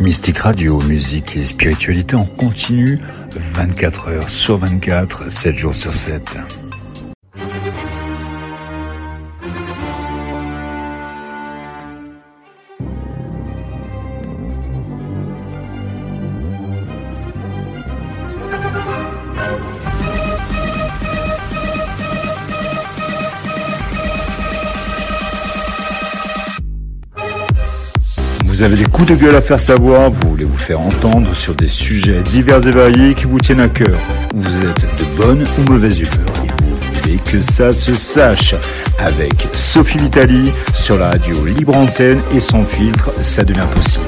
Mystique Radio, musique et spiritualité en continu, 24 heures sur 24, 7 jours sur 7. Vous avez des coups de gueule à faire savoir, vous voulez vous faire entendre sur des sujets divers et variés qui vous tiennent à cœur. Vous êtes de bonne ou mauvaise humeur et vous voulez que ça se sache. Avec Sophie Vitali sur la radio Libre Antenne et sans filtre, ça devient possible.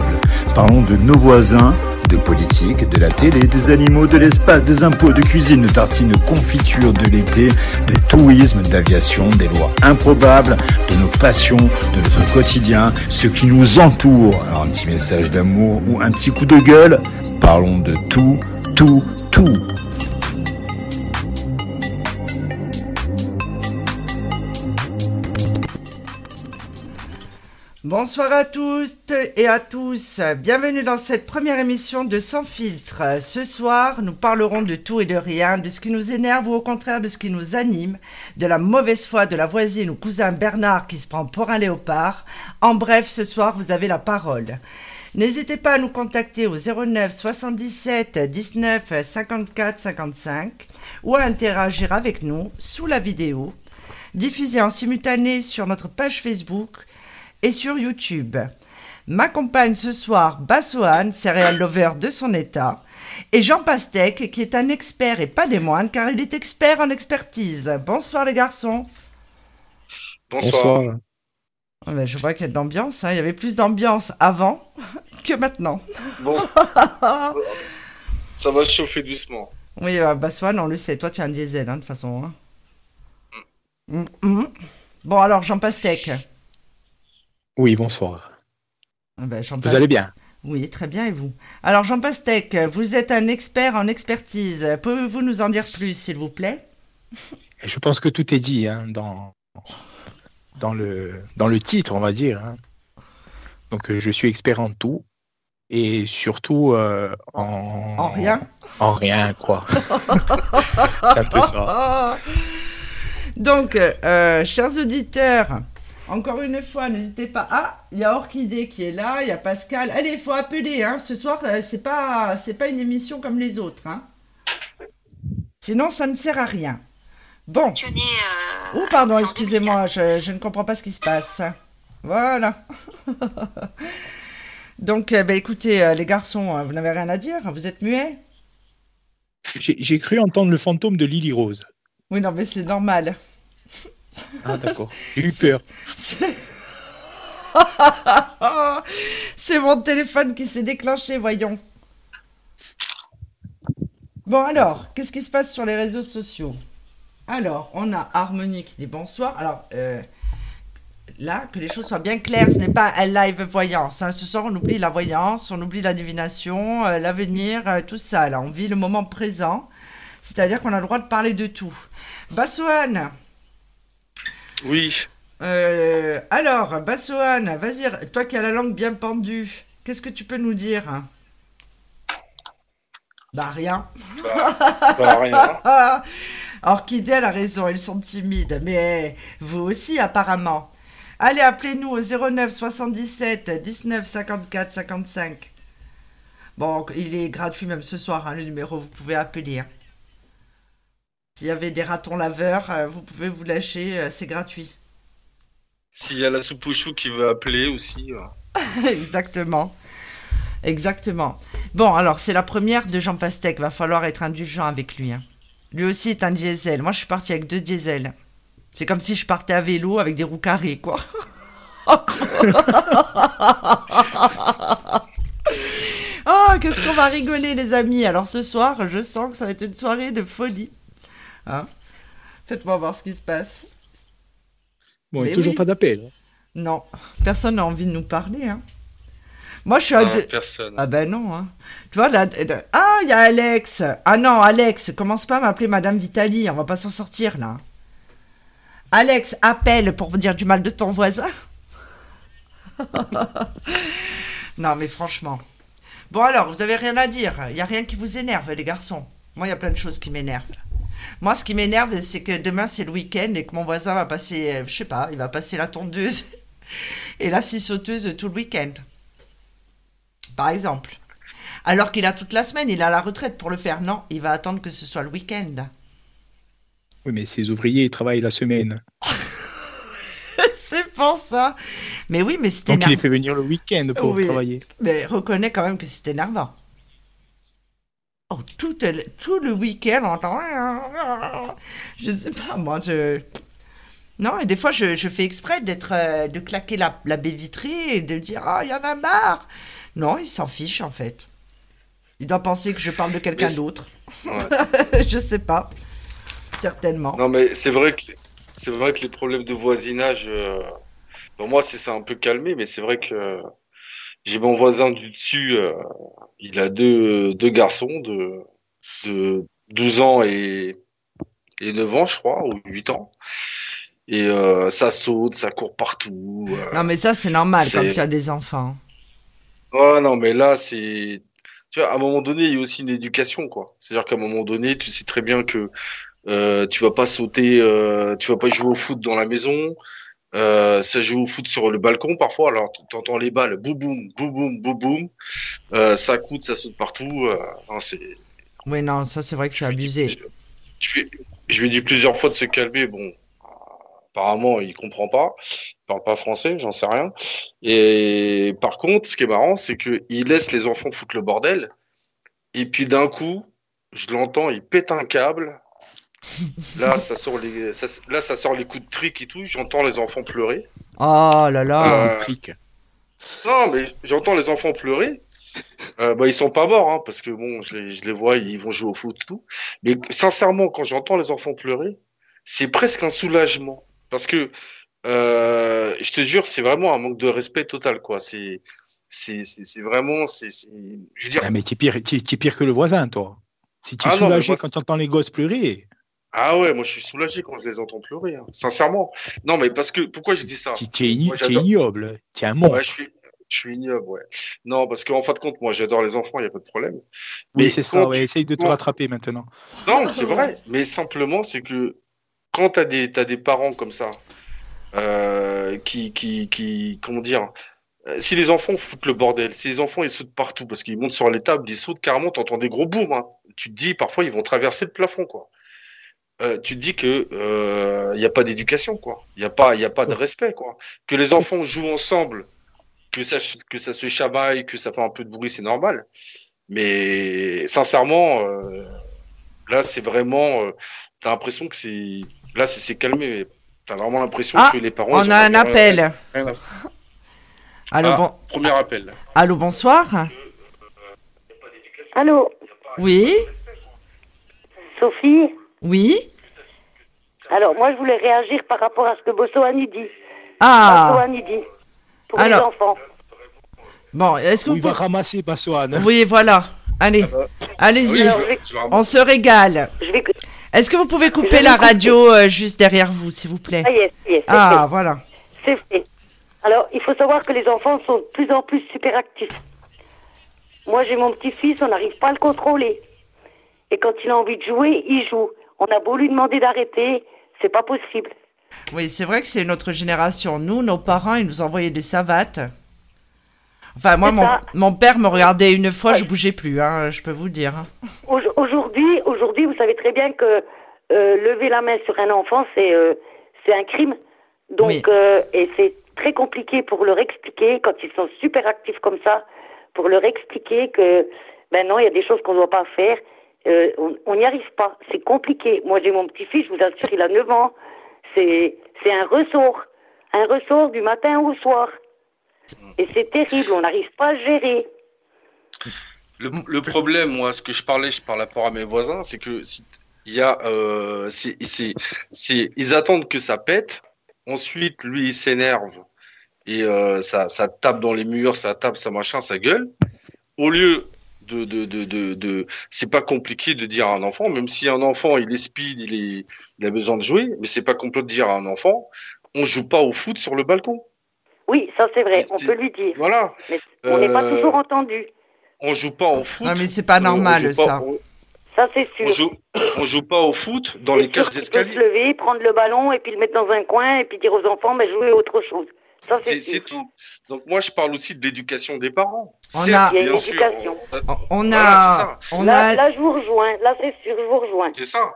Parlons de nos voisins, de politique, de la télé, des animaux, de l'espace, des impôts, de cuisine, de tartines, de confiture, de l'été, de tourisme, d'aviation, des lois improbables, de nos passions, de notre quotidien, ce qui nous entoure. Alors un petit message d'amour ou un petit coup de gueule. Parlons de tout, tout, tout. Bonsoir à tous et à tous. Bienvenue dans cette première émission de Sans filtre. Ce soir, nous parlerons de tout et de rien, de ce qui nous énerve ou au contraire de ce qui nous anime, de la mauvaise foi de la voisine ou cousin Bernard qui se prend pour un léopard. En bref, ce soir, vous avez la parole. N'hésitez pas à nous contacter au 09 77 19 54 55 ou à interagir avec nous sous la vidéo, diffusée en simultané sur notre page Facebook et sur YouTube. M'accompagne ce soir Bassoane, céréal lover de son état, et Jean Pastèque, qui est un expert et pas des moindres, car il est expert en expertise. Bonsoir les garçons. Bonsoir. Ah ben, je vois qu'il y a de l'ambiance, hein. il y avait plus d'ambiance avant que maintenant. Bon. Ça va chauffer doucement. Oui, euh, Bassoane, on le sait, toi tu es un diesel, hein, de toute façon. hein. Mm, mm. Bon, alors Jean Pastèque. Oui, bonsoir. Ben, Vous allez bien? Oui, très bien, et vous? Alors, Jean Pastèque, vous êtes un expert en expertise. Pouvez-vous nous en dire plus, s'il vous plaît? Je pense que tout est dit hein, dans, dans, le, dans le titre, on va dire. hein. Donc, je suis expert en tout et surtout euh, en... En rien? En rien, quoi. C'est un peu ça. Donc, euh, chers auditeurs, encore une fois, n'hésitez pas. Ah, il y a Orchidée qui est là, il y a Pascal. Allez, il faut appeler. Hein. Ce soir, euh, c'est pas, c'est pas une émission comme les autres. Hein. Sinon, ça ne sert à rien. Bon. Euh, Oh, pardon, excusez-moi, je, je ne comprends pas ce qui se passe. Voilà. Donc, euh, bah, écoutez, les garçons, vous n'avez rien à dire Vous êtes muets? J'ai j'ai cru entendre le fantôme de Lily Rose. Oui, non, mais c'est normal. Ah, d'accord. J'ai eu peur. C'est mon téléphone qui s'est déclenché, voyons. Bon, alors, qu'est-ce qui se passe sur les réseaux sociaux? Alors, on a Harmonie qui dit bonsoir. Alors, euh, là, que les choses soient bien claires, ce n'est pas un live voyance. hein. Ce soir, on oublie la voyance, on oublie la divination, euh, l'avenir, euh, tout ça. Là, on vit le moment présent. C'est-à-dire qu'on a le droit de parler de tout. Bassoane Oui. euh, alors, Bassoane, vas-y, toi qui as la langue bien pendue, qu'est-ce que tu peux nous dire Bah rien. Bah, rien. Ah Orchidée, a raison, ils sont timides, mais vous aussi apparemment. Allez, appelez-nous au 09 77 19 54 55. Bon, il est gratuit même ce soir, hein, le numéro, vous pouvez appeler. hein. S'il y avait des ratons laveurs, euh, vous pouvez vous lâcher, euh, c'est gratuit. S'il y a la soupe au chou qui veut appeler aussi. euh. Exactement. Exactement. Bon, alors, c'est la première de Jean Pastèque. Va falloir être indulgent avec lui. hein. Lui aussi est un diesel. Moi, je suis partie avec deux diesels. C'est comme si je partais à vélo avec des roues carrées, quoi. Oh, qu'est-ce qu'on va rigoler, les amis. Alors, ce soir, je sens que ça va être une soirée de folie. Hein? Faites-moi voir ce qui se passe. Bon, il Mais n'y a toujours oui. pas d'appel. hein. Non, personne n'a envie de nous parler. Hein. Moi, je suis à Ah, deux... personne. Ah ben non, hein. Tu vois, là... là- Ah, il y a Alex Ah non, Alex, commence pas à m'appeler Madame Vitali, on va pas s'en sortir, là. Alex, appelle pour me dire du mal de ton voisin. non, mais franchement. Bon alors, vous avez rien à dire. Il n'y a rien qui vous énerve, les garçons. Moi, il y a plein de choses qui m'énervent. Moi, ce qui m'énerve, c'est que demain, c'est le week-end et que mon voisin va passer, euh, je sais pas, il va passer la tondeuse et la scie sauteuse tout le week-end. Par exemple. Alors qu'il a toute la semaine, il a la retraite pour le faire. Non, il va attendre que ce soit le week-end. Oui, mais ces ouvriers, ils travaillent la semaine. c'est pour ça. Mais oui, mais c'est Donc il les fait venir le week-end pour Oui. travailler. Mais reconnais quand même que c'est énervant. Oh, tout, le- tout le week-end, on entend. Je sais pas, moi, je. Non, et des fois, je, je fais exprès d'être, euh, de claquer la, la baie vitrée et de dire Ah, il y en a marre. Non, il s'en fiche, en fait. Il doit penser que je parle de quelqu'un d'autre. Ouais. je sais pas. Certainement. Non, mais c'est vrai que c'est vrai que les problèmes de voisinage, euh, bon, moi, c'est ça un peu calmé, mais c'est vrai que euh, j'ai mon voisin du dessus, euh, il a deux, deux garçons de, de 12 ans et, et 9 ans, je crois, ou 8 ans. Et euh, ça saute, ça court partout. euh. Non, mais ça, c'est normal quand tu as des enfants. Ouais, non, mais là, c'est. Tu vois, à un moment donné, il y a aussi une éducation, quoi. C'est-à-dire qu'à un moment donné, tu sais très bien que euh, tu vas pas sauter, euh, tu vas pas jouer au foot dans la maison. Euh, ça joue au foot sur le balcon parfois. Alors, t'entends les balles, boum boum, boum boum, boum boum. Euh, ça coûte, ça saute partout. Euh, enfin, c'est. Oui, non, ça, c'est vrai que c'est abusé. Je, je, lui- je lui ai dit plusieurs fois de se calmer. Bon, apparemment, il comprend pas. Il parle pas français, j'en sais rien. Et par contre, ce qui est marrant, c'est que il laisse les enfants foutre le bordel. Et puis d'un coup, je l'entends, il pète un câble. Là, ça sort les, ça- là, ça sort les coups de trick et tout. J'entends les enfants pleurer. Oh là là. Euh. Non, mais j'entends les enfants pleurer. Euh, bah, ils sont pas morts, hein, parce que bon, je les, je les vois, ils vont jouer au foot et tout. Mais sincèrement, quand j'entends les enfants pleurer, c'est presque un soulagement. Parce que, euh, je te jure, c'est vraiment un manque de respect total, quoi. C'est, c'est, vraiment, c'est, c'est- je veux dire, Ah, mais tu es pire, t'es- t'es pire que le voisin, toi. Si tu es Ah non, mais soulagé moi, quand tu entends les gosses pleurer, ah ouais, moi je suis soulagé quand je les entends pleurer, hein, sincèrement. Non, mais parce que, pourquoi je dis ça? tu tu es, tu ignoble, tu es un Ouais, monstre. je suis, je suis ignoble, ouais. Non, parce qu'en fin de compte, moi j'adore les enfants, il n'y a pas de problème. oui, mais c'est ça, ouais, tu- essaye de te rattraper maintenant. Non, c'est vrai, mais simplement, c'est que quand t'as des, t'as des parents comme ça, euh, qui, qui, qui, comment dire, euh, si les enfants foutent le bordel, si les enfants ils sautent partout parce qu'ils montent sur les tables, ils sautent carrément, t'entends des gros booms, hein. Tu te dis, parfois, ils vont traverser le plafond, quoi. Euh, tu te dis que il n'y a pas d'éducation, quoi. Il n'y a pas, il y a pas de respect, quoi. Que les enfants jouent ensemble, que ça, que ça se chamaille, que ça fait un peu de bruit, c'est normal. Mais sincèrement, euh, là, c'est vraiment, euh, t'as l'impression que c'est, là, c'est calmé. mais T'as vraiment l'impression Ah, que les parents. On a un appel. rien à- Allô, Ah, bon... Premier appel. Allô, bonsoir. Allô, Oui, Sophie oui. Alors, moi, je voulais réagir par rapport à ce que Bossoani dit. Ah, Bossoani dit. Pour Alors. les enfants. bon, est-ce vous il va ramasser Bassoane. Oui, voilà. Allez, allez-y. vais- je vais On se régale. Je vais. Est-ce que vous pouvez couper Je la radio euh, juste derrière vous, s'il vous plaît Ah, yes, yes, Ah, voilà. C'est fait. Alors, il faut savoir que les enfants sont de plus en plus super actifs. Moi, j'ai mon petit-fils, on n'arrive pas à le contrôler. Et quand il a envie de jouer, il joue. On a beau lui demander d'arrêter, c'est pas possible. Oui, c'est vrai que c'est notre génération. Nous, nos parents, ils nous envoyaient des savates. Enfin, moi, mon, père me regardait une fois, je bougeais plus, hein, je peux vous le dire. Au- Aujourd'hui, aujourd'hui, vous savez très bien que euh, lever la main sur un enfant, c'est euh, c'est un crime. Donc, Oui. euh, et c'est très compliqué pour leur expliquer quand ils sont super actifs comme ça, pour leur expliquer que ben non, il y a des choses qu'on ne doit pas faire. Euh, on n'y arrive pas. C'est compliqué. Moi, j'ai mon petit-fils, je vous assure, il a 9 ans. C'est un ressort, un ressort du matin au soir. Et c'est terrible. On n'arrive pas à gérer. Le, problème, moi, ce que je parlais, je par rapport à mes voisins, c'est que si- y a, euh, ils attendent que ça pète. Ensuite, lui, il s'énerve et euh, ça, ça tape dans les murs, ça tape, ça machin, ça gueule. Au lieu de, de, de, de, de- c'est pas compliqué de dire à un enfant, même si un enfant, il est speed, il est, il a besoin de jouer, mais c'est pas compliqué de dire à un enfant, on joue pas au foot sur le balcon. Oui, ça c'est vrai. On peut lui dire. Voilà. Mais on n'est pas Euh, toujours entendu. on joue pas au foot. Non, mais c'est pas on normal, pas- ça. on- Ça, c'est sûr. On joue, on joue pas au foot dans les cages peut se d'escalier. lever, prendre le ballon et puis le mettre dans un coin et puis dire aux enfants, mais jouez autre chose. C'est tout. Donc moi, je parle aussi de l'éducation des parents. On a- bien sûr, on- On- On Voilà, a, on Là, a, là, je vous rejoins. Là, c'est sûr, je vous rejoins. C'est ça.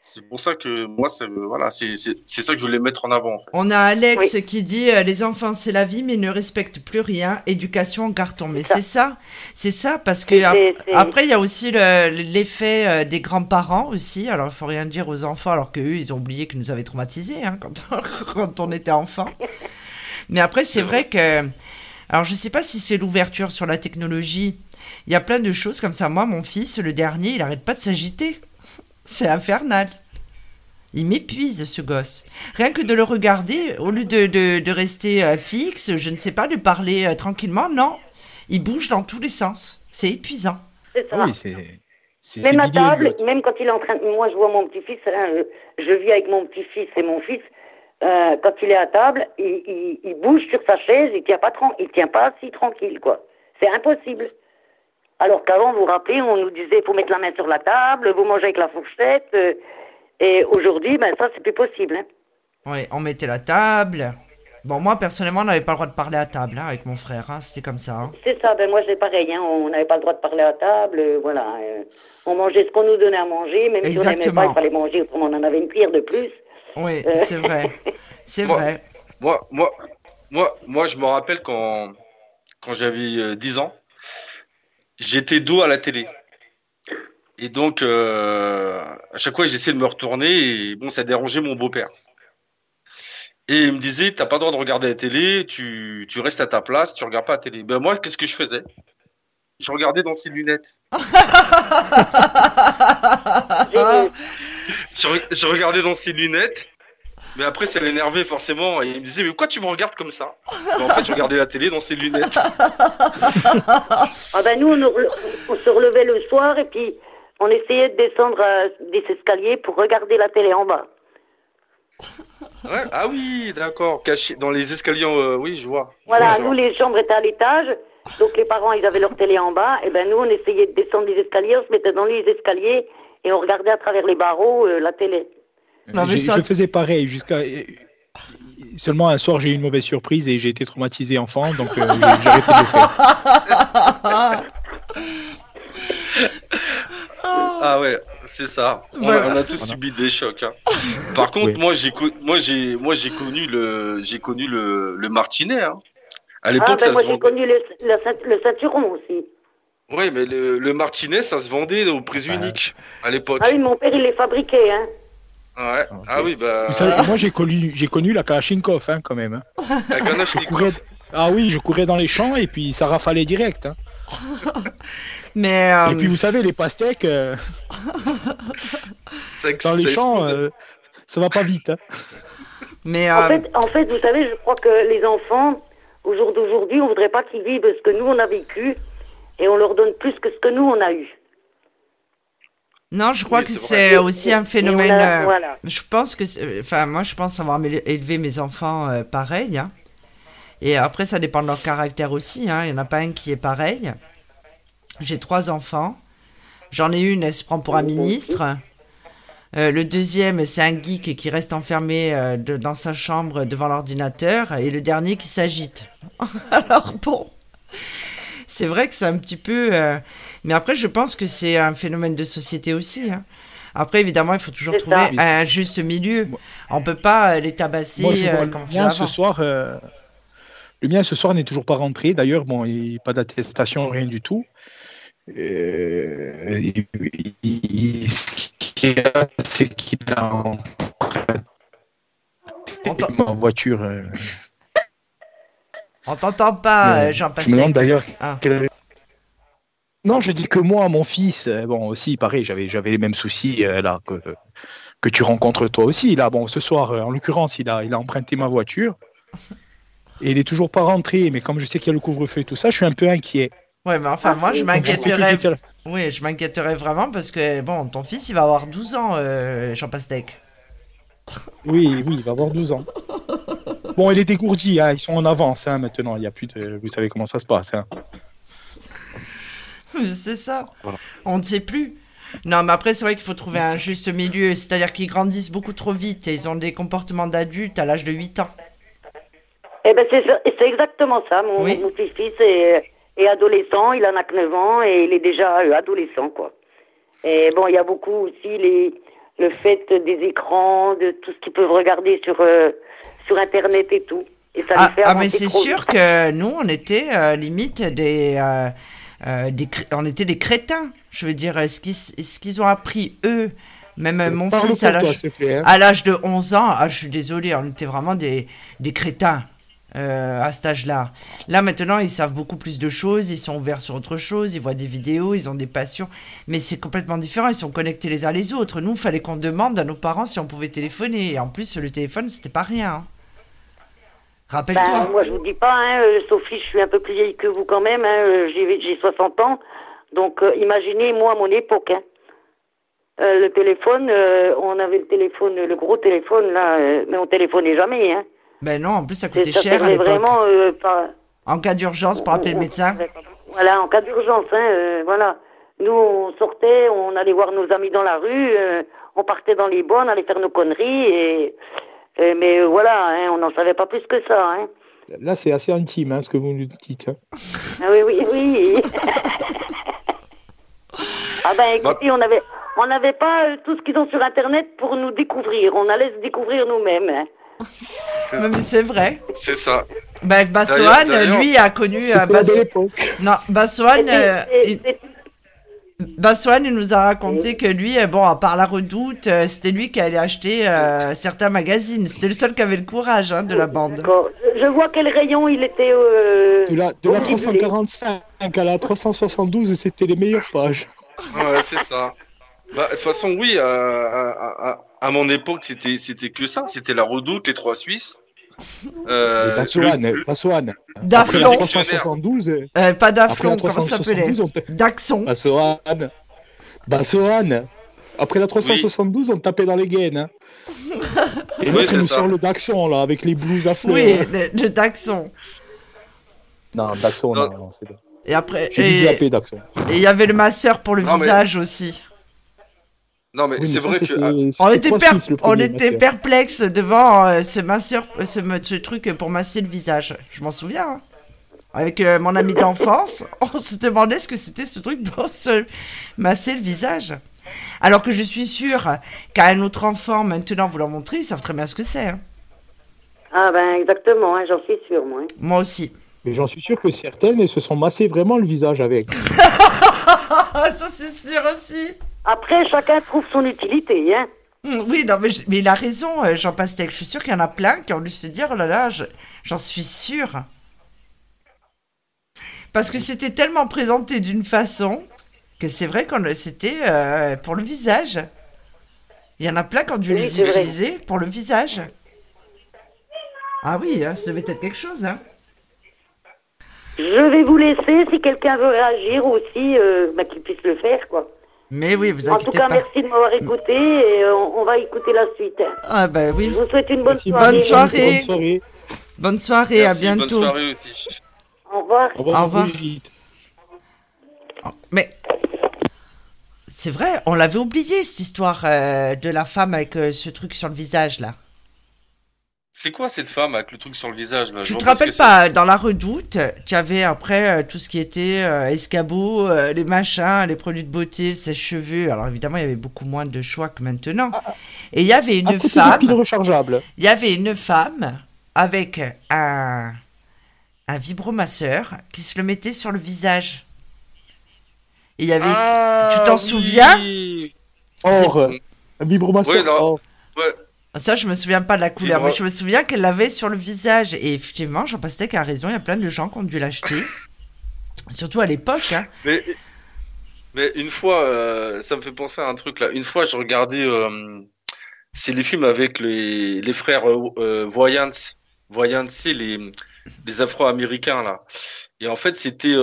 C'est pour ça que moi, c'est voilà, c'est c'est- c'est ça que je voulais mettre en avant. En fait. on a Alex qui dit euh, les enfants c'est la vie mais ils ne respectent plus rien, éducation en carton. Mais C'est ça. c'est ça, parce que ap- après il y a aussi le- l'effet euh, des grands-parents aussi. Alors il faut rien dire aux enfants alors que eux ils ont oublié qu'ils nous avaient traumatisés hein, quand, quand on était enfant. Mais après c'est vrai que alors je sais pas si c'est l'ouverture sur la technologie. Il y a plein de choses comme ça. Moi mon fils le dernier il arrête pas de s'agiter. C'est infernal. Il m'épuise ce gosse. Rien que de le regarder, au lieu de, de, de rester euh, fixe, je ne sais pas, de parler euh, tranquillement, non. Il bouge dans tous les sens. C'est épuisant. C'est ça. Oui, c'est. c'est- Même à table, même quand il est en train de... Moi, je vois mon petit-fils, hein, je, je vis avec mon petit-fils et mon fils. Euh, quand il est à table, il, il- il bouge sur sa chaise, il tient pas il tient pas assis tranquille, quoi. C'est impossible. Alors qu'avant, vous vous rappelez, on nous disait, faut mettre la main sur la table, vous mangez avec la fourchette. euh, et aujourd'hui, ben ça, c'est plus possible. Hein. Oui, on mettait la table. Bon, moi, personnellement, on n'avait pas le droit de parler à table hein, avec mon frère. hein, C'était comme ça. hein. C'est ça, ben moi, c'est pareil. On n'avait pas le droit de parler à table, euh, voilà. on mangeait ce qu'on nous donnait à manger, même si on n'aimait pas, il fallait manger, autrement on en avait une cuillère de plus. Oui, Euh. c'est vrai. C'est Moi- vrai. Moi, moi, moi, moi, je me rappelle quand, quand j'avais euh, 10 ans, j'étais dos à la télé. Et donc, euh, à chaque fois, j'essayais de me retourner et bon, ça dérangeait mon beau-père. Et il me disait, t'as pas le droit de regarder la télé, tu, tu restes à ta place, tu regardes pas la télé. Ben moi, qu'est-ce que je faisais? Je regardais dans ses lunettes. Je, re- je regardais dans ses lunettes, mais après, ça l'énervait forcément. Et il me disait, mais pourquoi tu me regardes comme ça? Mais En fait, je regardais la télé dans ses lunettes. Ah ben nous, on, se relevait le soir et puis on essayait de descendre euh, des escaliers pour regarder la télé en bas. Ouais, ah oui, d'accord, caché dans les escaliers, euh, oui, je vois. Je Voilà, vois, nous les chambres étaient à l'étage, donc les parents ils avaient leur télé en bas, et ben nous on essayait de descendre les escaliers, on se mettait dans les escaliers et on regardait à travers les barreaux euh, la télé. Non, mais J'ai- ça- Je faisais pareil jusqu'à. Seulement un soir, j'ai eu une mauvaise surprise et j'ai été traumatisé enfant, donc euh, j'ai j'ai arrêté de le faire. Ah ouais, c'est ça. On, a- Voilà. on a tous Voilà. subi des chocs. hein. Par contre, Oui. moi j'ai moi j'ai moi j'ai connu le j'ai connu le, le martinet. Hein. À Ah l'époque, ben ça moi se j'ai vendait. connu le, le le ceinturon aussi. Oui, mais le, le martinet, ça se vendait au prix Ah. unique à l'époque. Ah oui, mon père il les fabriquait, hein. Ouais. Ok. Ah oui, bah. Vous savez, moi, j'ai connu, j'ai connu la Kalachnikov hein, quand même. hein. la courais... Ah oui, je courais dans les champs et puis ça rafalait direct. hein. Mais euh, Et puis vous savez, les pastèques, euh, dans les champs, euh, ça va pas vite. hein. mais En euh, fait, en fait, vous savez, je crois que les enfants, au jour d'aujourd'hui, on voudrait pas qu'ils vivent ce que nous on a vécu et on leur donne plus que ce que nous on a eu. non, je crois Oui, que c'est aussi un phénomène. a- euh, voilà. Je pense que, c'est- enfin, moi, je pense avoir élevé mes enfants euh, pareil. hein. Et après, ça dépend de leur caractère aussi. hein. Il n'y en a pas un qui est pareil. J'ai trois enfants. J'en ai une, elle se prend pour un ministre. Euh, le deuxième, c'est un geek qui reste enfermé euh, de- dans sa chambre devant l'ordinateur. Et le dernier qui s'agite. Alors bon, c'est vrai que c'est un petit peu... euh, Mais après, je pense que c'est un phénomène de société aussi. hein. Après, évidemment, il faut toujours C'est trouver ça. un juste milieu. On peut pas euh, les tabasser Moi, je vois euh, le mien ce soir. euh, Le mien ce soir n'est toujours pas rentré. D'ailleurs, bon, il n'y a pas d'attestation, rien du tout. Euh, il- il- Ce qu'il y a, c'est qu'il a ma voiture. On t'entend pas, euh, Jean Je me demande d'ailleurs. Ah. Non, je dis que moi, mon fils, euh, bon, aussi, pareil, j'avais, j'avais les mêmes soucis euh, là que, que tu rencontres toi aussi. Là, bon, ce soir, en l'occurrence, il a, il a emprunté ma voiture et il est toujours pas rentré. Mais comme je sais qu'il y a le couvre-feu et tout ça, je suis un peu inquiet. Ouais, mais enfin, moi, je m'inquiéterais. Oui, je m'inquiéterais vraiment parce que, bon, ton fils, il va avoir 12 ans, euh, Jean Pastèque. Oui, oui, il va avoir 12 ans. Bon, il est dégourdi, hein, ils sont en avance hein, maintenant. Il y a plus de... Vous savez comment ça se passe. hein. c'est ça. Voilà. On ne sait plus. Non, mais après, c'est vrai qu'il faut trouver un juste milieu. C'est-à-dire qu'ils grandissent beaucoup trop vite et ils ont des comportements d'adultes à l'âge de 8 ans. Eh ben c'est exactement ça. Mon, Oui. mon petit-fils est, est adolescent, il en a que 9 ans et il est déjà euh, adolescent, quoi. Et bon, il y a beaucoup aussi les, le fait des écrans, de tout ce qu'ils peuvent regarder sur, euh, sur Internet et tout. Et ça Ah, fait ah, mais c'est sûr vite. que nous, on était euh, limite des, euh, euh, des on était des crétins. Je veux dire, ce qu'ils ce qu'ils ont appris eux, même mon Parle fils à l'âge hein. à l'âge de 11 ans, ah, je suis désolée, on était vraiment des, des crétins euh, à cet âge-là. Là maintenant, ils savent beaucoup plus de choses, ils sont ouverts sur autre chose, ils voient des vidéos, ils ont des passions, mais c'est complètement différent. Ils sont connectés les uns les autres. Nous, il fallait qu'on demande à nos parents si on pouvait téléphoner. Et en plus, le téléphone, c'était pas rien. hein. Rappelle-toi. Ben, moi, je vous dis pas, hein, euh, Sophie, je suis un peu plus vieille que vous quand même. Hein, euh, j'ai j'ai 60 ans. Donc, euh, imaginez, moi, à mon époque. Hein. Euh, le téléphone, euh, on avait le téléphone, le gros téléphone, là, mais on téléphonait jamais. Hein. Ben non, en plus, ça coûtait ça cher à l'époque. vraiment euh, pas. En cas d'urgence, pour appeler le médecin. Voilà, en cas d'urgence, hein, euh, voilà. Nous, on sortait, on allait voir nos amis dans la rue, on partait dans les bois, on allait faire nos conneries, et, et- mais euh, voilà, hein, on n'en savait pas plus que ça. Hein. Là, c'est assez intime, hein, ce que vous nous dites. hein. Ah oui, oui, oui. ah ben écoutez, on avait, on n'avait pas euh, tout ce qu'ils ont sur Internet pour nous découvrir. On allait se découvrir nous-mêmes. hein. C'est Non, mais c'est vrai. c'est ça. Ben, Bassoane, lui, a connu. euh, C'était la Bas- belle époque. Non, Bassoane, C'était- euh, c'est- il- c'est- Bassoane, il nous a raconté que lui, euh, bon, à part la redoute, euh, c'était lui qui allait acheter euh, certains magazines. C'était le seul qui avait le courage hein, de la bande. D'accord. Je- vois quel rayon il était. euh, De la, de la omnibulé. 345 à la 372, c'était les meilleures pages. Ouais, c'est ça. Bah, de toute façon, oui, à, à- à- à mon époque, c'était c'était que ça. C'était la redoute, les trois Suisses. Euh, Et Bassoane, le-. Après la Daflon, 372, euh, pas après Daflon, comment ça s'appelait 372, on, ta- Daxon. Bassoane. Bassoane. Après la 372, on tapait dans les gaines. Hein. Et Oui, l'autre, nous ça. sort le Daxon, là, avec les blouses à fleurs. Oui, le, le Daxon. Non, Daxon, Non. non, non, c'est bon. Et après, J'ai dit et Daxon. et il y avait le masseur pour le Non, mais- visage aussi. Non, mais Oui, c'est vrai que. ah, On était, trois per- Suisses, le on premier, était monsieur. perplexes devant euh, ce masseur, ce, ce truc pour masser le visage. Je m'en souviens. hein. Avec euh, mon ami d'enfance, on se demandait ce que c'était ce truc pour se masser le visage. Alors que je suis sûre qu'à un autre enfant, maintenant, vous leur montrer, ils savent très bien ce que c'est. hein. Ah ben exactement, hein, j'en suis sûre, moi. Moi aussi. Mais j'en suis sûr que certaines, elles se sont massées vraiment le visage avec. Ça c'est sûr aussi. Après, chacun trouve son utilité. Hein. Hum, Oui, non, mais, je- mais il a raison, euh, Jean Pastèque. Je suis sûre qu'il y en a plein qui ont dû se dire, oh là là, je- j'en suis sûre. Parce que c'était tellement présenté d'une façon que c'est vrai qu'on c'était euh, pour le visage. Il y en a plein qui ont dû Oui, les vrai. utiliser pour le visage. Ah oui, hein, ça devait être quelque chose. Hein. Je vais vous laisser si quelqu'un veut réagir aussi, euh, bah, qu'il puisse le faire, quoi. Mais oui, vous En tout inquiétez cas, pas. merci de m'avoir écouté et euh, on, on va écouter la suite. Ah bah oui. Je vous souhaite une bonne Merci, soirée. Bonne soirée. Bonne soirée. Bonne soirée, merci, à Bonne bientôt. soirée aussi. Au revoir. Au revoir, Au revoir. Brigitte. Mais c'est vrai, on l'avait oublié cette histoire euh, de la femme avec euh, ce truc sur le visage là. C'est quoi cette femme avec le truc sur le visage là? Je Tu te rappelles pas, dans la redoute, tu avais après euh, tout ce qui était euh, escabeau, euh, les machins, les produits de beauté, ses cheveux. Alors évidemment, il y avait beaucoup moins de choix que maintenant. Et il y avait une femme, piles rechargeables. il y avait une femme avec un, un vibromasseur qui se le mettait sur le visage. Et il y avait. Ah, tu t'en oui. souviens Or, un vibromasseur. Oui, non. or. Ouais. Ça, je me souviens pas de la couleur, mais je me souviens qu'elle l'avait sur le visage. Et effectivement, Jean Pastèque a raison, il y a plein de gens qui ont dû l'acheter. Surtout à l'époque. hein. Mais, mais une fois, euh, ça me fait penser à un truc là. Une fois, je regardais, euh, c'est les films avec les, les frères euh, euh, Voyants. Voyants, c'est les, les Afro-Américains là. Et en fait, c'était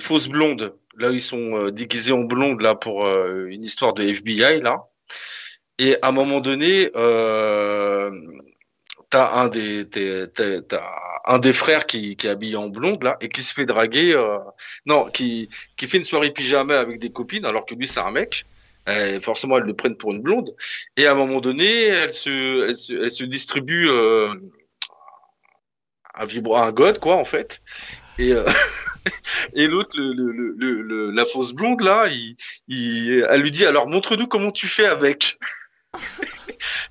Fausse Blonde. Là, ils sont déguisés en blonde là pour une histoire de FBI là. Et à un moment donné, euh, t'as un des un des frères qui, est habillé en blonde là et qui se fait draguer euh, non qui qui fait une soirée pyjama avec des copines alors que lui c'est un mec. Forcément elles le prennent pour une blonde. Et à un moment donné elle se elle distribue euh, un vibro un god quoi en fait. Et euh, et l'autre la fausse blonde là elle lui dit alors montre-nous comment tu fais avec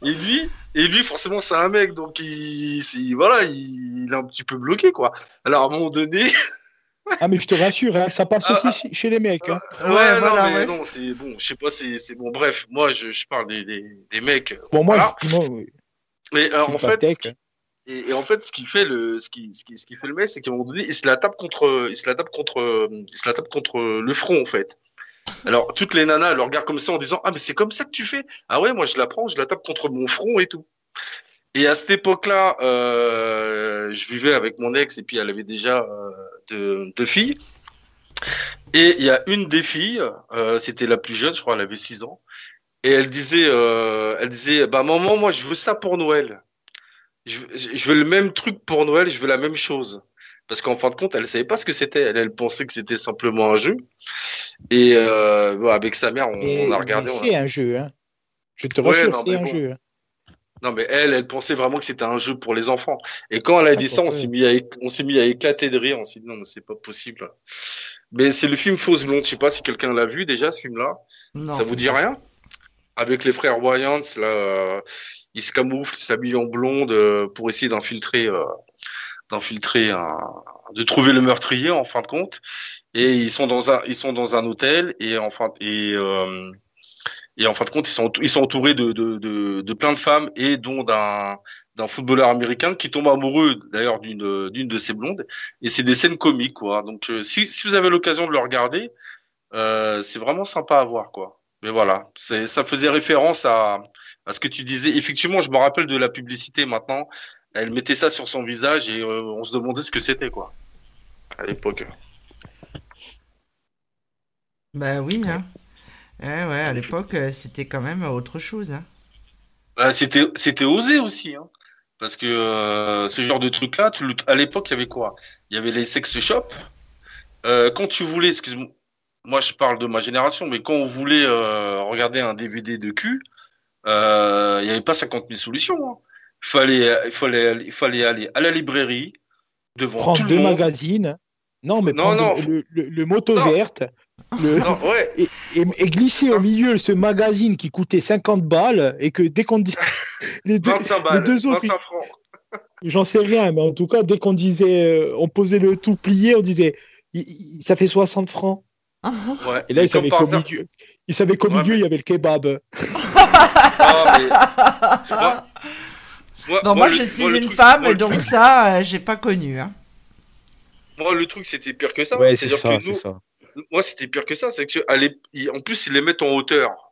et lui, et lui, forcément, c'est un mec, donc il, voilà, il, est un petit peu bloqué, quoi. Alors, à un moment donné. ah, mais je te rassure, hein, ça passe aussi ah, chez les mecs. Hein. ouais, non, mais non, c'est bon, je sais pas, c'est bon, bref, moi, je, je parle des, des, des, mecs. Bon, moi, moi mais alors, en fait. Et, et, en fait, ce qui fait le, ce qui, ce qui, ce qui fait le mec, c'est qu'à un moment donné, il se la tape contre, il se la tape contre, il se la tape contre le front, en fait. Alors, toutes les nanas, elles le regardent comme ça en disant Ah, mais c'est comme ça que tu fais Ah ouais, moi je la prends, je la tape contre mon front et tout. Et à cette époque-là, euh, je vivais avec mon ex et puis elle avait déjà euh, deux, filles. Et il y a une des filles, euh, c'était la plus jeune, je crois, elle avait 6 ans. Et elle disait, elle disait, bah maman, moi je veux ça pour Noël. Je, je veux le même truc pour Noël, je veux la même chose parce qu'en fin de compte, elle savait pas ce que c'était. Elle, elle, pensait que c'était simplement un jeu. Et euh, bon, avec sa mère, on, a regardé. C'est un jeu, hein. Je te rassure, c'est un jeu. Hein. Non, mais elle, elle pensait vraiment que c'était un jeu pour les enfants. Et quand elle a dit ça, on s'est mis à, on s'est mis à éclater de rire. On s'est dit non, mais c'est pas possible. Mais c'est le film Fausse Blonde. Je sais pas si quelqu'un l'a vu déjà, ce film-là. Ça vous dit rien? Avec les frères Wayans, là, ils se camouflent, ils s'habillent en blonde euh, pour essayer d'infiltrer, euh, d'infiltrer un, de trouver le meurtrier en fin de compte. Et ils sont dans un, ils sont dans un hôtel et enfin et euh, et en fin de compte ils sont ils sont entourés de de, de, de plein de femmes et dont d'un d'un footballeur américain qui tombe amoureux d'ailleurs d'une d'une de ces blondes et c'est des scènes comiques quoi. Donc euh, si si vous avez l'occasion de le regarder, euh, c'est vraiment sympa à voir quoi. Mais voilà, c'est ça faisait référence à à ce que tu disais. Effectivement, je me rappelle de la publicité maintenant elle mettait ça sur son visage et euh, on se demandait ce que c'était, quoi, à l'époque. Ben oui, hein. ouais, à l'époque, euh, c'était quand même autre chose. Hein. Bah, c'était, c'était osé aussi, hein. Parce que euh, ce genre de truc-là, à l'époque, il y avait quoi? Il y avait les sex shops. quand tu voulais, excuse-moi, moi je parle de ma génération, mais quand on voulait regarder un DVD de cul, il n'y avait pas 50 000 solutions. Hein fallait, il fallait, il fallait aller à la librairie devant prendre tout deux le monde. magazines. Non, mais non, non. Le, le, moto verte. ouais. et, et, glisser au milieu ce magazine qui coûtait 50 balles et que dès qu'on dit les deux, balles, les deux autres, j'en sais rien, mais en tout cas, dès qu'on disait, euh, on posait le tout plié, on disait, ça fait 60 francs. Ouais. Et là, il savait qu'au milieu, il savait qu'au milieu, il y avait le kebab. mais... Moi, non, moi, je suis une femme, donc ça, euh, j'ai pas connu. Hein. Moi, le truc, c'était pire que ça. Ouais, c'est ça, ça, Moi, c'était pire que ça. C'est que, en plus, ils les mettent en hauteur.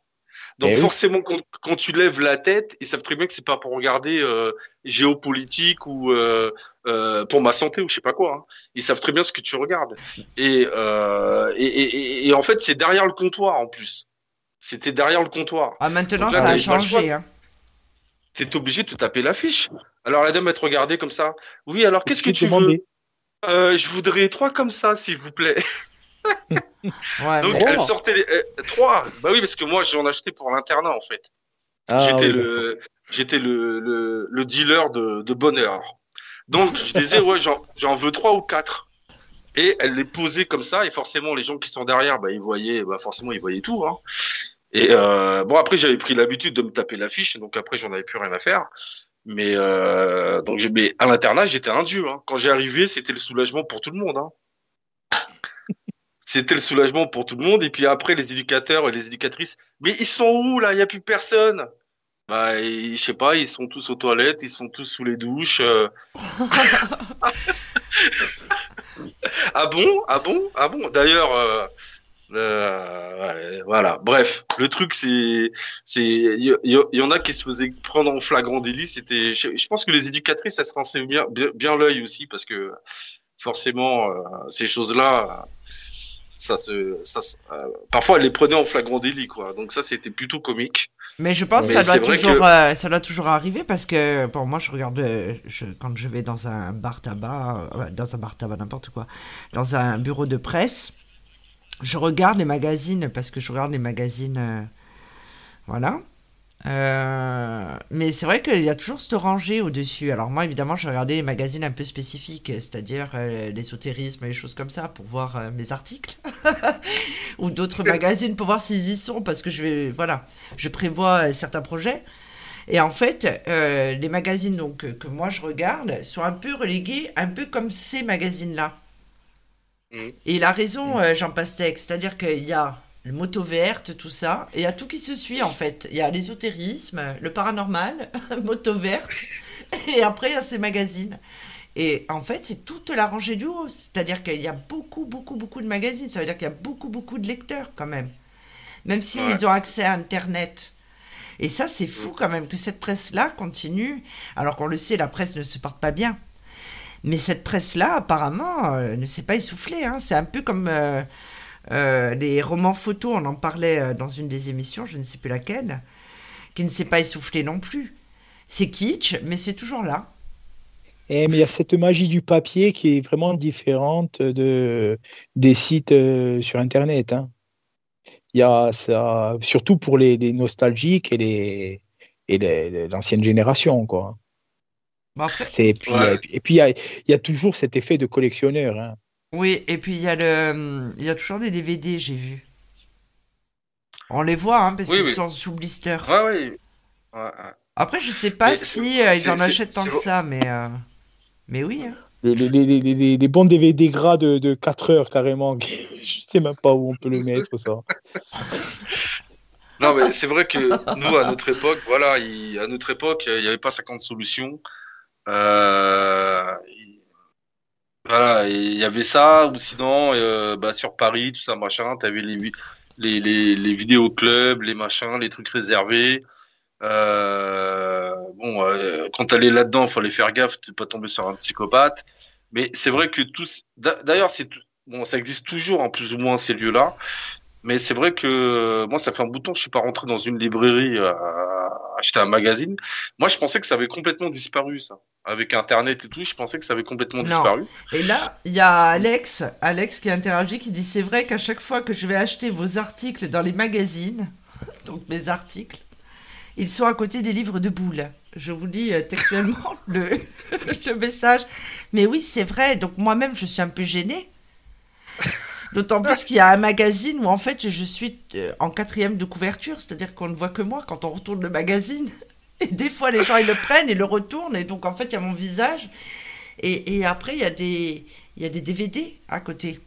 Donc eh forcément, quand, tu lèves la tête, ils savent très bien que c'est pas pour regarder euh, géopolitique ou euh, euh, pour ma santé ou je sais pas quoi. Hein. Ils savent très bien ce que tu regardes. Et, euh, et, et, et, en fait, c'est derrière le comptoir en plus. C'était derrière le comptoir. Ah, maintenant, ça a changé. Hein t'es obligé de te taper l'affiche. Alors la dame, elle te regardait comme ça. Oui, alors qu'est-ce que tu veux? euh, Je voudrais trois comme ça, s'il vous plaît. Donc elle sortait les... trois. Bah oui, parce que moi j'en achetais pour l'internat en fait. Ah, j'étais le j'étais le, le, dealer de, de bonheur. Donc je disais ouais j'en veux trois ou quatre. Et elle les posait comme ça et forcément les gens qui sont derrière bah ils voyaient bah forcément ils voyaient tout. Hein. Et euh, bon, après, j'avais pris l'habitude de me taper l'affiche, donc après, j'en avais plus rien à faire. Mais euh, donc, mais à l'internat, j'étais un dieu. Hein. Quand j'ai arrivé, c'était le soulagement pour tout le monde. Hein. C'était le soulagement pour tout le monde. Et puis après, les éducateurs et les éducatrices, mais ils sont où là? Il n'y a plus personne. Bah, je sais pas, ils sont tous aux toilettes, ils sont tous sous les douches. Euh. ah bon? Ah bon? Ah bon? D'ailleurs, euh, voilà. Bref, le truc c'est, c'est, il y, en a qui se faisaient prendre en flagrant délit. C'était, je, pense que les éducatrices, elles se renseignaient bien, bien, l'œil aussi parce que forcément, euh, ces choses-là, ça se, ça, euh, parfois elle les prenait en flagrant délit, quoi. Donc ça, c'était plutôt comique. Mais je pense que ça doit toujours, ça doit toujours arriver parce que, pour moi, je regarde, je, quand je vais dans un bar tabac, dans un bar tabac, n'importe quoi, dans un bureau de presse, je regarde les magazines parce que je regarde les magazines, voilà. Euh, mais c'est vrai qu'il y a toujours cette rangée au-dessus. Alors moi, évidemment, je regardais les magazines un peu spécifiques, c'est-à-dire euh, l'ésotérisme, les choses comme ça, pour voir euh, mes articles. Ou d'autres magazines pour voir s'ils y sont, parce que je vais, voilà, je prévois certains projets. Et en fait, les magazines donc, que moi je regarde sont un peu relégués, un peu comme ces magazines-là. Et il a raison, Jean Pastèque, c'est-à-dire qu'il y a le moto verte, tout ça. Et il y a tout qui se suit en fait. Il y a l'ésotérisme, le paranormal, moto verte. Et après, il y a ces magazines. Et en fait, c'est toute la rangée du haut. C'est-à-dire qu'il y a beaucoup, beaucoup, beaucoup de magazines. Ça veut dire qu'il y a beaucoup, beaucoup de lecteurs quand même. Même s'ils ont accès à Internet. Et ça, c'est fou quand même que cette presse-là continue. Alors qu'on le sait, la presse ne se porte pas bien. Mais cette presse-là, apparemment, euh, ne s'est pas essoufflée. Hein. C'est un peu comme... Euh, euh, les romans photos, on en parlait dans une des émissions, je ne sais plus laquelle, qui ne s'est pas essoufflé non plus. C'est kitsch, mais c'est toujours là. Eh, mais il y a cette magie du papier qui est vraiment différente de, des sites sur Internet. Hein. Il y a ça, surtout pour les, nostalgiques et les et l'ancienne génération, quoi. Et puis, et puis il y, a, toujours cet effet de collectionneur. Hein. Oui, et puis il y a le, il y a toujours des DVD, j'ai vu. On les voit, hein, parce qu'ils sont sous blister. Ouais, oui. Après, je sais pas si euh, ils en achètent tant que ça, mais, euh, mais oui. Hein. Les, les, les, les, bons DVD gras de, de 4 heures, carrément. je sais même pas où on peut le mettre, ça. non, mais c'est vrai que nous, à notre époque, voilà, à notre époque, il n'y avait pas 50 solutions. Euh, voilà, il y avait ça, ou sinon, euh, bah, sur Paris, tout ça, machin, tu avais les, les, les, les vidéoclubs, les machins, les trucs réservés. Euh, bon, euh, quand t'allais là-dedans, il fallait faire gaffe de pas tomber sur un psychopathe. Mais c'est vrai que tous, d'ailleurs, c'est bon, ça existe toujours en plus ou moins ces lieux-là. Mais c'est vrai que moi, ça fait un bout de temps que je suis pas rentré dans une librairie à acheter un magazine. Moi, je pensais que ça avait complètement disparu, ça. Avec Internet et tout, je pensais que ça avait complètement disparu. Et là, il y a Alex, Alex qui interagit, qui dit c'est vrai qu'à chaque fois que je vais acheter vos articles dans les magazines, donc mes articles, ils sont à côté des livres de boules. Je vous lis euh, textuellement le, le message. Mais oui, c'est vrai. Donc moi-même, je suis un peu gênée. D'autant plus qu'il y a un magazine où en fait je suis euh, en quatrième de couverture, c'est-à-dire qu'on ne voit que moi quand on retourne le magazine. Et des fois les gens ils le prennent et le retournent et donc en fait il y a mon visage. Et, après il y, a des, il y a des DVD à côté.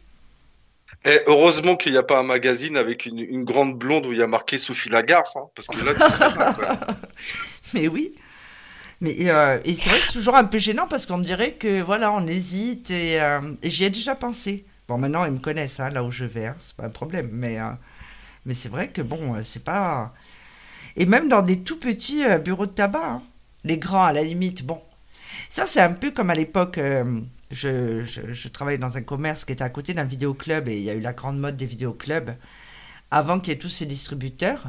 Et heureusement qu'il n'y a pas un magazine avec une, grande blonde où il y a marqué Sophie Lagarce, hein, parce que là, Mais oui. Mais euh, et c'est vrai que c'est toujours un peu gênant parce qu'on dirait que voilà, on hésite et, euh, et j'y ai déjà pensé. Bon, maintenant, ils me connaissent, hein, là où je vais, hein, c'est pas un problème. Mais, euh, mais c'est vrai que, bon, c'est pas. Et même dans des tout petits euh, bureaux de tabac, hein, les grands, à la limite, bon. Ça, c'est un peu comme à l'époque. je, je, travaillais dans un commerce qui était à côté d'un vidéoclub et il y a eu la grande mode des vidéoclubs avant qu'il y ait tous ces distributeurs.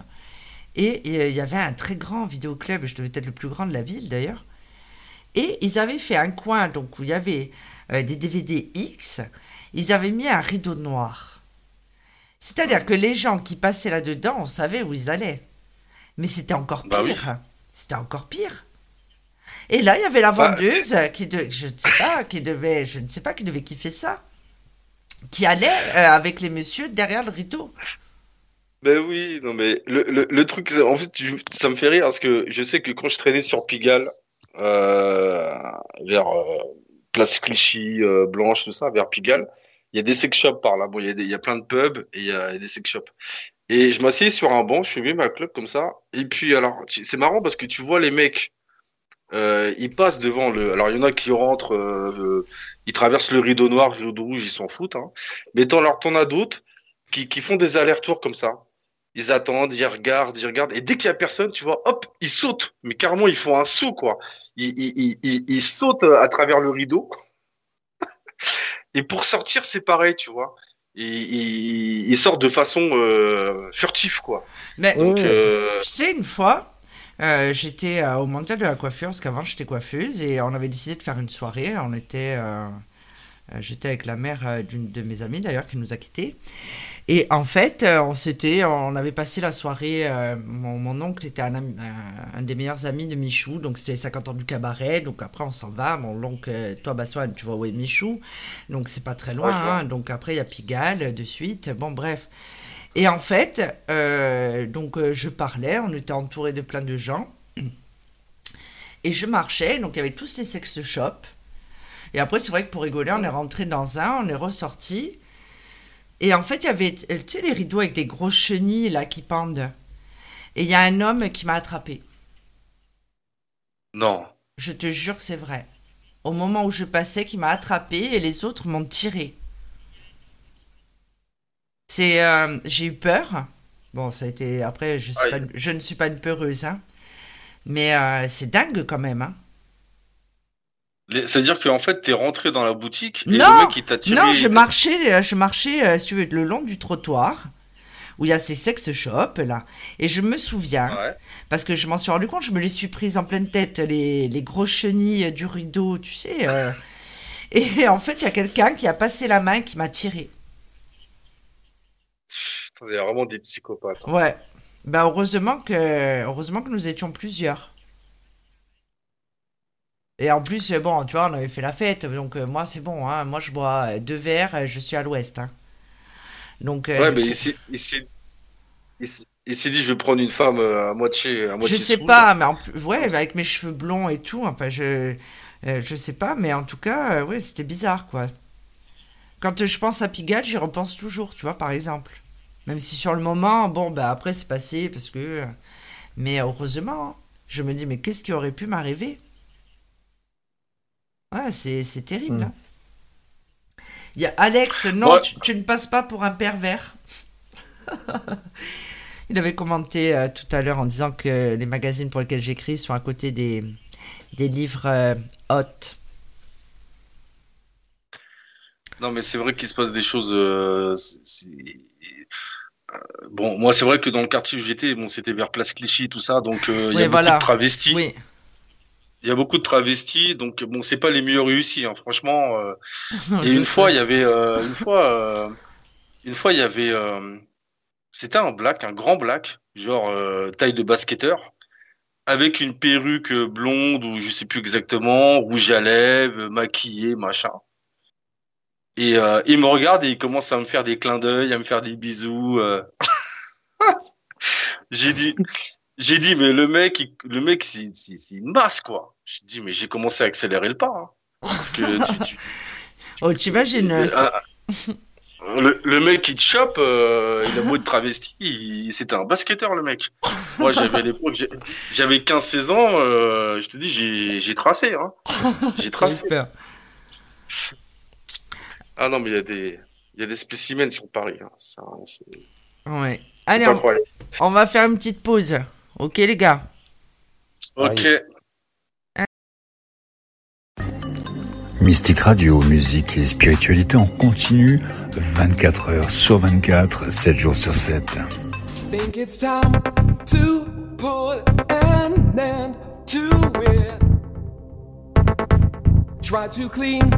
Et, il y avait un très grand vidéoclub, je devais être le plus grand de la ville d'ailleurs. Et ils avaient fait un coin donc où il y avait des DVD X ils avaient mis un rideau noir. C'est-à-dire que les gens qui passaient là-dedans, on savait où ils allaient. Mais c'était encore bah pire. C'était encore pire. Et là, il y avait la bah, vendeuse qui, je ne sais pas, qui devait, je ne sais pas, qui devait kiffer ça, qui allait euh, avec les messieurs derrière le rideau. Ben oui, non mais le, truc, en fait, ça me fait rire parce que je sais que quand je traînais sur Pigalle, euh, vers euh, place Clichy, Blanche, tout ça, vers Pigalle. Il y a des sex shops par là. Bon, il y a, il y a plein de pubs et il y a, des sex shops. Et je m'assieds sur un banc, je fumais ma club comme ça. Et puis, alors, c'est marrant parce que tu vois les mecs, euh, ils passent devant le. Alors, il y en a qui rentrent, euh, ils traversent le rideau noir, le rideau rouge, ils s'en foutent. Hein. Mais t'en as d'autres qui, qui font des allers-retours comme ça. Ils attendent, ils regardent, ils regardent. Et dès qu'il y a personne, tu vois, hop, ils sautent. Mais carrément, ils font un saut, quoi. Ils, ils, ils, ils sautent à travers le rideau. Et pour sortir, c'est pareil, tu vois. Il, il sort de façon euh, furtive, quoi. Mais Donc, euh, tu sais, une fois, euh, j'étais euh, au mondial de la coiffure, parce qu'avant j'étais coiffeuse, et on avait décidé de faire une soirée. On était, j'étais avec la mère d'une de mes amies d'ailleurs qui nous a quittés. Et en fait, euh, on s'était, on avait passé la soirée. euh, mon, mon oncle était un, ami- un- un des meilleurs amis de Michou, donc c'était les 50 ans du cabaret. Donc après, on s'en va. Mon oncle, toi, Bassoine, tu vois où est Michou, donc c'est pas très loin. Hein. Donc après, il y a Pigalle de suite. Bon, bref. Et en fait, euh, donc je parlais, on était entouré de plein de gens. Et je marchais, donc il y avait tous ces sex shops. Et après, c'est vrai que pour rigoler, on est rentré dans un, on est ressorti. Et en fait, il y avait, tu sais, les rideaux avec des grosses chenilles là qui pendent. Et il y a un homme qui m'a attrapé. non. Je te jure c'est vrai. Au moment où je passais, qui m'a attrapé et les autres m'ont tiré. C'est, euh, j'ai eu peur. Bon, ça a été. Après, je, suis Aïe. pas une- je ne suis pas une peureuse, hein. Mais euh, c'est dingue quand même, hein. C'est-à-dire qu'en fait, t'es rentré dans la boutique et Non, le mec, il t'a tiré. Non, je marchais, euh, je marchais, euh, si tu veux, le long du trottoir où il y a ces sex shops là. Et je me souviens, Ouais. parce que je m'en suis rendu compte, je me les suis prises en pleine tête, les, les grosses chenilles du rideau, tu sais. euh. Et en fait, il y a quelqu'un qui a passé la main et qui m'a tiré. Il y a vraiment des psychopathes. hein. Ouais. Ben heureusement que, heureusement que nous étions plusieurs. Et en plus, euh, bon, tu vois, on avait fait la fête, donc euh, moi c'est bon, hein. Moi je bois euh, deux verres, je suis à l'ouest, hein. Donc, Ouais, mais coup- il s'est il s'est- il dit, je vais prendre une femme à moitié, à Je moitié sais saoule. pas, mais en plus, ouais, avec mes cheveux blonds et tout, enfin, je, euh, je sais pas, mais en tout cas, euh, ouais, c'était bizarre, quoi. Quand je pense à Pigalle, j'y repense toujours, tu vois, par exemple. Même si sur le moment, bon, bah après, c'est passé, parce que. Mais heureusement, hein, je me dis, mais qu'est-ce qui aurait pu m'arriver? Ouais, c'est c'est terrible, Mm. hein. Il y a Alex, non, Ouais. tu, tu ne passes pas pour un pervers. Il avait commenté euh, tout à l'heure en disant que les magazines pour lesquels j'écris sont à côté des, des livres euh, hot. Non, mais c'est vrai qu'il se passe des choses. euh, euh, Bon, moi, c'est vrai que dans le quartier où j'étais, bon, c'était vers Place Clichy, tout ça, donc euh, il y a voilà. beaucoup de travestis. Oui, Il y a beaucoup de travestis, donc bon, c'est pas les mieux réussis, hein, franchement. euh. Et une fois, sais. il y avait, euh, une fois, euh, une fois, il y avait, c'était un black, un grand black, genre taille de basketteur, avec une perruque blonde ou je sais plus exactement, rouge à lèvres, maquillé, machin. Et il me regarde et il commence à me faire des clins d'œil, à me faire des bisous. J'ai dit, j'ai dit, mais le mec, il- le mec, c'est c'est- c'est une masse, quoi. J'ai dit, mais j'ai commencé à accélérer le pas. hein. Parce que tu, tu- Oh, tu imagines euh, ah, le, le mec qui te chope, euh, il a beau être travesti, il- c'était un basketteur, le mec. Moi, j'avais à l'époque, j'ai- j'avais 15-16 ans, euh, je te dis, j'ai j'ai tracé. Hein. J'ai tracé. Ah non, mais il y a des, il y a des spécimens sur Paris. Hein. Ça, C'est Ouais. c'est Allez, pas on, incroyable. on va faire une petite pause. Ok, les gars Ok. Mystique Radio, musique et spiritualité en continu, 24 heures sur 24, 7 jours sur 7. think it's time to put an end to it. Try to clean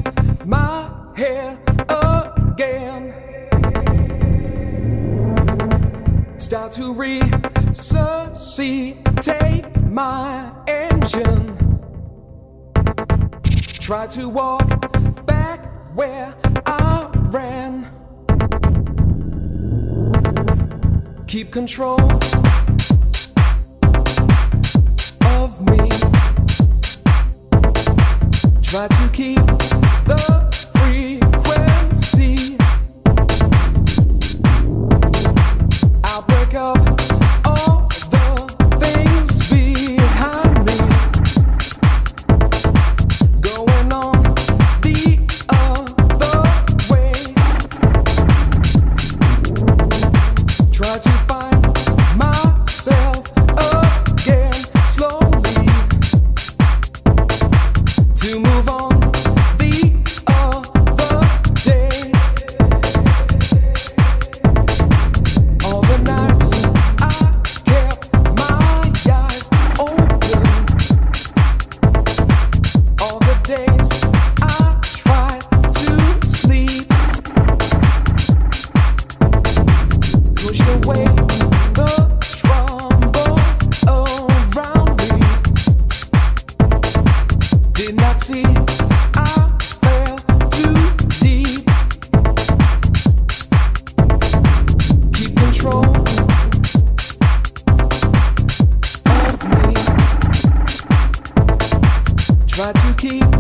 my hair again. Start to resuscitate my engine. Try to walk back where I ran. keep control of me. Try to keep the But you keep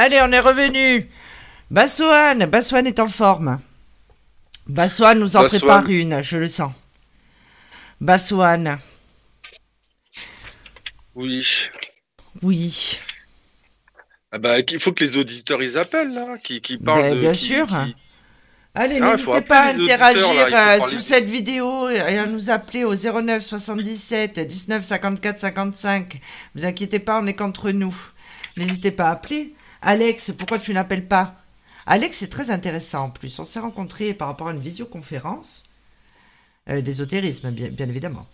Allez, on est revenu. Bassoane, Bassoane est en forme. Bassoane nous en Bassoane. prépare une, je le sens. Bassoane, Oui. oui. Ah bah, il faut que les auditeurs ils appellent là, qui, qui parlent Ben, de. bien qui- sûr. qui- Allez, Ah, n'hésitez pas à interagir là, euh, sous cette vidéo et à nous appeler au 09 77 19 54 55. Vous inquiétez pas, on est qu'entre nous. N'hésitez pas à appeler. Alex, pourquoi tu n'appelles pas? Alex, c'est très intéressant en plus. On s'est rencontrés par rapport à une visioconférence euh, d'ésotérisme, bien, bien évidemment.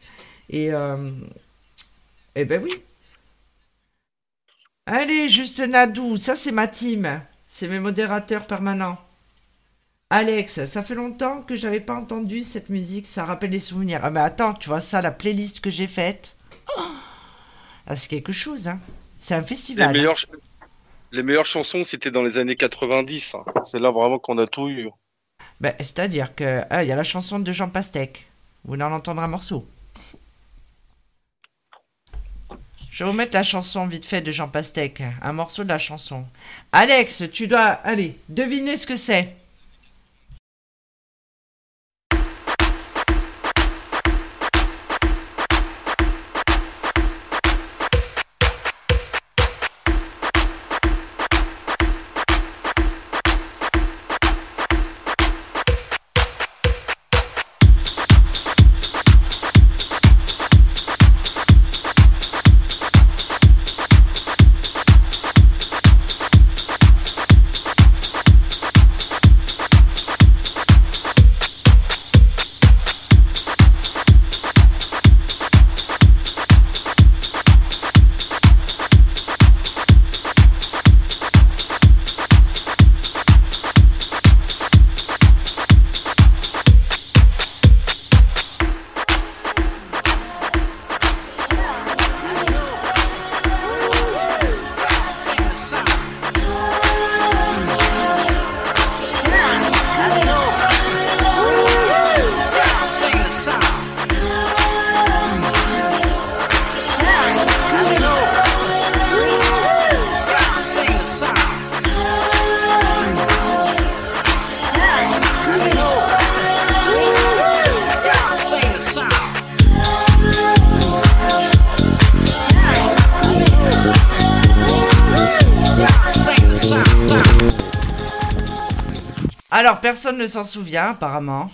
Et, euh, eh ben oui. Allez, juste Nadou, ça c'est ma team. C'est mes modérateurs permanents. Alex, ça fait longtemps que j'avais pas entendu cette musique, ça rappelle des souvenirs. Ah mais attends, tu vois ça, la playlist que j'ai faite? Oh Ah, c'est quelque chose, hein. C'est un Les festival. hein. Les meilleures chansons, c'était dans les années 90. hein. C'est là vraiment qu'on a tout eu. Ben, C'est-à-dire que ah, il y a la chanson de Jean Pastèque. Vous voulez en entendre un morceau Je vais vous mettre la chanson vite fait de Jean Pastèque, un morceau de la chanson. Alex, tu dois, allez, deviner ce que c'est. Personne ne s'en souvient, apparemment.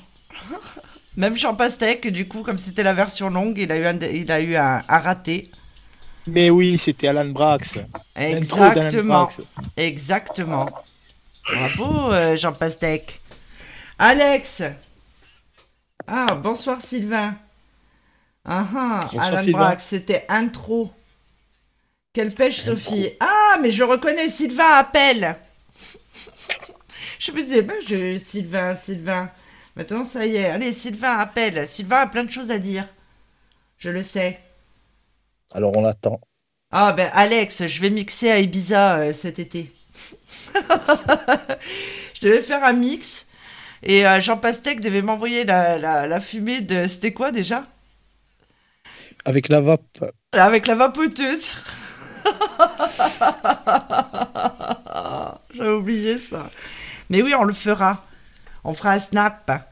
Même Jean Pastèque, du coup, comme c'était la version longue, il a eu un, il a eu un, un raté. Mais oui, c'était Alan Brax. Exactement. Brax. Exactement. Bravo, euh, Jean Pastèque. Alex Ah, bonsoir Sylvain. Ah ah, Bonsoir, Alan Sylvain. Brax, c'était intro. Quelle pêche, Sophie Ah, mais je reconnais, Sylvain appelle Je me disais, ben, je... Sylvain, Sylvain. Maintenant, ça y est. Allez, Sylvain appelle. Sylvain a plein de choses à dire. Je le sais. Alors on l'attend. Ah ben Alex, je vais mixer à Ibiza euh, cet été. je devais faire un mix et euh, Jean Pastèque devait m'envoyer la, la, la fumée de... C'était quoi déjà? Avec la vape. Avec la vapoteuse. J'ai oublié ça. Mais oui, on le fera. On fera un snap.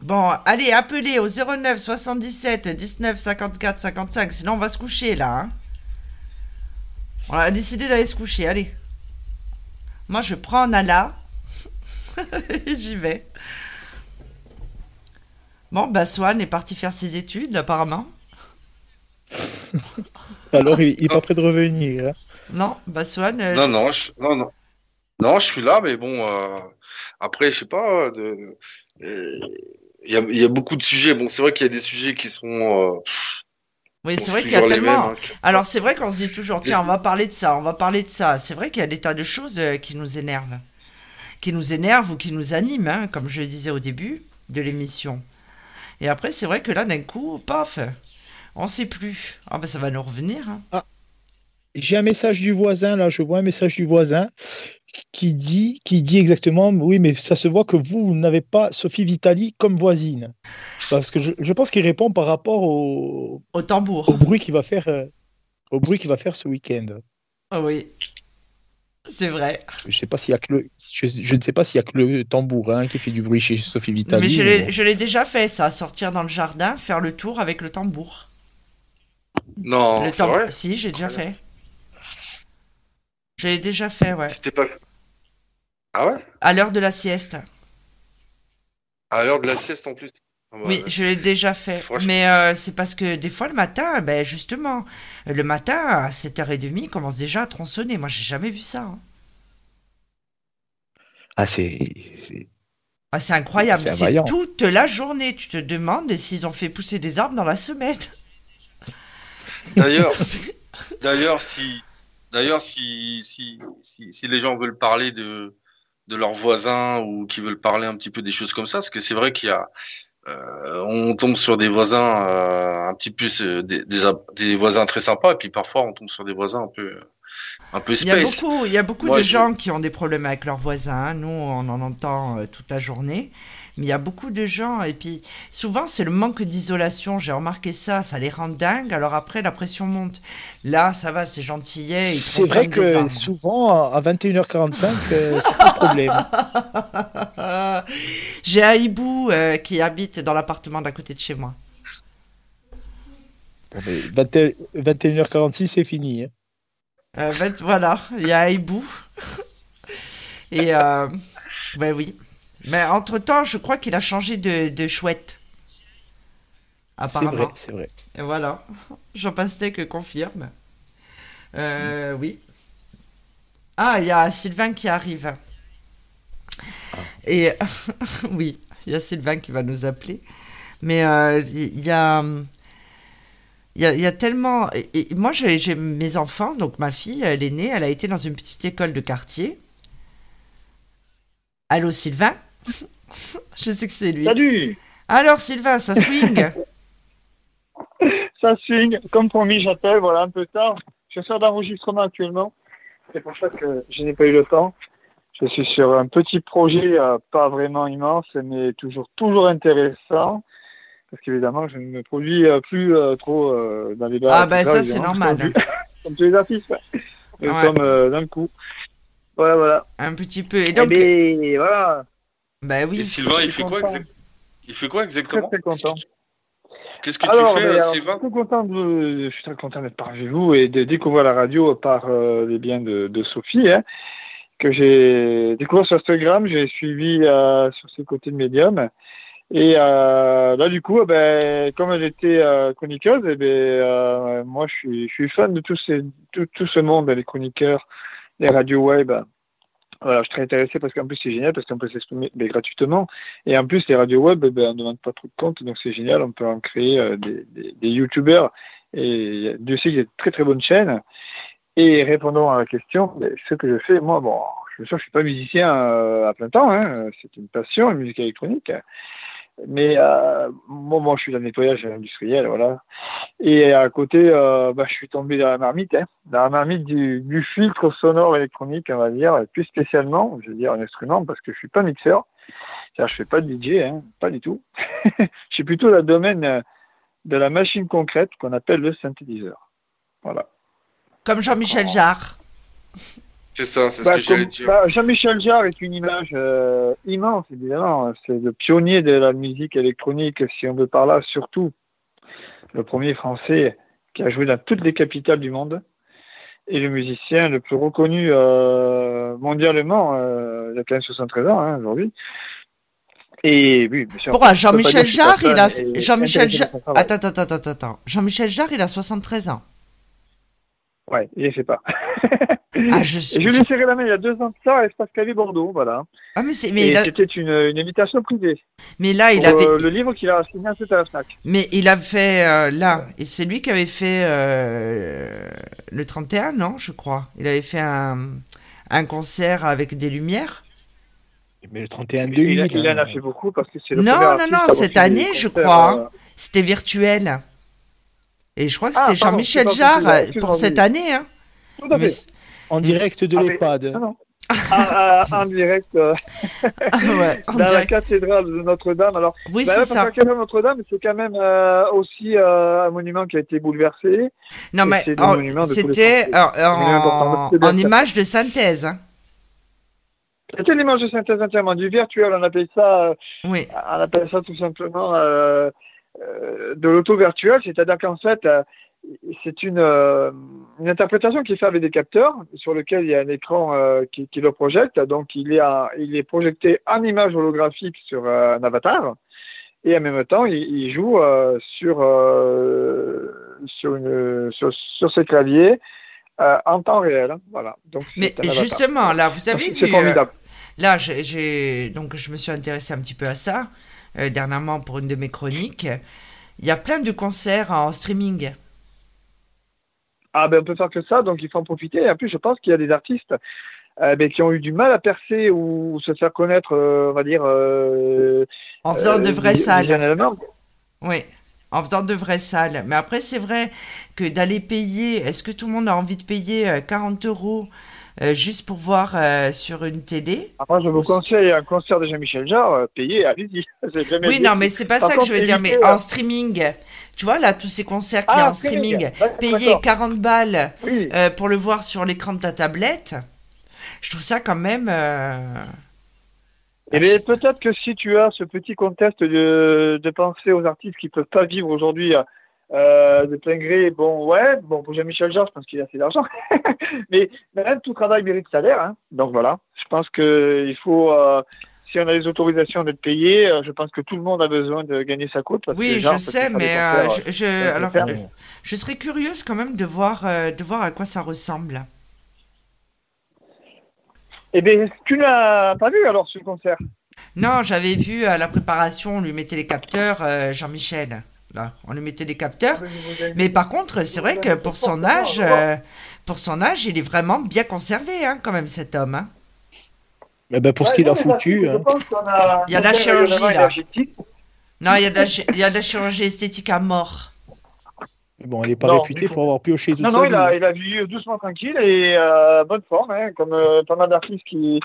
Bon, allez, appelez au 09 77 19 54 55. Sinon, on va se coucher là. hein. On a décidé d'aller se coucher. Allez. Moi, je prends Nala. Et j'y vais. Bon, bah, Swan est parti faire ses études, apparemment. Alors il, il est pas prêt de revenir. hein. Non, bah, Swan. euh, Non, je- non, je... non, non. Non, je suis là, mais bon, euh, après, je sais pas, de... euh, il y a, il y a beaucoup de sujets. Bon, c'est vrai qu'il y a des sujets qui sont. euh, Oui, c'est vrai qu'il y a tellement. mêmes, hein, Alors, c'est vrai qu'on se dit toujours, tiens, on va parler de ça, on va parler de ça. C'est vrai qu'il y a des tas de choses euh, qui nous énervent. Qui nous énervent ou qui nous animent, hein, comme je le disais au début de l'émission. Et après, c'est vrai que là, d'un coup, paf, on sait plus. Ah, ben, ça va nous revenir. hein. J'ai un message du voisin, là, je vois un message du voisin qui dit, qui dit exactement, oui, mais ça se voit que vous, vous n'avez pas Sophie Vitali comme voisine. Parce que je, je pense qu'il répond par rapport au, Au tambour. au bruit qu'il va faire, euh, au bruit qu'il va faire ce week-end. Ah oui. C'est vrai. Je sais pas s'il y a que le, je, je ne sais pas s'il y a que le tambourin qui fait du bruit chez Sophie Vitali. mais je l'ai bon. je l'ai déjà fait, ça, sortir dans le jardin, faire le tour avec le tambour. Non, le c'est tambour- vrai. Si, j'ai déjà fait. J'ai déjà fait, ouais. C'était pas. Ah ouais? À l'heure de la sieste. À l'heure de la sieste en plus. Ah bah, Oui, je l'ai déjà fait. Mais euh, c'est parce que des fois, le matin, ben justement, le matin, à 7h30, il commence déjà à tronçonner. Moi, j'ai jamais vu ça. hein. Ah, c'est. c'est- Ah, c'est incroyable. C'est toute la journée. Tu te demandes s'ils ont fait pousser des arbres dans la semaine. D'ailleurs, d'ailleurs, si, d'ailleurs, si, si, si, si les gens veulent parler de, de leurs voisins ou qui veulent parler un petit peu des choses comme ça, parce que c'est vrai qu'il y a, euh, on tombe sur des voisins euh, un petit peu euh, des, des, des voisins très sympas, et puis parfois on tombe sur des voisins un peu, un peu Il y a space. beaucoup, il y a beaucoup Moi, de je- gens qui ont des problèmes avec leurs voisins. Nous, on en entend euh, toute la journée. Mais il y a beaucoup de gens. Et puis, souvent, c'est le manque d'isolation. J'ai remarqué ça. Ça les rend dingues. Alors après, la pression monte. Là, ça va, c'est gentillet. C'est vrai que souvent, à 21h45, euh, c'est un problème. J'ai un hibou euh, qui habite dans l'appartement d'à côté de chez moi. Bon, mais 20 21h46, c'est fini. hein. Euh, voilà, il y a un hibou. Et ben oui. Mais entre-temps, je crois qu'il a changé de, de chouette. Apparemment. vrai, c'est vrai. Et voilà. Jean Pastèque confirme. Euh, oui. Ah, il y a Sylvain qui arrive. Et oui, il y a Sylvain qui va nous appeler. Mais euh, il y a. Il y a, il y a tellement. et- moi, j'ai mes enfants, donc ma fille, elle est née, elle a été dans une petite école de quartier. Allô, Sylvain? Je sais que c'est lui. Salut Alors, Sylvain, ça swing? Ça swing, comme promis, j'appelle, voilà, un peu tard. Je suis d'enregistrement actuellement. C'est pour ça que je n'ai pas eu le temps. Je suis sur un petit projet, euh, pas vraiment immense, mais toujours, toujours intéressant. Parce qu'évidemment, je ne me produis euh, plus euh, trop dans les bars. Ah, tout bah ça, c'est normal. Comme, comme tous les artistes, ouais. Mais Ouais. Comme d'un coup. Voilà, voilà. Un petit peu. Et Et donc, ben, voilà, bah Et oui. Sylvain, il fait quoi Il fait quoi très exactement très content. Qu'est-ce que Alors, tu fais, euh, alors, je, Sylvain suis très content de, je suis très content d'être parmi vous et de découvrir la radio par euh, les biens de, de Sophie, hein, que j'ai découvert sur Instagram. J'ai suivi euh, sur ses côtés de médium. Et euh, là, du coup, eh ben, comme elle était euh, chroniqueuse, eh ben, euh, moi, je suis, je suis fan de tout, ces, tout, tout ce monde, les chroniqueurs, les radios web. Voilà, je suis très intéressé parce qu'en plus, c'est génial parce qu'on peut s'exprimer ben, gratuitement. Et en plus, les radios web, ben, on ne demande pas trop de compte, donc c'est génial. On peut en créer euh, des, des, youtubeurs. Et Dieu sait qu'il y a de très très bonnes chaînes. Et répondant à la question, ben, ce que je fais, moi, bon, je suis sûr que je suis pas musicien euh, à plein temps. Hein, c'est une passion, la musique électronique. Mais euh, moi, je suis dans le nettoyage industriel, voilà. Et à côté, euh, bah, je suis tombé dans la marmite, hein, dans la marmite du, du filtre sonore électronique, on va dire, et plus spécialement, je veux dire un instrument, parce que je suis pas mixeur. C'est-à-dire, je fais pas de DJ, hein, pas du tout. je suis plutôt dans le domaine euh, de la machine concrète qu'on appelle le synthétiseur. Voilà. Comme Jean-Michel Jarre. C'est ça, c'est ce Bah, que j'allais comme- dire. bah, Jean-Michel Jarre est une image euh, immense, évidemment. C'est le pionnier de la musique électronique, si on veut par là, surtout le premier français qui a joué dans toutes les capitales du monde et le musicien le plus reconnu euh, mondialement. euh, il a quand même 73 ans hein, aujourd'hui. Et oui, bien sûr. Pourquoi je peux pas dire Jean-Michel Jarre, il a. Jean-Michel Jarre. attends, attends, attends, attends. Jean-Michel Jarre, il a 73 ans. Ouais, il ne sait pas. Ah, je suis. je lui ai serré la main il y a deux ans de ça à Espace Cavé Bordeaux, voilà. Ah, mais, c'est- mais, Et il a- c'était une, une invitation privée. mais là, il pour, avait. euh, le livre qu'il a signé à la FNAC. Mais il a fait. euh, là, et c'est lui qui avait fait euh, le 31, non, je crois. Il avait fait un, un concert avec des lumières. Mais le 31 Il, 2000. il en a hein. fait beaucoup parce que c'est le Non, premier non, non, cette année, je crois, hein. C'était virtuel. Et je crois que Ah, c'était Jean-Michel Jarre euh, pour cette année. Hein. Tout à Mais fait. c- En direct de Ah, l'EHPAD. Ah, ah, en direct euh, Ouais, en dans la cathédrale de Notre-Dame. Alors, Oui, bah c'est ça. la cathédrale de Notre-Dame, c'est quand même euh, aussi euh, un monument qui a été bouleversé. Non, mais c'était en, image de synthèse. hein. C'était l'image de synthèse entièrement du virtuel. On appelle ça, euh, Oui. on appelle ça tout simplement euh, de l'auto-virtuel. C'est-à-dire qu'en fait, euh, c'est une, euh, une interprétation qui est faite avec des capteurs sur lequel il y a un écran qui, qui le projette. Donc, il est, il est projeté en image holographique sur un avatar. Et en même temps, il, il joue euh, sur, euh, sur, une, sur, sur ses claviers euh, en temps réel. hein. Voilà. Donc, Mais justement, là, vous avez C'est vu. formidable. Là, j'ai- donc je me suis intéressée un petit peu à ça euh, dernièrement pour une de mes chroniques. Il y a plein de concerts en streaming. Ah ben on peut faire que ça, donc il faut en profiter. Et en plus, je pense qu'il y a des artistes euh, ben, qui ont eu du mal à percer ou se faire connaître, euh, on va dire. Euh, En faisant de vraies salles. Oui, en faisant de vraies salles. Mais après, c'est vrai que d'aller payer, est-ce que tout le monde a envie de payer euh, 40 euros juste pour voir euh, sur une télé Ah, Moi, je vous conseille un concert de Jean-Michel Jarre, euh, payé, allez-y. Oui, dit. non, mais c'est pas Par ça que je veux dire. Mais euh, en streaming, tu vois, là, tous ces concerts Ah, en streaming, payer D'accord. 40 balles Oui. euh, pour le voir sur l'écran de ta tablette, je trouve ça quand même. euh, Et bien, peut-être que si tu as ce petit contexte de, de penser aux artistes qui peuvent pas vivre aujourd'hui euh, de plein gré, bon, ouais, bon, pour Jean-Michel Jarre, je pense qu'il a assez d'argent. mais même tout travail mérite salaire. Hein. Donc voilà, je pense qu'il faut, euh, si on a les autorisations d'être payé, euh, je pense que tout le monde a besoin de gagner sa cote. parce que Oui, Jarre je sais, mais concerts, je, je- alors, faire. je serais curieuse quand même de voir, de voir à quoi ça ressemble. Eh bien, tu n'as pas vu alors ce concert? Non, j'avais vu à la préparation, on lui mettait les capteurs, Jean-Michel. Là, on lui mettait les capteurs. Mais par contre, c'est vrai que pour son âge, euh, pour son âge, il est vraiment bien conservé, hein, quand même, cet homme. hein. Mais ben, pour ce qu'il non, a foutu. hein. Il y a la un chirurgie, là. Non, il y a de la, il y a de la chirurgie esthétique à mort. Mais Bon, elle n'est pas Non, réputée tout. pour avoir pioché toute Non, sa non, vie. il a, il a vu doucement tranquille et euh, bonne forme, hein, comme euh, pas mal d'artistes qui,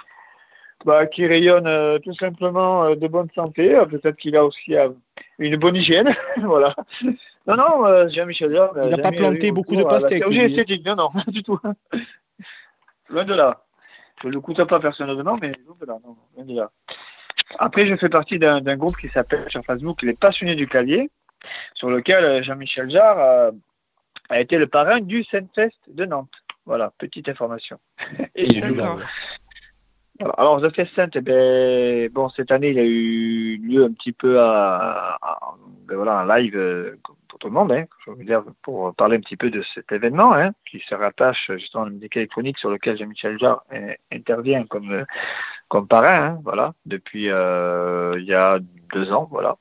bah, qui rayonnent euh, tout simplement euh, de bonne santé. Peut-être qu'il a aussi euh, une bonne hygiène. voilà. Non, non, euh, Jean-Michel Jarre, Il n'a jamais pas planté beaucoup de pastèques, lui. esthétique, non, non, pas du tout. loin de là. Je ne le coûte pas personnellement, mais loin de là. Non, loin de là. Après, je fais partie d'un groupe qui s'appelle sur Facebook Les Passionnés du Clavier, sur lequel euh, Jean-Michel Jarre euh, a été le parrain du Senfest de Nantes. Voilà, petite information. Et Il est je- D'accord. voilà. Alors, The Fest Saint, eh ben, bon, cette année, il a eu lieu un petit peu à, à- ben voilà, en live euh, pour tout le monde, hein, je veux dire, pour parler un petit peu de cet événement, hein, qui se rattache justement à la musique électronique sur lequel Jean-Michel Jarre intervient comme, euh, comme parrain, hein, voilà, depuis euh, il y a deux ans, voilà.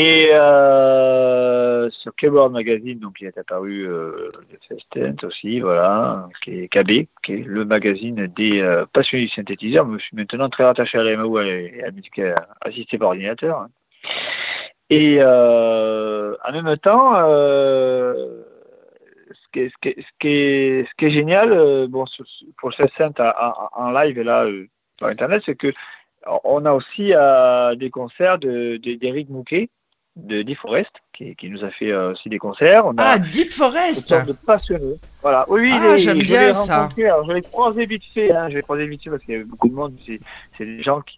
Et euh, sur Keyboard Magazine, donc il est apparu euh, Festent aussi, voilà, qui est KB, qui est le magazine des euh, passionnés du synthétiseur. Je suis maintenant très rattaché à la MAO et à la musique euh, assistée par ordinateur. hein. Et en même temps, ce, qui est, génial bon, pour le Festent en, live et là par Internet, c'est que on a aussi des concerts de- de- d'Éric Mouquet de Deep Forest qui, qui nous a fait euh, aussi des concerts. On a Ah, Deep Forest de passionné. Voilà. Oui, Ah, j'aime bien ça. Alors, je l'ai croisé vite fait. Hein, je l'ai croisé vite fait parce qu'il y avait beaucoup de monde. C'est, des gens qui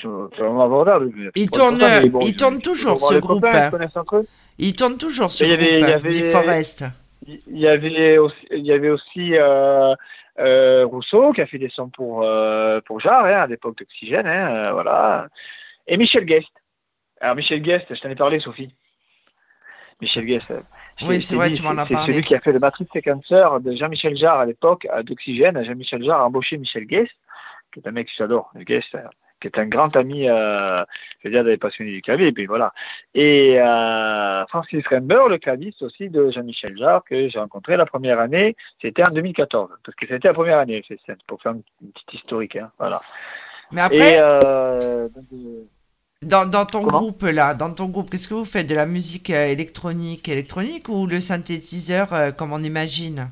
sont vraiment abordables. Ils tournent- bon, ils tournent toujours, ce groupe, copains, hein. Ils se connaissent entre eux. Il tourne toujours ce Il y groupe, il y euh, avait- Deep Forest. Il y avait aussi, il y avait aussi euh, euh, Rousseau qui a fait des sons pour, pour Jarre hein, à l'époque d'Oxygène. Hein, voilà. Et Michel Guest. Alors, Michel Guest, je t'en ai parlé, Sophie. Michel Guest. Oui, c'est vrai, dit, tu m'en as parlé. C'est celui qui a fait le Matrix Sequencer de Jean-Michel Jarre à l'époque à d'Oxygène. Jean-Michel Jarre a embauché Michel Guest, qui est un mec que j'adore. Guest, euh, qui est un grand ami, euh, je veux dire, des passionnés du clavier. Et puis voilà. Et euh, Francis Rember, le claviste aussi de Jean-Michel Jarre, que j'ai rencontré la première année, c'était en 2014. Parce que c'était la première année, c'est pour faire une une petite historique. Hein, voilà. Mais après, Et euh, donc, euh, dans, dans ton comment groupe, là, dans ton groupe, qu'est-ce que vous faites? De la musique euh, électronique, électronique ou le synthétiseur, euh, comme on imagine?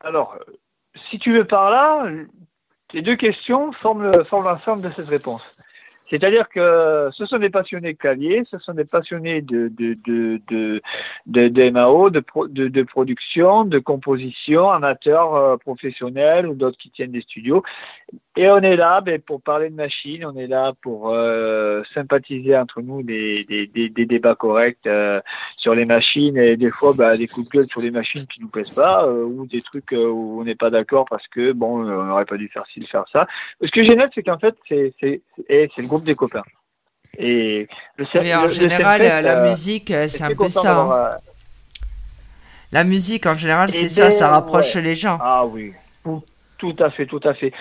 Alors, euh, si tu veux par là, les deux questions forment, le- forment l'ensemble de cette réponse. C'est-à-dire que ce sont des passionnés de clavier, ce sont des passionnés de, de, de, de, de, MAO, de, de, production, de composition, amateurs euh, professionnels ou d'autres qui tiennent des studios. Et on est là ben, pour parler de machines, on est là pour euh, sympathiser entre nous des, des, des, débats corrects euh, sur les machines et des fois ben, des coups de gueule sur les machines qui nous plaisent pas ou des trucs où on n'est pas d'accord parce que bon, on n'aurait pas dû faire ci, faire ça. Ce que j'ai noté, c'est qu'en fait, c'est le groupe des copains. Et le, Mais en le- le général, la euh, musique, euh, c'est est un peu ça. hein. euh, La musique, en général, Eh c'est ça, ça ben, rapproche ouais. les gens. Ah oui, tout, à fait, tout à fait.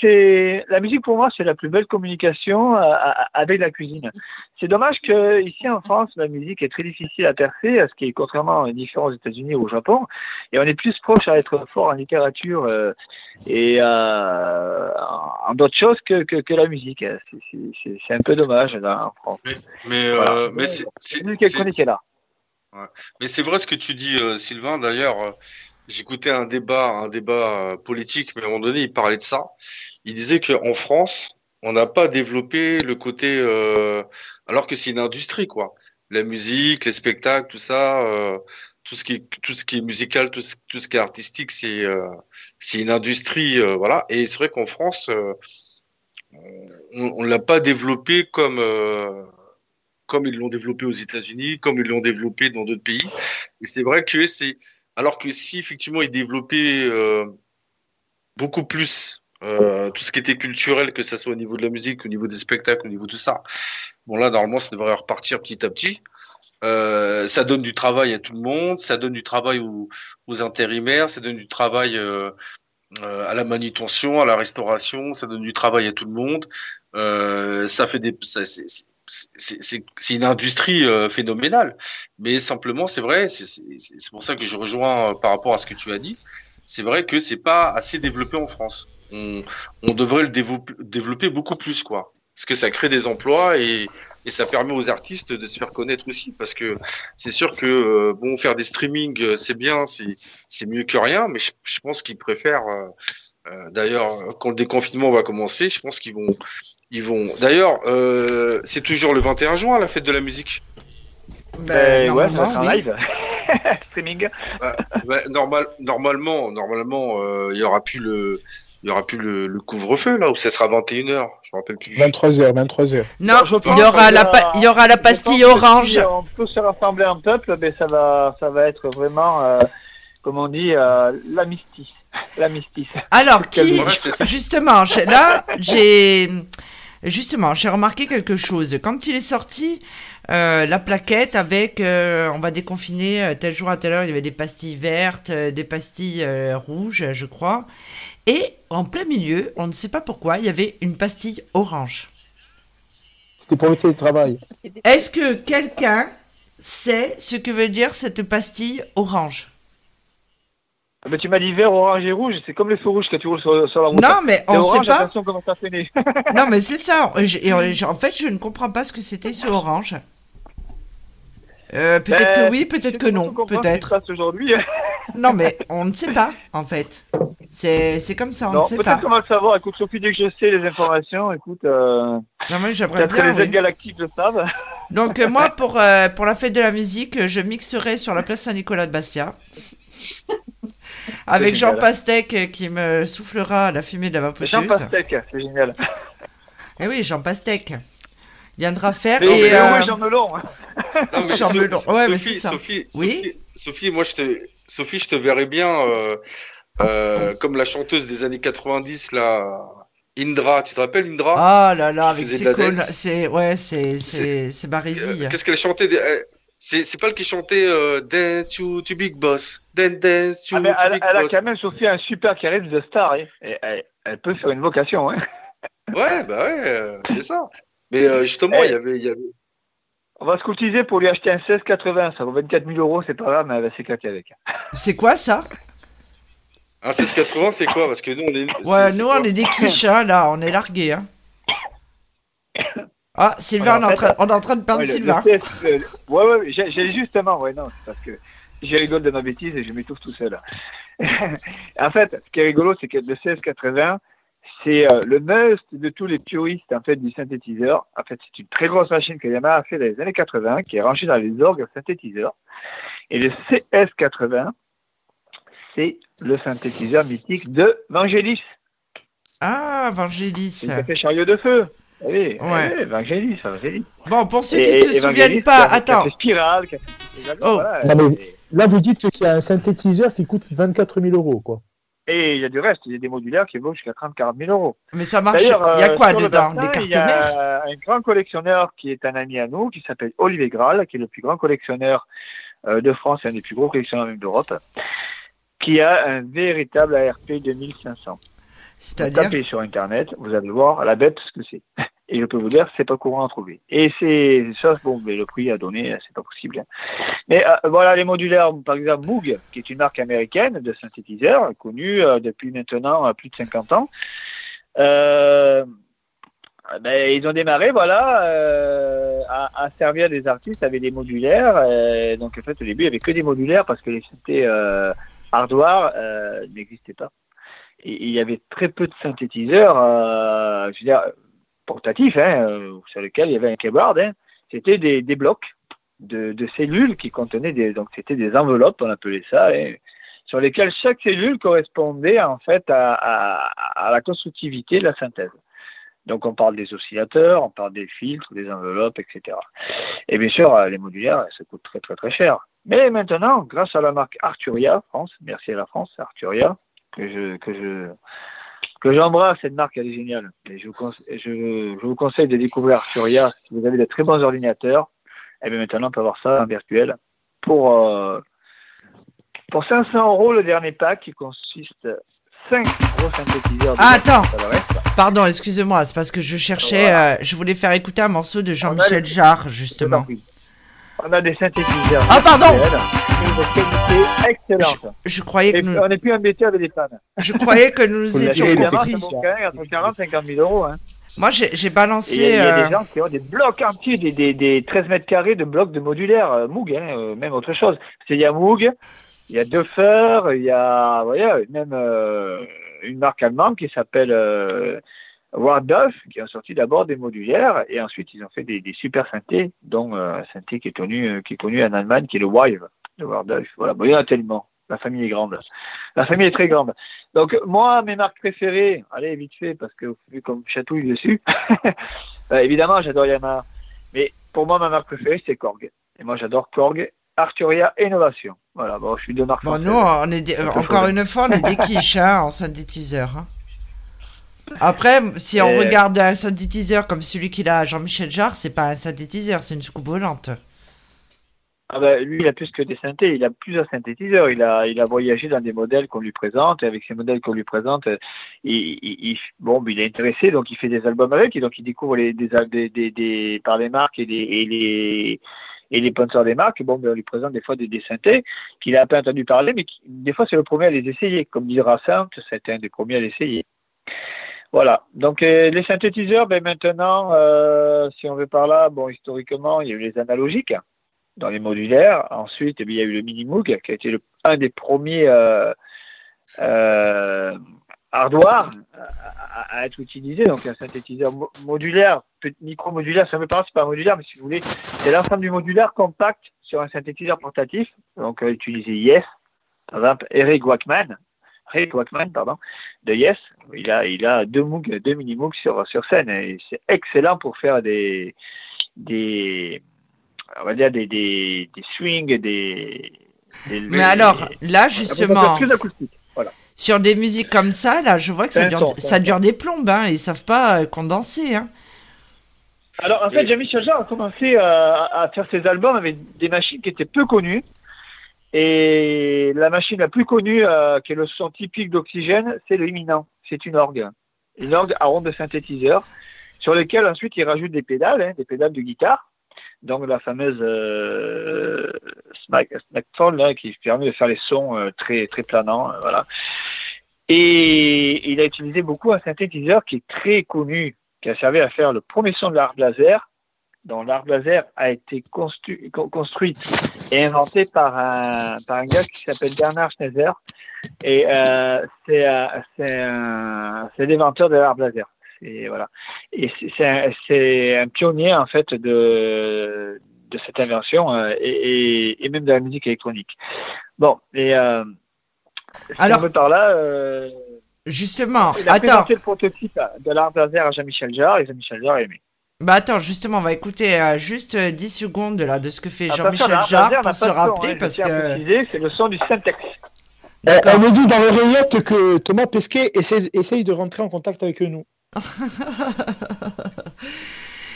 C'est, la musique pour moi, c'est la plus belle communication euh, à- avec la cuisine. C'est dommage que ici en France, la musique est très difficile à percer, ce qui est contrairement différent aux États-Unis ou au Japon. Et on est plus proche à être fort en littérature euh, et euh, en d'autres choses que, que, que la musique. C'est, un peu dommage là en France. Mais, Voilà. euh, mais c'est là. Mais c'est vrai ce que tu dis, Sylvain. D'ailleurs, j'écoutais un débat, un débat euh, politique, mais à un moment donné, il parlait de ça. Il disait qu'en France, on n'a pas développé le côté, euh, alors que c'est une industrie, quoi. La musique, les spectacles, tout ça, euh, tout ce qui est, tout ce qui est musical, tout ce, qui est artistique, c'est, euh, c'est une industrie, euh, voilà. Et c'est vrai qu'en France, euh, on, on l'a pas développé comme, comme ils l'ont développé aux États-Unis, comme ils l'ont développé dans d'autres pays. Et c'est vrai que c'est, alors que si effectivement ils développaient euh, beaucoup plus euh, tout ce qui était culturel, que ce soit au niveau de la musique, au niveau des spectacles, au niveau de tout ça, bon là normalement ça devrait repartir petit à petit. Euh, ça donne du travail à tout le monde, ça donne du travail aux, intérimaires, ça donne du travail euh, à la manutention, à la restauration, ça donne du travail à tout le monde. Ça fait des, c'est une industrie euh, phénoménale. Mais simplement, c'est vrai, c'est pour ça que je rejoins euh, par rapport à ce que tu as dit. C'est vrai que c'est pas assez développé en France. On, on devrait le développer, beaucoup plus, quoi. Parce que ça crée des emplois et, et ça permet aux artistes de se faire connaître aussi. Parce que c'est sûr que euh, bon, faire des streamings, euh, c'est bien, c'est c'est mieux que rien. Mais je, je pense qu'ils préfèrent. euh, euh, D'ailleurs, quand le déconfinement va commencer, je pense qu'ils vont, ils vont. D'ailleurs, euh, c'est toujours le 21 juin la fête de la musique. Ben, ouais, en oui. live. Streaming. Normal, normalement, normalement, euh, il y aura plus le, il y aura plus le, le couvre-feu là où ça sera 21 h Je me rappelle plus. 23h, 23h. Non, Je il y aura la, pa- il y aura la pastille orange. Si on peut se rassembler en peuple, ben ça va, ça va être vraiment, euh, comme on dit, euh. Alors, qui, c'est justement, là, j'ai, justement, j'ai remarqué quelque chose. Quand il est sorti, euh, la plaquette avec, euh, on va déconfiner euh, tel jour à telle heure, il y avait des pastilles vertes, des pastilles euh, rouges, je crois. Et en plein milieu, on ne sait pas pourquoi, il y avait une pastille orange. C'était pour le télétravail. Est-ce que quelqu'un sait ce que veut dire cette pastille orange? Ah ben, tu m'as dit vert, orange et rouge, c'est comme les feux rouges que tu roules sur, sur la route. Non, mais C'est on orange, sait pas. comment Non, mais c'est ça. Je- euh, en fait, je ne comprends pas ce que c'était ce orange. Euh, peut-être Ben, que oui, peut-être que non, peut-être. aujourd'hui. Non, mais on ne sait pas, en fait. C'est comme ça, on Non, ne sait peut-être pas. qu'on va le savoir. Écoute, Sophie, dès que je sais les informations, écoute, euh, Non, mais j'aimerais peut-être que bien. les oui. galactiques le savent. Donc, euh, moi, pour, pour la fête de la musique, je mixerai sur la place Saint-Nicolas de Bastia. Avec Jean. Pastèque qui me soufflera la fumée de la vapoteuse. Jean Pastèque, c'est génial. Eh oui, Jean Pastèque. Il viendra faire. Mais, et, mais euh, oui, Jean Melon. Non, mais Jean So- Melon. Ouais, mais Sophie, c'est ça. Sophie, Oui? Sophie, Sophie, moi je te, Sophie, je te verrais bien euh, euh, comme la chanteuse des années 90 là, Indra. Tu te rappelles Indra? Oh là là, avec ses c'est ouais, c'est c'est. Euh, Qu'est-ce qu'elle chantait des- C'est c'est pas elle qui chantait euh, Dance you to Big Boss, Dance Dance you Ah, mais to elle, Big elle a quand même, Sophie, un super charisme de star. hein. Et elle, elle peut faire une vocation. Hein. Ouais, bah ouais, euh, c'est ça. Mais euh, justement, Eh. il y avait, il y avait. On va se cotiser pour lui acheter un 1680. Ça vaut 24 000 euros, c'est pas grave, mais elle va s'éclater avec. C'est quoi ça? Un 1680, c'est quoi? Parce que nous, on est. Ouais, nous on est des quiches, hein, là, on est largués. Hein. Ah, Sylvain, on, est en train, fait, on est en train de perdre Ouais, le- Sylvain. le CS, euh, ouais, ouais, j'ai justement, ouais, non, c'est parce que j'ai rigole de ma bêtise et je m'étouffe tout seul. en fait, ce qui est rigolo, c'est que le 1680, c'est euh, le must de tous les puristes en fait du synthétiseur. En fait, c'est une très grosse machine que Yamaha a fait dans les années 80, qui est rangée dans les orgues synthétiseurs. Et le CS80, c'est le synthétiseur mythique de Vangelis. Ah, Vangelis. C'est fait chariot de feu. Eh Oui, Ouais. oui, Vangelis, Vangelis. Bon, pour ceux qui et- se souviennent pas, qui a- qui a attends. Spirale, qui a fait- Oh. voilà, Non, mais- et- Là, vous dites qu'il y a un synthétiseur qui coûte 24 000 euros, quoi. Et il y a du reste, il y a des modulaires qui vont jusqu'à 30-40 000 euros. Mais ça marche. D'ailleurs, Il y a euh, quoi dedans Il y a un grand collectionneur qui est un ami à nous, qui s'appelle Olivier Graal, qui est le plus grand collectionneur euh, de France et un des plus gros collectionneurs même d'Europe, qui a un véritable ARP 2500. Vous tapez sur Internet, vous allez voir la bête ce que c'est. Et je peux vous dire, c'est pas courant à trouver. Et c'est ça, bon, mais le prix à donner, c'est pas possible. hein. Mais euh, voilà les modulaires, par exemple Moog, qui est une marque américaine de synthétiseurs, connue euh, depuis maintenant euh, plus de 50 ans. Ben, ils ont démarré, voilà, à, à servir des artistes avec des modulaires. donc en fait, au début, il n'y avait que des modulaires parce que les synthés hardware n'existaient pas. Et il y avait très peu de synthétiseurs, euh, portatifs, hein, euh, sur lesquels il y avait un keyboard. Hein. C'était des, blocs de, cellules qui contenaient des, donc c'était des enveloppes, on appelait ça, hein, sur lesquelles chaque cellule correspondait en fait à la constructivité de la synthèse. Donc on parle des oscillateurs, on parle des filtres, des enveloppes, etc. Et bien sûr, euh, les modulaires, ça coûte très très très cher. Mais maintenant, grâce à la marque Arturia France, merci à la France, Arturia, que je que je que j'embrasse, cette marque elle est géniale. Et je vous conse- je, je vous conseille de découvrir Arturia si vous avez de très bons ordinateurs. Et bien maintenant, on peut avoir ça en virtuel pour euh, pour 500 euros le dernier pack qui consiste 5 gros synthétiseurs. Ah, attends. Pardon, excusez-moi, c'est parce que je cherchais, euh, je voulais faire écouter un morceau de Jean-Michel les- Jarre, justement. On a des synthétiseurs. Ah, pardon. qualité excellente. Je croyais que nous, on n'est plus embêté avec des pannes. je croyais que nous étions les compris. Entre 40 et 50 000 euros. Hein. Moi, j'ai il y balancé. il y a euh, des gens qui ont des blocs entiers, des, des, des 13 mètres carrés de blocs de modulaire euh, Moog, hein, euh, même autre chose. Qu'il y a Moog, il y a Duffer, il y a vous voyez, même euh, une marque allemande qui s'appelle Wardolf, qui ont sorti d'abord des modulaires et ensuite ils ont fait des, des super synthés, dont euh, un synthé qui est connu, euh, qui est connu en Allemagne, qui est le Wive de Wardolf. Voilà, bon, il y en a tellement. La famille est grande. La famille est très grande. Donc moi, mes marques préférées, allez vite fait parce que vu comme chatouille dessus, euh, évidemment j'adore Yamaha, mais pour moi ma marque préférée c'est Korg. Et moi j'adore Korg, Arturia et Innovation. Voilà, bon je suis deux marques. Bon, nous, on est des- encore une fois, on est des quiches hein, en synthétiseur. hein. Après, si on Et- regarde un synthétiseur comme celui qu'il a à Jean-Michel Jarre, c'est pas un synthétiseur, c'est une soucoupe volante. Ah ben, lui, il a plus que des synthés, il a plusieurs synthétiseurs. Il a, il a voyagé dans des modèles qu'on lui présente, et avec ces modèles qu'on lui présente, euh, il, il, il- bon, il est intéressé, donc il fait des albums avec, et donc il découvre les, des, des, des, des- par les marques et les, et les, et les sponsors des marques. Bon, ben, on lui présente des fois des, des synthés qu'il a un peu entendu parler, mais qui, des fois c'est le premier à les essayer. Comme dira Simple, c'était un des premiers à l'essayer. Voilà. Donc les synthétiseurs, ben maintenant, euh, si on veut par là, bon, historiquement, il y a eu les analogiques dans les modulaires. Ensuite, eh il y a eu le Minimoog, qui a été un des premiers euh, euh, à, être utilisé. Donc un synthétiseur mo- modulaire, micro-modulaire, ça me parle, c'est pas modulaire, mais si vous voulez, c'est l'ensemble du modulaire compact sur un synthétiseur portatif. Donc euh, utiliser Yes, par exemple, Eric Wackman. Eric Wackman, pardon, de Yes, il a, il a deux Moog, deux mini Moog sur, sur scène et c'est excellent pour faire des, des, on va dire des, des, des swings, des, des Mais alors, là, justement, plus acoustique. Voilà. sur des musiques comme ça, là, je vois que ça dure, ça dure des plombes, hein, ils savent pas euh, condenser. Hein. Alors en fait, Jean-Michel Jarre a commencé euh, à, à faire ses albums avec des machines qui étaient peu connues. Et la machine la plus connue, euh, qui est le son typique d'oxygène, c'est le. C'est une orgue. Une orgue à ronde de synthétiseur, sur lesquelles ensuite il rajoute des pédales, hein, des pédales de guitare. Donc la fameuse euh, Smack, Smackphone, qui permet de faire les sons euh, très, très planants. voilà. Et il a utilisé beaucoup un synthétiseur qui est très connu, qui a servi à faire le premier son de l'art laser, dont l'arbre laser a été construit, con- construite et inventée par un, par un gars qui s'appelle Bernard Schneider. Et euh, c'est euh, c'est un- c'est l'inventeur de l'arbre laser. Et voilà. Et c'est- c'est un, un pionnier en fait de de cette invention euh, et, et, même de la musique électronique. Bon, et euh, Alors- un peu par là. euh, Justement, il a attends, présenté le prototype de l'arbre laser à Jean-Michel Jarre et Jean-Michel Jarre a aimé. Bah attends, justement, on va écouter euh, juste euh, 10 secondes de, là, de ce que fait Attention, Jean-Michel Jarre pour se rappeler hein, parce que... C'est le son du syntax. Elle, elle me dit dans l'oreillette que Thomas Pesquet essaie, essaye de rentrer en contact avec nous.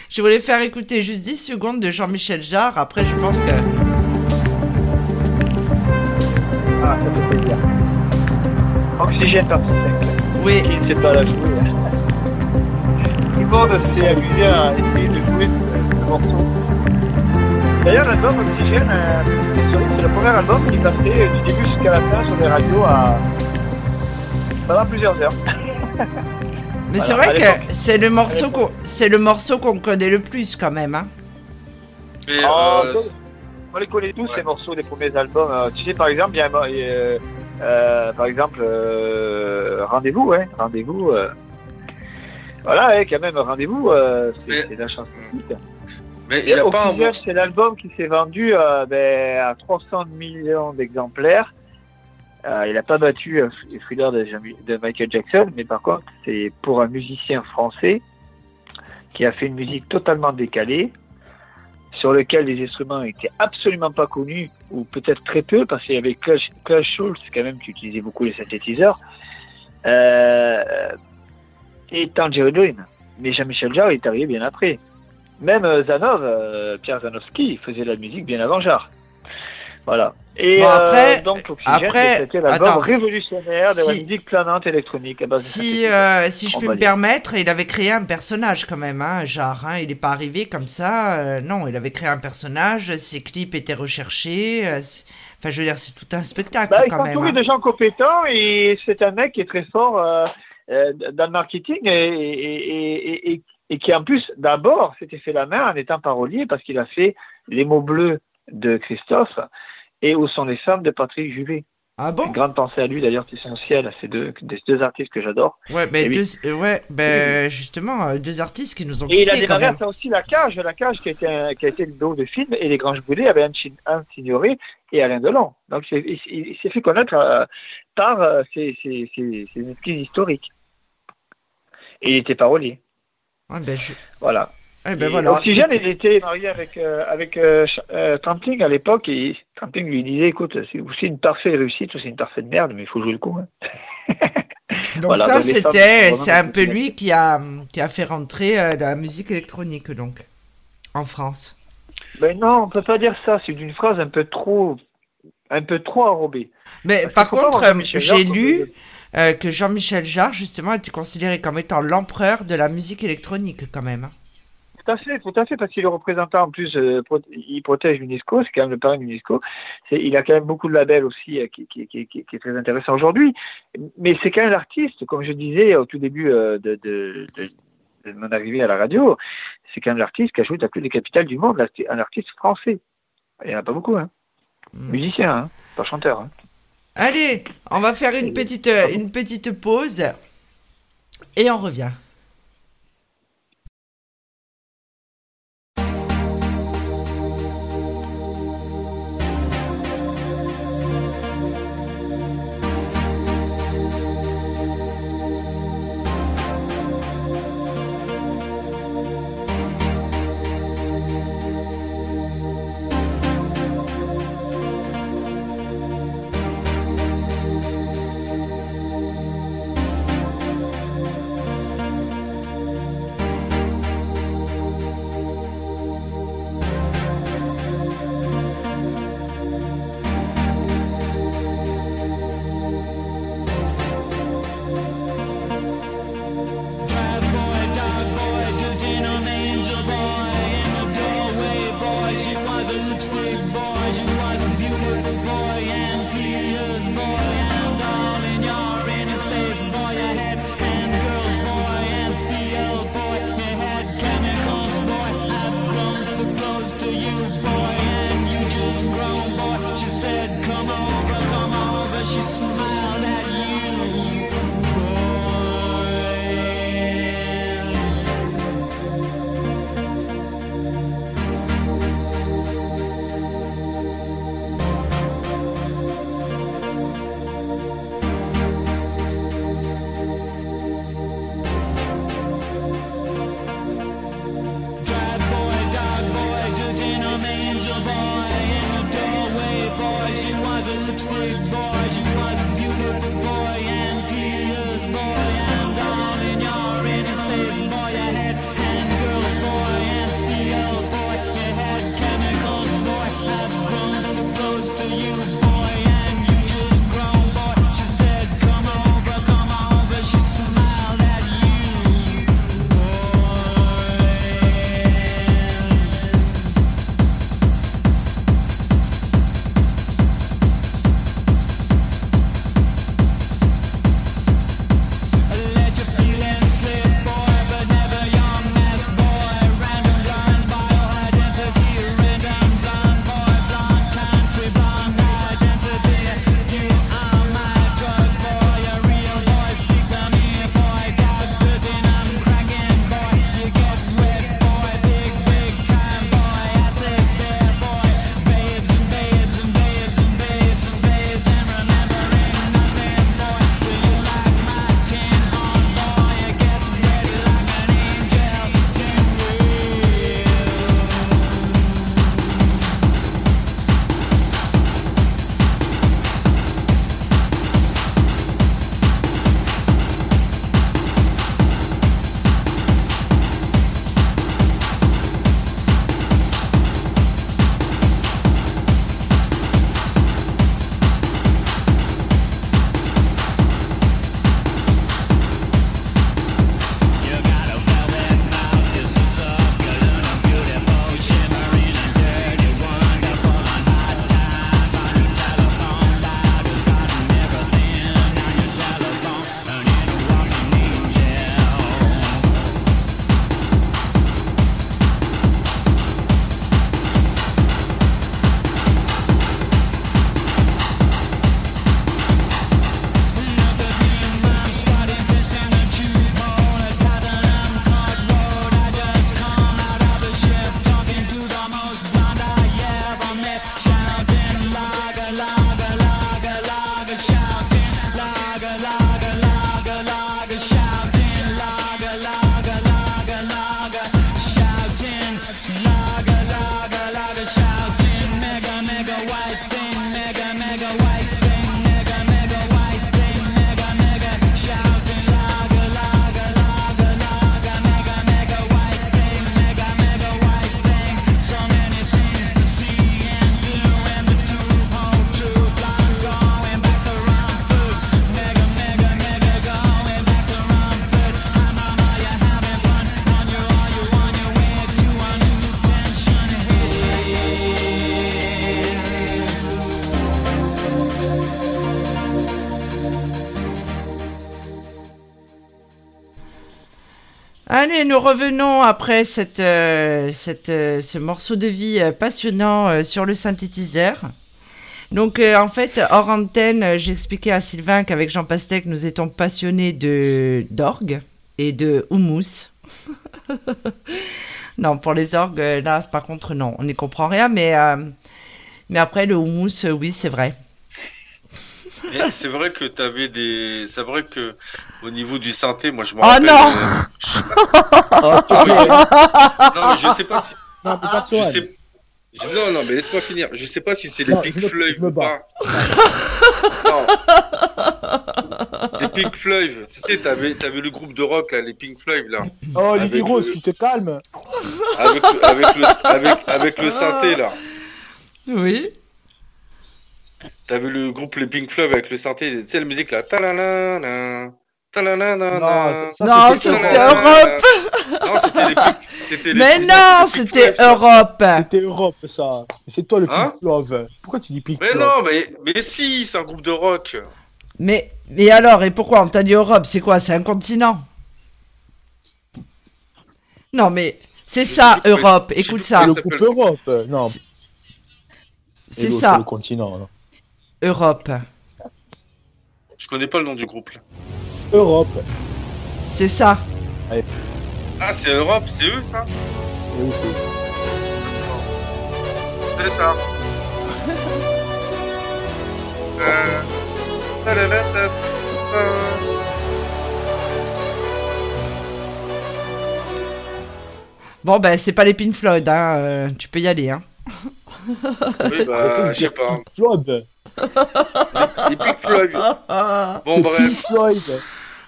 Je voulais faire écouter juste 10 secondes de Jean-Michel Jarre, après je pense que... Ah, ça peut plaisir. Oxygène par 5. Oui, Qui ne sait pas la jouer. Monde s'est amusé à essayer de jouer ce, ce morceau. D'ailleurs, l'album Oxygène, euh, c'est le premier album qui passait du début jusqu'à la fin sur les radios à... pendant plusieurs heures. mais Voilà, c'est vrai que c'est le morceau qu'on c'est le morceau qu'on connaît le plus quand même. Hein. Oh, euh, on les connaît tous, Ouais. ces morceaux des premiers albums. Euh, tu sais, par exemple, il y a, euh, euh, par exemple, euh, Rendez-vous, ouais, Rendez-vous. Voilà, ouais, quand même, Rendez-vous, euh, c'est Mais- la chanson. mais il pas un c'est l'album qui s'est vendu euh, ben, à 300 millions d'exemplaires. Euh, il n'a pas battu euh, Thriller de, Michael Jackson, mais par contre, c'est pour un musicien français qui a fait une musique totalement décalée, sur lequel les instruments étaient absolument pas connus, ou peut-être très peu, parce qu'il y avait Klaus, Schulze, quand même, qui utilisait beaucoup les synthétiseurs, euh, et Tangerine Dream. Mais Jean-Michel Jarre est arrivé bien après. Même euh, Zanov, euh, Pierre Zanowski, faisait la musique bien avant Jarre. Voilà. Et Bon, après- euh, donc, après- attends, révolutionnaire de la si- musique planante électronique à base de Si, euh, si je va me dire. permettre, il avait créé un personnage quand même, hein, Jarre. Hein, il n'est pas arrivé comme ça. euh, non, il avait créé un personnage. Ses clips étaient recherchés. euh, Enfin, je veux dire, c'est tout un spectacle Bah, il quand même. entouré hein. de gens compétents et c'est un mec qui est très fort euh, euh, dans le marketing et, et, et, et, qui en plus d'abord s'était fait la main en étant parolier parce qu'il a fait Les mots bleus de Christophe et Où sont les femmes de Patrick Juvet. Ah bon? Une grande pensée à lui d'ailleurs, c'est essentiel à ces deux, des deux artistes que j'adore. Ouais, Eh oui. deux- euh, ouais, ben, justement, euh, deux artistes qui nous ont Et il a démarré à aussi La Cage, La Cage qui a été, un- qui a été le dos de film et Les Granges Brûlées avec Anne, Signoret et Alain Delon. Donc il, il- il s'est fait connaître euh, par euh, ses, ses, ses, ses historiques. Et il était parolier. Ouais, ben, je- Voilà. eh ben, Et voilà. Oxygène, il était marié avec, euh, avec euh, euh, Trampling à l'époque et Trampling lui disait écoute, c'est aussi une parfaite réussite ou c'est une parfaite merde, mais il faut jouer le coup. hein. Donc Voilà, ça, c'était, c'est un peu lui qui a, qui a fait rentrer euh, la musique électronique, donc, en France. Ben non, on peut pas dire ça. C'est une phrase un peu trop, un peu trop enrobée. Mais Parce par contre, j'ai lu euh, que Jean-Michel Jarre, justement, était considéré comme étant l'empereur de la musique électronique, quand même. hein. Tout à fait, tout à fait, parce qu'il est représentant en plus, euh, pro- il protège l'UNESCO, c'est quand même le parrain de l'UNESCO. Il a quand même beaucoup de labels aussi euh, qui, qui, qui, qui- qui est très intéressant aujourd'hui. Mais c'est quand même l'artiste, comme je disais au tout début de, de, de, de mon arrivée à la radio, c'est quand même l'artiste qui a joué dans toutes les capitales du monde, un artiste français. Il n'y en a pas beaucoup, hein. Mm. Musicien, hein, pas chanteur. Hein. Allez, on va faire une petite, euh, une petite pause et on revient. she smiled at me. Allez, nous revenons après cette, euh, cette, euh, ce morceau de vie euh, passionnant euh, sur le synthétiseur. Donc, en fait, hors antenne, j'expliquais à Sylvain qu'avec Jean Pastèque, nous étions passionnés de d'orgue et de houmous. non, pour les orgues, là, par contre, non, on n'y comprend rien, mais, mais après, le houmous, oui, c'est vrai. Et C'est vrai que t'avais des. C'est vrai que au niveau du synthé, moi je me Oh rappelle. non euh, Oh, Non, mais je... non, mais je sais pas si. Non, mais pas de Je soirée. sais... je- Non, non, mais laisse-moi finir. Je sais pas si c'est les Pink Floyd ou pas. non. Les Pink Floyd, tu sais, t'avais, t'avais le groupe de rock là, les Pink Floyd là, Oh, Lily Rose, le- tu te calmes. avec, le- avec, le, avec, avec le synthé là. Oui. T'avais le groupe les Pink Floyd avec le synthé, tu sais la musique là. Ta-la-la-la. Non, c'était Europe. Non, c'était les Pink. C'était les Mais non, c'était. Europe. C'était Europe, ça. C'est toi le Hein Pink Love. Pourquoi tu dis Pink Mais non, mais, mais si, c'est un groupe de rock. Mais, mais alors, et pourquoi on t'a dit Europe? C'est quoi? C'est un continent? Non, mais c'est ça, Europe. Écoute ça. le groupe. Europe. Non, C'est- ça. le continent. Europe. Je connais pas le nom du groupe. Là. Europe. C'est ça. Ah, c'est Europe, c'est eux ça Et où c'est C'est ça. Euh. Bon, ben, c'est pas les Pink Floyd, hein. euh, tu peux y aller, hein. Oui, bah, je sais pas. Pink Floyd. Les Pink Floyd. Bon, bref. Floyd.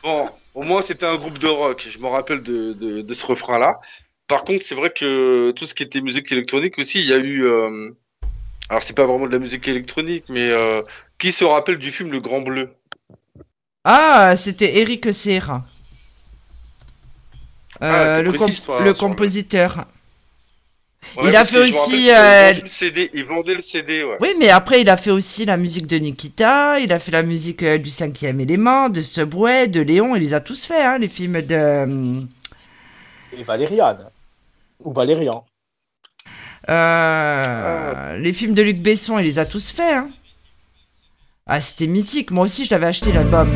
Bon, au moins c'était un groupe de rock. Je me rappelle de, de, de ce refrain-là. Par contre, c'est vrai que tout ce qui était musique électronique aussi, il y a eu. euh, Alors, c'est pas vraiment de la musique électronique, mais euh, qui se rappelle du film Le Grand Bleu? Ah, c'était Eric Serra. Euh, Ah, t'es le, précise, comp- toi, le sur le- compositeur. Ouais, Il a fait aussi, rappelle qu'il euh, vendait le CD, il vendait le CD, ouais. Oui, mais après, il a fait aussi la musique de Nikita, il a fait la musique euh, du cinquième élément, de Subway, de Léon, il les a tous fait, hein, les films de... euh, Et Valériane. Ou Valérian. euh, Les films de Luc Besson, il les a tous fait, hein. Ah, c'était mythique, moi aussi, je l'avais acheté, l'album.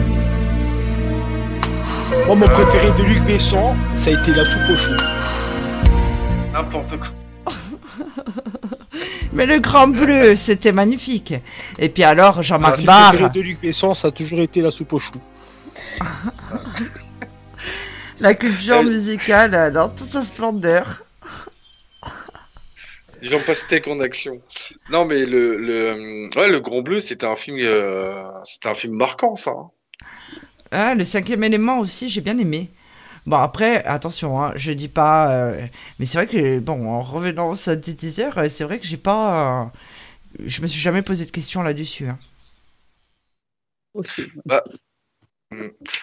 Moi, mon préféré de Luc Besson, ça a été la soupe au chou. N'importe quoi. Mais le Grand Bleu, c'était magnifique. Et puis alors, Ah, Jean-Marc le Barr... préféré de Luc Besson, ça a toujours été la soupe au chou. La culture Elle- musicale euh, dans toute sa splendeur. Jean Pastèque en action. Non, mais le, le, ouais, le Grand Bleu, c'était un film, euh, c'était un film marquant, ça. hein. Ah, le cinquième élément aussi, j'ai bien aimé. Bon, après, attention, hein, je dis pas. euh, mais c'est vrai que, bon, en revenant au synthétiseur, euh, c'est vrai que j'ai pas. euh, je me suis jamais posé de questions là-dessus. hein.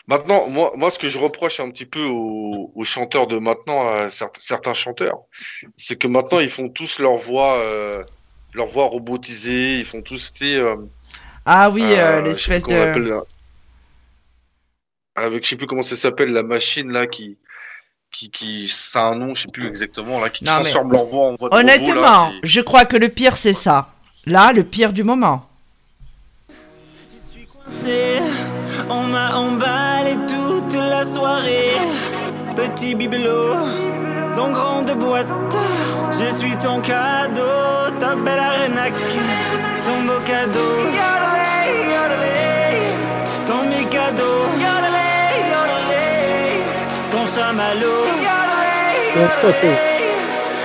Maintenant, moi, moi, ce que je reproche un petit peu aux, aux chanteurs de maintenant, à certains, certains chanteurs, c'est que maintenant, ils font tous leur voix, euh, leur voix robotisée, ils font tous, euh, Ah oui, euh, euh, l'espèce de. Là. avec, je sais plus comment ça s'appelle, la machine là qui, qui, qui, ça a un nom, je sais plus exactement là, qui Non, mais- transforme leur voix en voix de robot, Honnêtement, là, c'est- je crois que le pire, c'est ça. Là, le pire du moment. C'est- On m'a emballé toute la soirée. Petit bibelot dans grande boîte. Je suis ton cadeau, ta belle arénaque, ton beau cadeau. Ton mikado. Yodelay,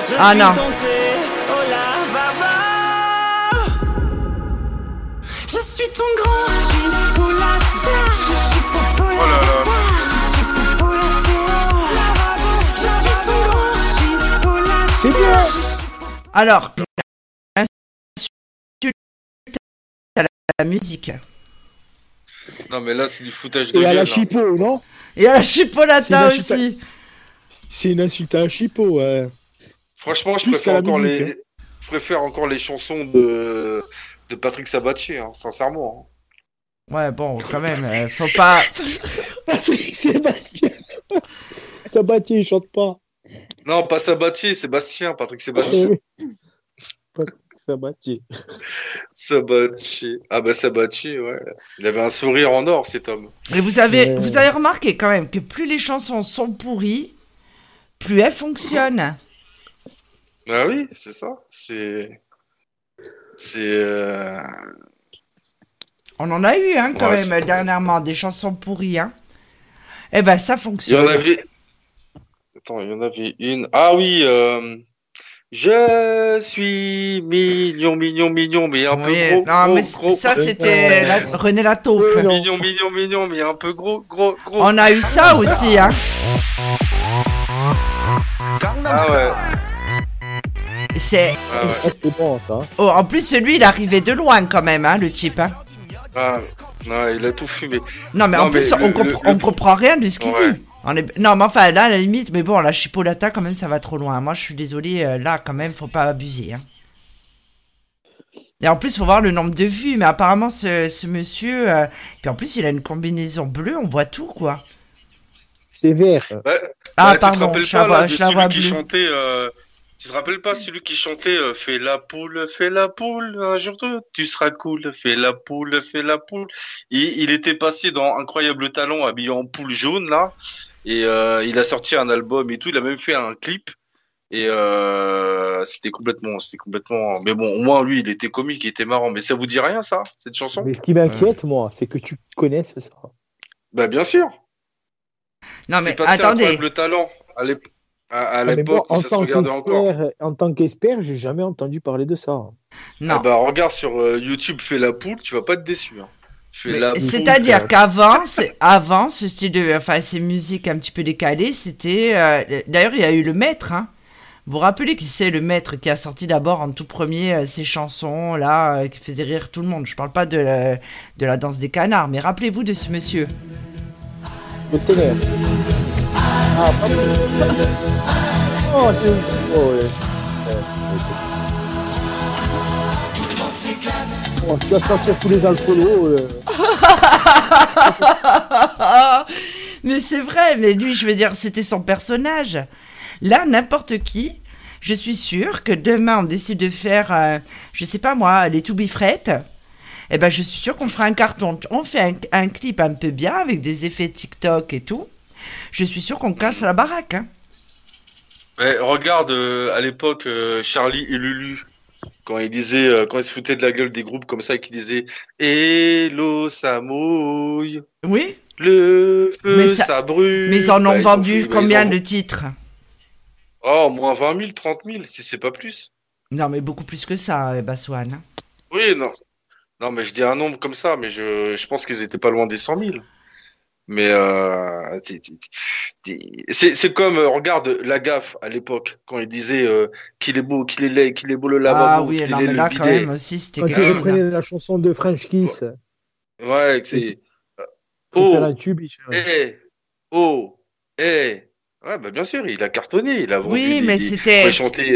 Je Ah suis non. oh la baba. Je suis ton grand. Oh là là. C'est bien Alors, insulte à la, musique. Non, mais là, c'est du foutage de Et à la hein. chipot, non? Et à la chipolata aussi. C'est une insulte à un chipot. ouais. Franchement, je Plus préfère encore musique, les, je préfère encore les chansons de, de Patrick Sabatier, hein, sincèrement. Ouais, bon, quand même, euh, faut pas. Patrick Sébastien. Sabatier, il chante pas. Non, pas Sabatier, Sébastien, Patrick Sébastien. Sabatier. Sabatier. Ah bah Sabatier, ouais. Il avait un sourire en or, cet homme. Mais vous avez, vous avez remarqué quand même que plus les chansons sont pourries, plus elles fonctionnent. Ah oui, c'est ça. C'est. C'est. euh, On en a eu, hein, quand Ouais, même, dernièrement, des chansons pourries, hein. Eh ben, ça Il y fonctionne. en avait. Attends, il y en avait une. Ah oui, euh, Je suis mignon, mignon, mignon, mais un Oui, peu gros. non, gros, mais gros. ça, c'était la- René Lataupe. Mignon, mignon, mignon, mais un peu gros, gros, gros. On a eu ça aussi, hein. Ah ouais. C'est. Ah ouais. c'est- C'est bon, ça. Oh, en plus, celui, il arrivait de loin quand même, hein, le type. Hein. Ah, non, il a tout fumé. Non, mais Non, en plus, on, le- compre- le- on comprend rien de ce qu'il Ouais. dit. On est... Non, mais enfin, là, à la limite, mais bon, la chipolata, quand même, ça va trop loin. Moi, je suis désolé, euh, là, quand même, faut pas abuser. Hein. Et en plus, faut voir le nombre de vues. Mais apparemment, ce, ce monsieur. euh, Puis en plus, il a une combinaison bleue, on voit tout, quoi. C'est vert. Ouais. Ah, Ouais, tu te je pas, la vois, là, de je la celui vois qui bleue. chantait, euh, Tu te rappelles pas celui qui chantait euh, Fais la poule, fais la poule, un jour deux, tu seras cool, fais la poule, fais la poule. Il, il était passé dans Incroyable Talent habillé en poule jaune là, et euh, il a sorti un album et tout. Il a même fait un clip, et euh, c'était complètement, c'était complètement. Mais bon, au moins lui, il était comique, il était marrant. Mais ça vous dit rien ça, cette chanson? Mais ce qui m'inquiète, moi, c'est que tu connaisses ça. Bah bien sûr. Non, C'est mais passé attendez. Incroyable Talent à à- à Ah, mais l'époque moi, où en ça se tant regardait encore. qu'expert, en tant qu'expert, j'ai jamais entendu parler de ça. Non. Ah bah regarde sur euh, YouTube, fais la poule, tu vas pas être déçu. Hein. C'est-à-dire qu'avant, c'est- avant, ce style de, enfin, ces musiques un petit peu décalées, c'était. euh, D'ailleurs, il y a eu le maître. Hein. Vous vous rappelez qui c'est le maître qui a sorti d'abord en tout premier euh, ces chansons là euh, qui faisaient rire tout le monde? Je parle pas de la, de la danse des canards, mais rappelez-vous de ce monsieur. Le. Ah, Oh, oh. Oh, tu vas sortir tous les alcoolos. euh. mais c'est vrai, mais lui, je veux dire, c'était son personnage. Là, n'importe qui, je suis sûre que demain, on décide de faire, euh, je sais pas moi, les To Be Frettes. Eh ben, je suis sûre qu'on fera un carton. On fait un, un clip un peu bien avec des effets TikTok et tout. Je suis sûre qu'on casse la baraque. hein. Ouais, regarde euh, à l'époque euh, Charlie et Lulu quand ils disaient euh, quand ils se foutaient de la gueule des groupes comme ça et qu'ils disaient Hello ça mouille. Oui, le feu Mais ça- ça, brûle. mais ils en Bah, ont ils vendu bah, combien de titres? Oh moins 20 000 30 000 si c'est pas plus. Non, mais beaucoup plus que ça, euh, Baswan. oui non. Non mais je dis un nombre comme ça mais je, je pense qu'ils étaient pas loin des 100 000 mais euh, c'est c'est comme euh, regarde la gaffe à l'époque quand ils disaient euh, qu'il est beau qu'il est laid qu'il est beau le lavabo Ah oui, qu'il non, est le là, quand bidet. même, aussi, c'était Quand chose. hein. la chanson de French Kiss, ouais que c'est Oh. un tube, il Eh, oh, eh. Ouais, bah bien sûr, il a cartonné, il a vendu Oui, mais c'était-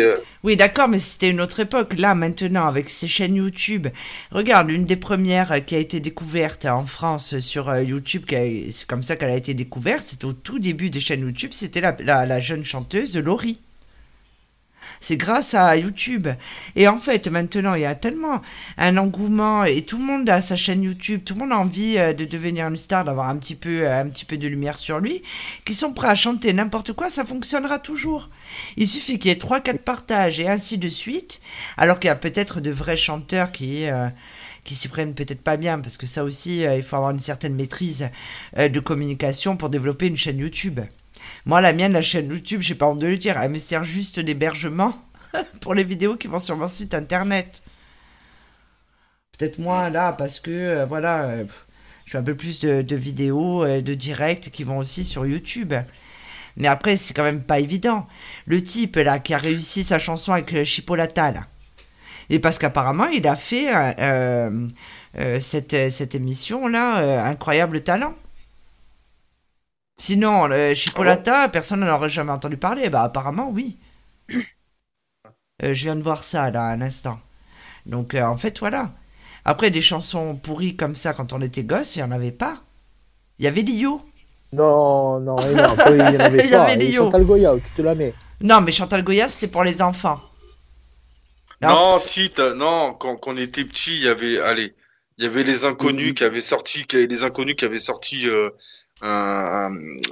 euh, Oui, d'accord, mais c'était une autre époque. Là, maintenant, avec ces chaînes YouTube, regarde, une des premières qui a été découverte en France sur euh, YouTube, c'est comme ça qu'elle a été découverte, c'était au tout début des chaînes YouTube, c'était la, la, la jeune chanteuse Laurie. C'est grâce à YouTube. Et en fait, maintenant, il y a tellement un engouement et tout le monde a sa chaîne YouTube, tout le monde a envie euh, de devenir une star, d'avoir un petit peu, euh, un petit peu de lumière sur lui, qu'ils sont prêts à chanter n'importe quoi, ça fonctionnera toujours. Il suffit qu'il y ait 3-4 partages et ainsi de suite, alors qu'il y a peut-être de vrais chanteurs qui, euh, qui s'y prennent peut-être pas bien, parce que ça aussi, il faut avoir une certaine maîtrise de communication pour développer une chaîne YouTube. Moi, la mienne, la chaîne YouTube, j'ai pas honte de le dire, elle me sert juste d'hébergement pour les vidéos qui vont sur mon site internet. Peut-être moins là, parce que euh, voilà, euh, je fais un peu plus de, vidéos, euh, de directs qui vont aussi sur YouTube. Mais après, c'est quand même pas évident. Le type là qui a réussi sa chanson avec euh, Chipolata là. Et parce qu'apparemment, il a fait cette, cette émission là, euh, Incroyable Talent. Sinon, euh, Chipolata, personne n'en aurait jamais entendu parler. Bah, apparemment, oui. Euh, je viens de voir ça là, un instant. Donc, euh, en fait, voilà. Après, des chansons pourries comme ça quand on était gosse, il n'y en avait pas. Il y avait Lio. Non, non, et non, après, il n'y en avait Il y pas. avait Lio. Chantal Goya, tu te la mets. Non, mais Chantal Goya, c'était pour les enfants. Non. Non, si, t'as- non, quand, quand on était petit, il y avait, allez, il y avait les inconnus qui avaient sorti, qui- les inconnus qui avaient sorti euh, un, un,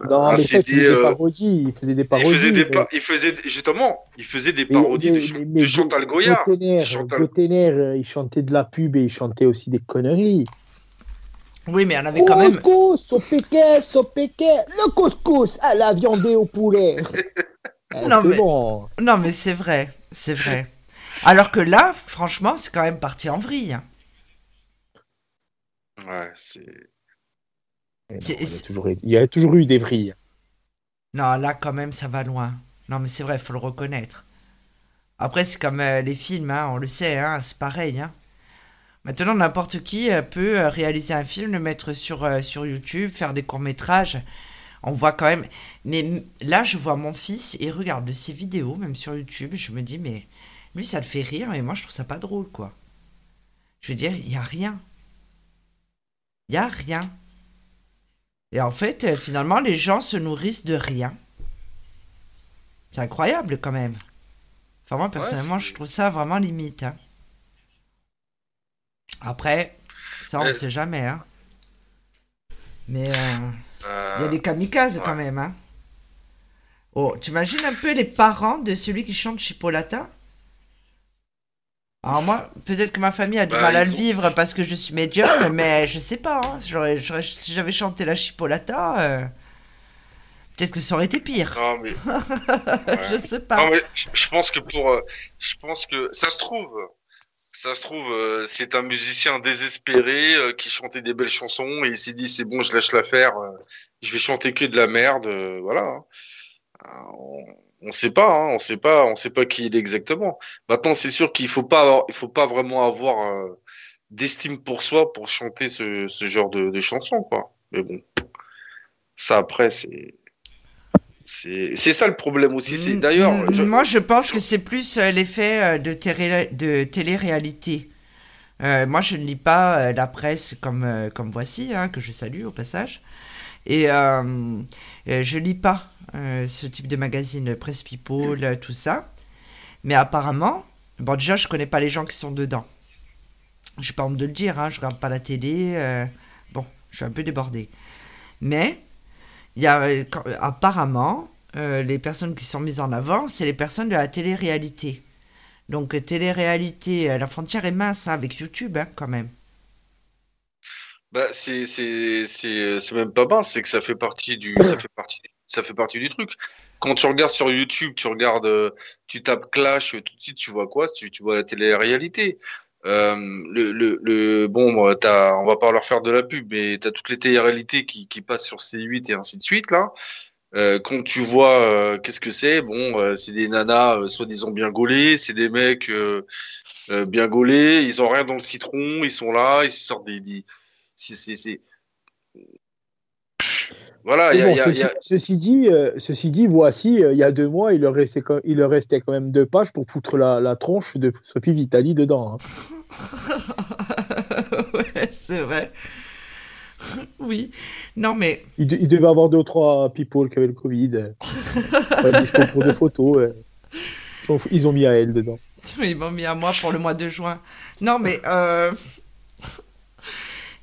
Non, un mais ça, il faisait des parodies. Il faisait des il parodies. faisait des, pa- il faisait justement, il faisait des parodies mais- de, Ch- mais- de mais Chantal Goya. Gauthier, Chantal- euh, il chantait de la pub et il chantait aussi des conneries. Oui, mais il y en avait quand même. Couscous au piquet, au piquet, le couscous à la viande et au poulet. Eh, Non, mais- bon. Non, mais c'est vrai. C'est vrai. Alors que là, franchement, c'est quand même parti en vrille. Ouais, c'est. Non, il, y a toujours, il y a toujours eu des vrilles. Non, là, quand même, ça va loin. Non, mais c'est vrai, faut le reconnaître. Après, c'est comme euh, les films, hein, on le sait, hein, c'est pareil. Hein. Maintenant, n'importe qui euh, peut euh, réaliser un film, le mettre sur, euh, sur YouTube, faire des courts-métrages. On voit quand même. Mais là, je vois mon fils et regarde de ses vidéos, même sur YouTube, je me dis, mais lui, ça le fait rire, mais moi, je trouve ça pas drôle, quoi. Je veux dire, il y a rien. Il y a rien. Et en fait, euh, finalement, les gens se nourrissent de rien. C'est incroyable quand même. Enfin, moi, personnellement, je trouve ça vraiment limite. hein. Après, ça, on ne Ouais. sait jamais. Hein. Mais euh, il y a Euh, des kamikazes quand même. Hein. Oh, tu imagines un peu les parents de celui qui chante Chipolata? Alors moi, peut-être que ma famille a du Bah, mal à le vivre parce que je suis médium, mais je sais pas. hein. J'aurais- j'aurais- si j'avais chanté la Chipolata, euh, peut-être que ça aurait été pire. Non, mais. je sais pas. Non, mais je pense que pour. euh, Je pense que ça se trouve. Ça se trouve, euh, c'est un musicien désespéré euh, qui chantait des belles chansons et il s'est dit c'est bon, je lâche l'affaire, je vais chanter que de la merde, voilà. hein. On, sait pas, hein, on sait pas, on sait pas qui il est exactement. Maintenant, c'est sûr qu'il faut pas, avoir- il faut pas vraiment avoir euh, d'estime pour soi pour chanter ce, ce genre de, de chansons, quoi. Mais bon, ça après, c'est, ça le problème aussi. C'est Mm, d'ailleurs, mm, je- Moi, je pense que c'est plus euh, l'effet euh, de, télé- de télé-réalité. Euh, moi, je ne lis pas la presse comme, comme voici, hein, que je salue au passage. Et euh, je lis pas euh, ce type de magazine, Presse People, euh, tout ça. Mais apparemment, bon, déjà, je connais pas les gens qui sont dedans. J'ai pas honte de le dire, hein, je regarde pas la télé. euh, bon, je suis un peu débordé. Mais y a, euh, apparemment, euh, les personnes qui sont mises en avant, c'est les personnes de la télé-réalité. Donc, euh, télé-réalité, euh, la frontière est mince hein, avec YouTube, hein, quand même. Bah, c'est même pas mince, c'est que ça fait partie du, ça fait partie, ça fait partie du truc. Quand tu regardes sur YouTube, tu regardes, euh, tu tapes Clash, euh, tout de suite, tu vois quoi? Tu, tu vois la télé-réalité. Euh, le, le, bon, moi, t'as, on va pas leur faire de la pub, mais t'as toutes les télé-réalités qui, passent sur C8 et ainsi de suite, là. Euh, quand tu vois, qu'est-ce que c'est? Bon, c'est des nanas, soi-disant bien gaulées, c'est des mecs, bien gaulés, ils ont rien dans le citron, ils sont là, ils sortent des, des, c'est- Voilà, il y a, bon, y a- il y a- ceci, ceci dit, euh, ceci dit, voici, euh, il y a deux mois, il leur restait, quand- il leur restait quand même deux pages pour foutre la, la tronche de Sophie Vitali dedans. hein. ouais, c'est vrai. oui. Non, mais Il, de- il devait avoir deux ou trois people qui avaient le Covid. euh, pour des photos. euh. Ils ont mis à elle dedans. ils m'ont mis à moi pour le mois de juin. Non, mais... euh,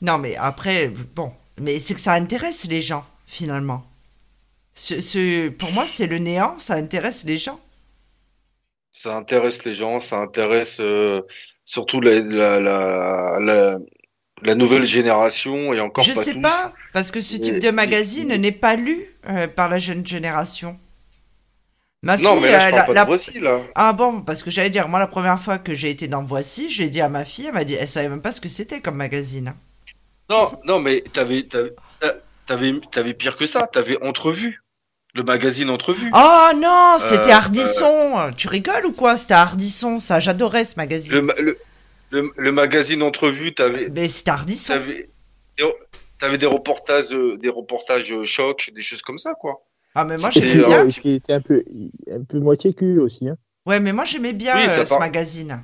non, mais après, bon. Mais c'est que ça intéresse les gens, finalement. Ce, ce- pour moi, c'est le néant, ça intéresse les gens. ça intéresse les gens, ça intéresse euh, surtout la, la, la, la, la nouvelle génération et encore Je pas sais tous. pas, parce que ce type de magazine n'est pas lu euh, par la jeune génération. Ma Non, fille, mais là, je parle la- pas de Voici, là. Ah bon, parce que j'allais dire, moi, la première fois que j'ai été dans Voici, j'ai dit à ma fille, elle m'a dit, elle savait même pas ce que c'était comme magazine. Non, non, mais t'avais, t'avais, t'avais, t'avais pire que ça, t'avais Entrevue, le magazine Entrevue. Oh non, c'était Euh, Ardisson. Tu rigoles ou quoi? C'était Ardisson, ça. J'adorais ce magazine. Le, ma- le, le, le magazine Entrevue, t'avais, Mais c'était Ardisson. t'avais, t'avais des reportages, euh, des reportages euh, chocs, des choses comme ça, quoi. Ah, mais moi, j'aimais bien. euh, et puis, il était un peu, un peu moitié cul aussi. Hein. Ouais, mais moi, j'aimais bien Oui, euh, ce part- magazine.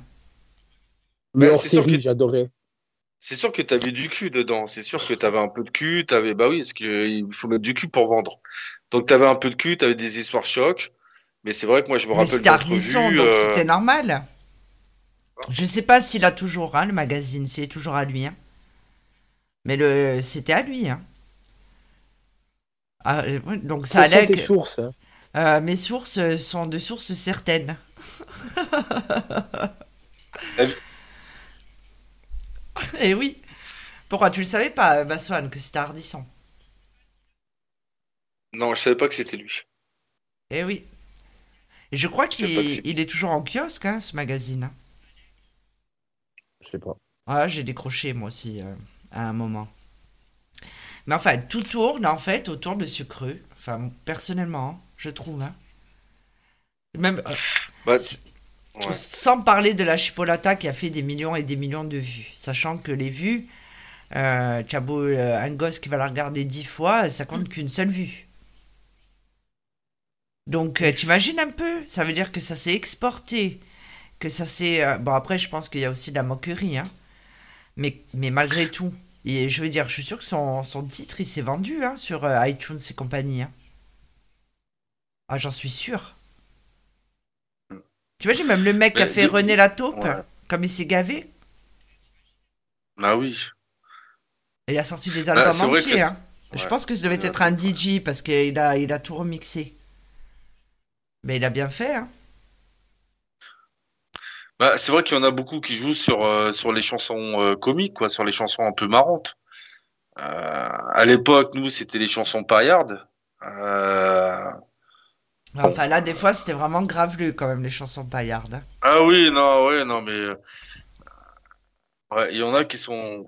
Mais hors c'est sûr série, que- j'adorais. C'est sûr que t'avais du cul dedans. C'est sûr que t'avais un peu de cul. T'avais, bah oui, parce qu'il faut mettre du cul pour vendre. Donc t'avais un peu de cul, t'avais des histoires chocs. Mais c'est vrai que moi je me rappelle c'était Ardisson, donc euh, c'était normal. Je sais pas s'il a toujours hein, le magazine, s'il est toujours à lui. hein. Mais le, c'était à lui. hein. Ah, euh, donc ça Quelles sont allait tes que- sources hein? Euh, mes sources sont de sources certaines. Eh oui. Pourquoi tu le savais pas, Baswan, que c'était Ardisson Non, je savais pas que c'était lui. Eh oui. Et je crois qu'il est toujours en kiosque, hein, ce magazine. Je sais pas. Ah, j'ai décroché moi aussi euh, à un moment. Mais enfin, tout tourne en fait autour de ce creux. Enfin, personnellement, hein, je trouve. hein. Même euh, Bah, ouais. sans parler de la Chipolata qui a fait des millions et des millions de vues. Sachant que les vues, euh, as beau, euh, un gosse qui va la regarder dix fois, ça compte qu'une seule vue. Donc, euh, t'imagines un peu? Ça veut dire que ça s'est exporté, que ça s'est... euh, bon, après, je pense qu'il y a aussi de la moquerie, hein. Mais, mais malgré tout, et je veux dire, je suis sûr que son, son titre, il s'est vendu hein, sur euh, iTunes et compagnie. hein. Ah, j'en suis sûr. Tu vois, j'ai même le mec qui a fait René la taupe, Ouais. comme il s'est gavé. Ah oui. Il a sorti des Bah, albums entiers. hein. Je pense que ça devait être un DJ parce qu'il a, il a tout remixé. Mais il a bien fait. Hein. Bah, c'est vrai qu'il y en a beaucoup qui jouent sur, euh, sur les chansons euh, comiques, quoi, sur les chansons un peu marrantes. Euh, à l'époque, nous, c'était les chansons paillardes. Euh, Enfin là, des fois, c'était vraiment gravelu quand même, les chansons paillardes. hein. Ah oui, non, ouais, non, mais euh, ouais, il y en a qui sont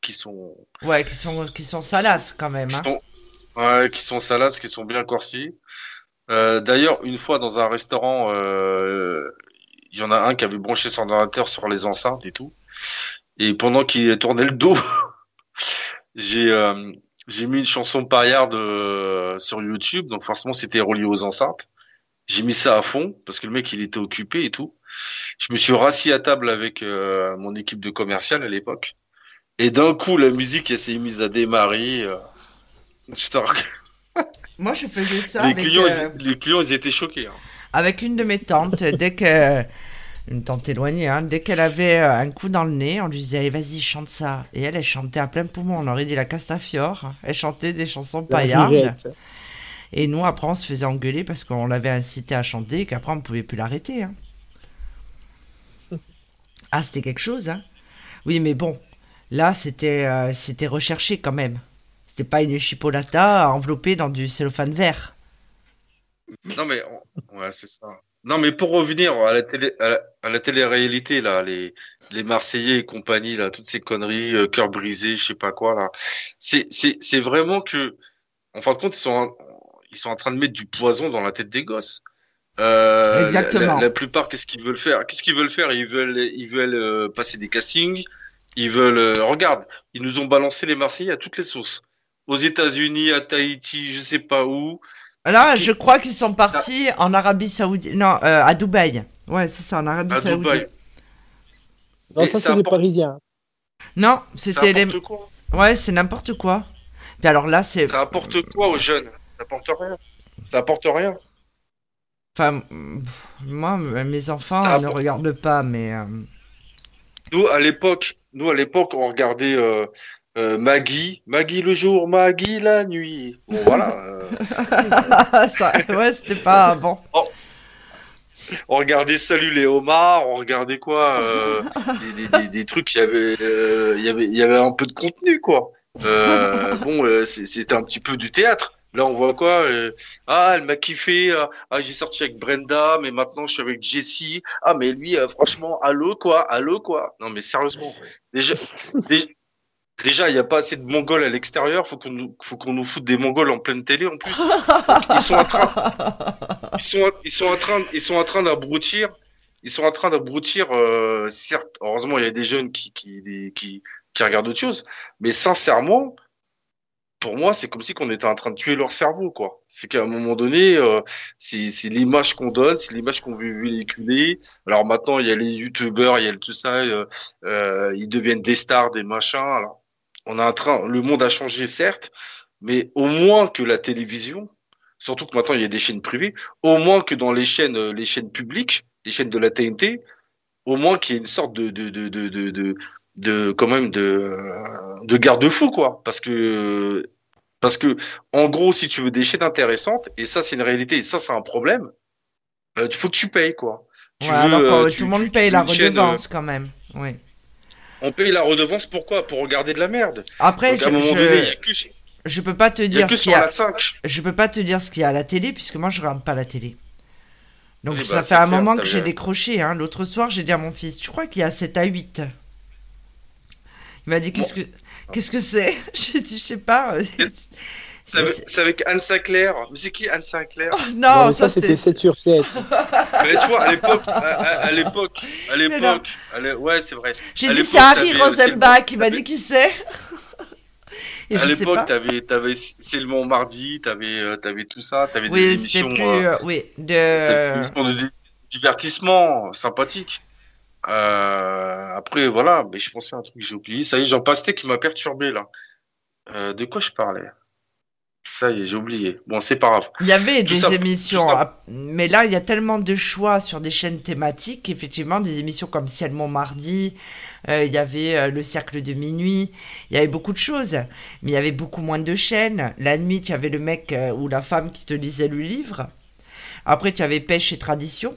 qui sont Ouais, qui sont, qui sont salaces quand même. qui hein. sont ouais, qui sont salaces, qui sont bien corsés. Euh, d'ailleurs, une fois dans un restaurant, euh, il y en a un qui avait branché son ordinateur sur les enceintes et tout. Et pendant qu'il tournait le dos, j'ai euh, j'ai mis une chanson paillarde euh, sur YouTube, donc forcément c'était relié aux enceintes. J'ai mis ça à fond parce que le mec il était occupé et tout. Je me suis rassis à table avec euh, mon équipe de commercial à l'époque. Et d'un coup la musique elle s'est mise à démarrer. euh. Je. Moi, je faisais ça les, avec, clients, euh, ils, les clients ils étaient choqués. hein. avec une de mes tantes. dès que. Une tante éloignée, hein, dès qu'elle avait euh, un coup dans le nez, on lui disait Allez, vas-y, chante ça. Et elle, elle chantait à plein poumon. On aurait dit la Castafiore. Elle chantait des chansons La paillardes. Et nous, après, on se faisait engueuler parce qu'on l'avait incité à chanter et qu'après, on ne pouvait plus l'arrêter. hein. Ah, c'était quelque chose, hein. Oui, mais bon, là, c'était euh, c'était recherché quand même. C'était pas une chipolata enveloppée dans du cellophane vert. Non mais ouais c'est ça. Non mais pour revenir à la télé à la, à la télé-réalité là, les les Marseillais et compagnie là, toutes ces conneries, euh, cœur brisé, je sais pas quoi là. C'est c'est c'est vraiment que en fin de compte ils sont en, ils sont en train de mettre du poison dans la tête des gosses. Euh, Exactement. La, la plupart qu'est-ce qu'ils veulent faire? Qu'est-ce qu'ils veulent faire? Ils veulent ils veulent euh, passer des castings. Ils veulent euh, regarde, ils nous ont balancé les Marseillais à toutes les sauces. Aux États-Unis, à Tahiti, je sais pas où. Là, je crois qu'ils sont partis en Arabie Saoudite. Non, euh, à Dubaï. Ouais, c'est ça, en Arabie À Saoudite. Dubaï. Non, ça, c'est les. Parisiens. Non, c'était les. n'importe quoi. Ouais, c'est n'importe quoi. Puis alors là, c'est. Ça apporte quoi aux jeunes? Ça apporte rien. Ça apporte rien. Enfin, moi, mes enfants Ça ne apporte- regardent pas, mais. euh, Nous, à l'époque, nous, à l'époque, on regardait euh, euh, Maggie, Maggie le jour, Maggie la nuit. Bon, voilà. euh, ça, ouais, c'était pas bon. on regardait Salut les homards, on regardait quoi euh, des, des, des, des trucs euh, il y avait, il y avait un peu de contenu, quoi. Euh, bon, euh, c'est- c'était un petit peu du théâtre. Là, on voit quoi euh, Ah, elle m'a kiffé. euh, Ah, j'ai sorti avec Brenda, mais maintenant je suis avec Jessie. Ah, mais lui, euh, franchement, allô quoi, allô quoi. Non, mais sérieusement, déjà, déjà, déjà, il n'y a pas assez de Mongols à l'extérieur. Faut qu'on nous, faut qu'on nous foute des Mongols en pleine télé en plus. Donc, ils sont en train, ils sont, ils sont en train, ils sont en train d'abrutir. Ils sont en train d'abrutir. Euh, certes, heureusement, il y a des jeunes qui, qui, qui, qui regardent autre chose. Mais sincèrement, pour moi, c'est comme si qu'on était en train de tuer leur cerveau, quoi. C'est qu'à un moment donné, euh, c'est c'est l'image qu'on donne, c'est l'image qu'on veut véhiculer. Alors maintenant, il y a les youtubeurs, il y a le- tout ça, euh, euh, ils deviennent des stars, des machins. Alors, on est en train, le monde a changé, certes, mais au moins que la télévision, surtout que maintenant il y a des chaînes privées, au moins que dans les chaînes, euh, les chaînes publiques, les chaînes de la TNT, au moins qu'il y ait une sorte de, de, de, de, de, quand même de, euh, de garde-fou, quoi. Parce que, parce que, en gros, si tu veux des chaînes intéressantes, et ça, c'est une réalité, et ça, c'est un problème, euh, il faut que tu payes, quoi. Tu Ouais, veux, alors que tu- tout le monde paye la chaîne, redevance quand même. Oui. On paye la redevance pourquoi? Pour regarder de la merde. Après, Donc, à je, un moment je- donné, il y a que, je peux pas te dire ce qu'il y a. la 5. Je peux pas te dire ce qu'il y a à la télé puisque moi je regarde pas la télé. Donc ça bah, fait un clair, moment que j'ai décroché. Hein. L'autre soir, j'ai dit à mon fils, tu crois qu'il y a 7 à 8 Il m'a dit, qu'est-ce que qu'est-ce que c'est? J'ai dit, je sais pas. C'est avec, Anne Sinclair. Mais c'est qui Anne Sinclair? Non, mais ça, ça, c'était c'était... 7 sur 7. Mais tu vois, à l'époque, à, l'époque, à non. l'époque, ouais, c'est vrai. J'ai dit, c'est Harry euh, Rosenbach. Il m'a dit, qui c'est Et À l'époque, t'avais, t'avais C'est le Mont Mardi, t'avais, euh, t'avais tout ça, t'avais des Oui, c'était émissions, plus... euh, euh, oui, des de... émissions de di- divertissement sympathiques. Euh, après, voilà, mais je pensais à un truc que j'ai oublié. Ça y est, Jean Pastet qui m'a perturbé, là. Euh, de quoi je parlais? Ça y est, j'ai oublié. Bon, c'est pas grave. Il y avait Tout des ça- émissions, mais là, il y a tellement de choix sur des chaînes thématiques, effectivement, des émissions comme Ciel Montmardi, euh, il y avait euh, Le Cercle de Minuit, il y avait beaucoup de choses, mais il y avait beaucoup moins de chaînes. La nuit, tu avais le mec euh, ou la femme qui te lisait le livre. Après, tu avais Pêche et Tradition,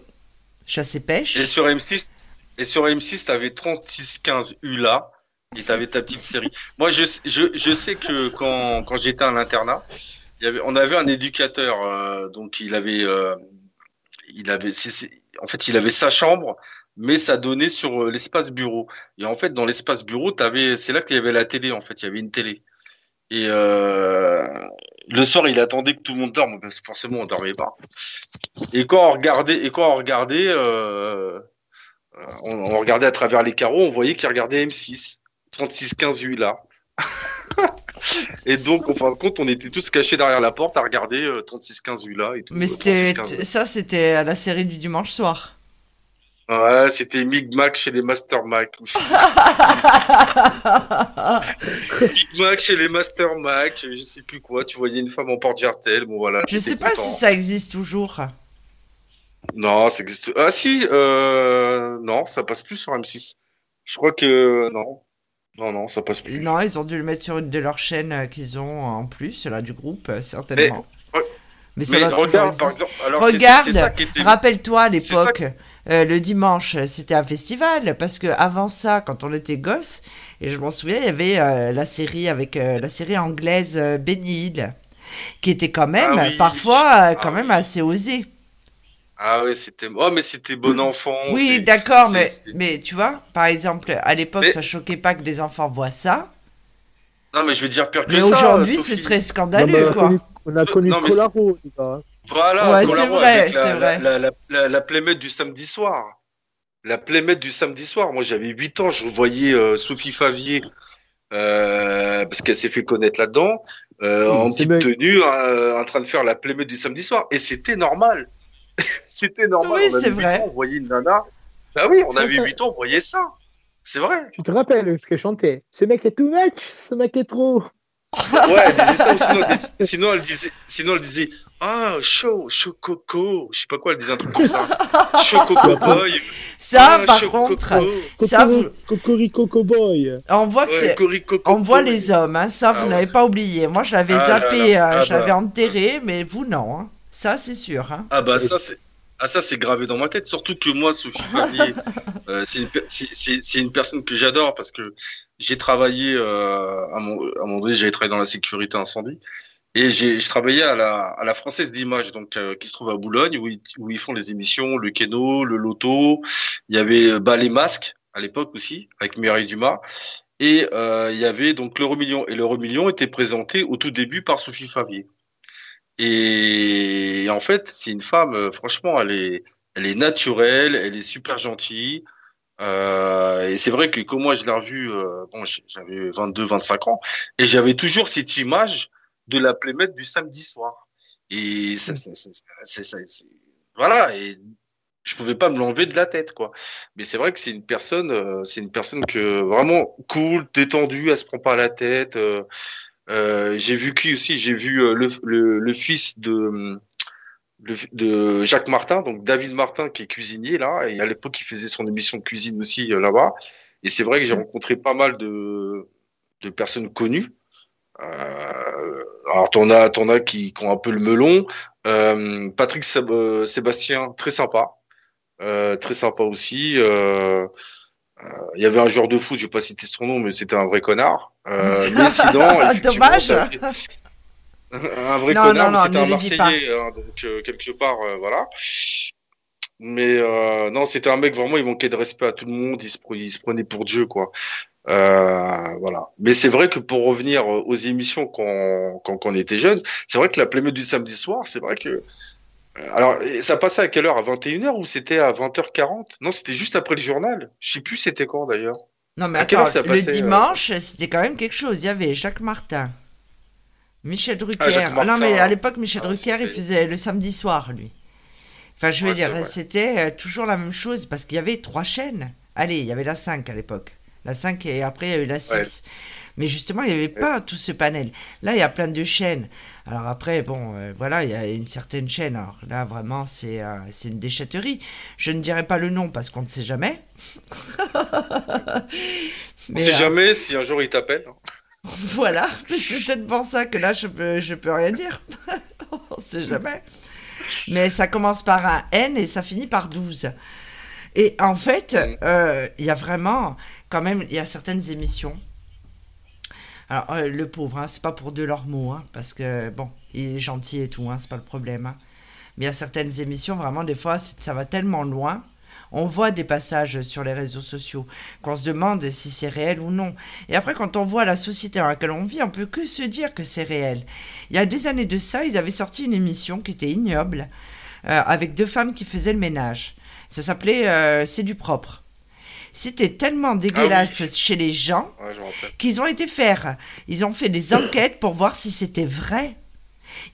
Chasse et Pêche. Et sur M6, et sur M6, t'avais 36-15 ULA et t'avais ta petite série. Moi, je, je, je sais que quand, quand j'étais à l'internat, on avait un éducateur, euh, donc il avait, euh, il avait, en fait, il avait sa chambre, mais ça donnait sur euh, l'espace bureau. Et en fait, dans l'espace bureau, c'est là qu'il y avait la télé, en fait, il y avait une télé. Et le soir, il attendait que tout le monde dorme, parce que forcément, on dormait pas. Et quand on regardait, et quand on regardait, on, on regardait à travers les carreaux, on voyait qu'il regardait M6, 36-15 U là. et donc, en fin de compte, on était tous cachés derrière la porte à regarder euh, 36-15 U là. Et tout, Mais euh, c'était 36-15. ça, c'était à la série du dimanche soir. Ouais, c'était Micmac chez les Master Mac. Micmac chez les Master Mac, je sais plus quoi. Tu voyais une femme en porte-jartel, bon voilà. Je sais pas content. si ça existe toujours. Non, ça existe. Ah si, euh... non, ça passe plus sur M6. Je crois que non, non, non, ça passe plus. Non, ils ont dû le mettre sur une de leurs chaînes euh, qu'ils ont en plus, là, du groupe, euh, certainement. Mais, Mais ça mais doit toujours regarde, par exemple, alors Regarde, était. rappelle-toi à l'époque, euh, le dimanche, c'était un festival, parce que avant ça, quand on était gosse, et je m'en souviens, il y avait euh, la série avec euh, la série anglaise Benny Hill, qui était quand même Ah oui. parfois quand Ah même oui. assez osé. Ah oui, c'était. Oh, mais c'était bon enfant. Oui, d'accord, mais, mais tu vois, par exemple, à l'époque, Mais- ça choquait pas que des enfants voient ça, Non, mais je veux dire pire que mais ça. aujourd'hui, ce serait Non, mais scandaleux, on, a quoi. connu, on a connu mais Colaro, les gars. Voilà, Ouais, c'est vrai, avec la, c'est vrai. La, la, la, la playmate du samedi soir. La playmate du samedi soir. Moi, j'avais 8 ans, je voyais euh, Sophie Favier, euh, parce qu'elle s'est fait connaître là-dedans, euh, Oui, en petite bien. tenue, euh, en train de faire la playmate du samedi soir. Et c'était normal. c'était normal. Oui, c'est 8 vrai. ans, on voyait une nana. Bah oui, on avait vrai. 8 ans, on voyait ça. C'est vrai. Tu te rappelles ce qu'elle chantait Ce mec est too much, ce mec est trop. Ouais, elle disait ça ou sinon, elle disait- sinon elle disait, sinon elle disait, ah, chaud, chaud coco, je sais pas quoi, elle disait un truc comme ça. Chaud coco boy. Ça, ah, par contre, coco. Ça, vous- Cocorico Cowboy. on voit que Ouais, On voit boy. les hommes, hein, ça Ah vous ouais. n'avez pas oublié. Moi je l'avais Ah zappé, euh, Ah je l'avais bah. enterré, mais vous non. hein. Ça c'est sûr. hein. Ah bah ça c'est, ah ça c'est gravé dans ma tête. Surtout que moi, Sophie Favier, euh, c'est une, c'est- c'est- une personne que j'adore parce que j'ai travaillé euh, à mon, à un moment donné, j'avais travaillé dans la sécurité incendie. Et j'ai, je travaillais à la, à la Française d'Images, donc euh, qui se trouve à Boulogne, où ils, où ils font les émissions, le Keno, le Loto. Il y avait bah, les masques à l'époque aussi, avec Mireille Dumas. Et euh, il y avait donc l'euro million. Et l'euro million était présenté au tout début par Sophie Favier. Et en fait, c'est une femme, euh, franchement, elle est, elle est naturelle, elle est super gentille. Euh, et c'est vrai que comme moi je l'ai revue, euh, bon, j'avais 22, 25 ans, et j'avais toujours cette image de la playmate du samedi soir. Et ça, ça- ça- voilà. Et je pouvais pas me l'enlever de la tête, quoi. Mais c'est vrai que c'est une personne, euh, c'est une personne que vraiment cool, détendue, elle se prend pas la tête. Euh, j'ai vu qui aussi, j'ai vu euh, le, le, le fils de, le- de Jacques Martin, donc David Martin qui est cuisinier là, et à l'époque il faisait son émission de cuisine aussi euh, là-bas. Et c'est vrai que j'ai rencontré pas mal de, de personnes connues. Euh, alors t'en as, t'en as qui, qui ont un peu le melon. Euh, Patrick Sébastien, très sympa, euh, très sympa aussi. Euh, Il y avait un joueur de foot, je vais pas citer son nom, mais c'était un vrai connard. Euh, mais sinon, Dommage. fait- un vrai Non, connard, c'était un Marseillais, hein, donc euh, quelque part, euh, voilà. Mais euh, non, c'était un mec vraiment, il manquait de respect à tout le monde, il se, il se prenait pour Dieu, quoi. Euh, voilà. Mais c'est vrai que pour revenir aux émissions quand, quand, quand on était jeune, c'est vrai que la playmate du samedi soir, c'est vrai que. Alors, ça passait à quelle heure? À 21h ou c'était à 20h40? Non, c'était juste après le journal. Je sais plus c'était quand d'ailleurs. Non mais À attends, heure ça le passait, euh? dimanche c'était quand même quelque chose. Il y avait Jacques Martin, Michel Drucker. Ah, Ah non mais à l'époque Michel Ah, Drucker il faisait le samedi soir lui. Enfin je veux Ouais, dire c'était euh, toujours la même chose parce qu'il y avait trois chaînes. Allez il y avait la 5 à l'époque. La 5 et après il y a eu la 6. Mais justement, il n'y avait pas tout ce panel. Là, il y a plein de chaînes. Alors après, bon, euh, voilà, il y a une certaine chaîne. Alors là, vraiment, c'est euh, une déchetterie. Je ne dirai pas le nom parce qu'on ne sait jamais. On Mais, sait euh, jamais si un jour il t'appelle. Voilà, c'est peut-être pour ça que là, je peux, je peux rien dire. On sait jamais. Mais ça commence par un N et ça finit par 12. Et en fait, Mm. euh, il y a vraiment, quand même, il y a certaines émissions. Euh, le pauvre, hein, c'est pas pour de leurs mots, hein, parce que, bon, il est gentil et tout, hein, c'est pas le problème. hein. Mais il y a certaines émissions, vraiment, des fois, ça va tellement loin. On voit des passages sur les réseaux sociaux qu'on se demande si c'est réel ou non. Et après, quand on voit la société dans laquelle on vit, on peut que se dire que c'est réel. Il y a des années de ça, ils avaient sorti une émission qui était ignoble, euh, avec deux femmes qui faisaient le ménage. Ça s'appelait euh, C'est du propre. C'était tellement dégueulasse chez les gens Ouais, qu'ils ont été faire. Ils ont fait des enquêtes pour voir si c'était vrai.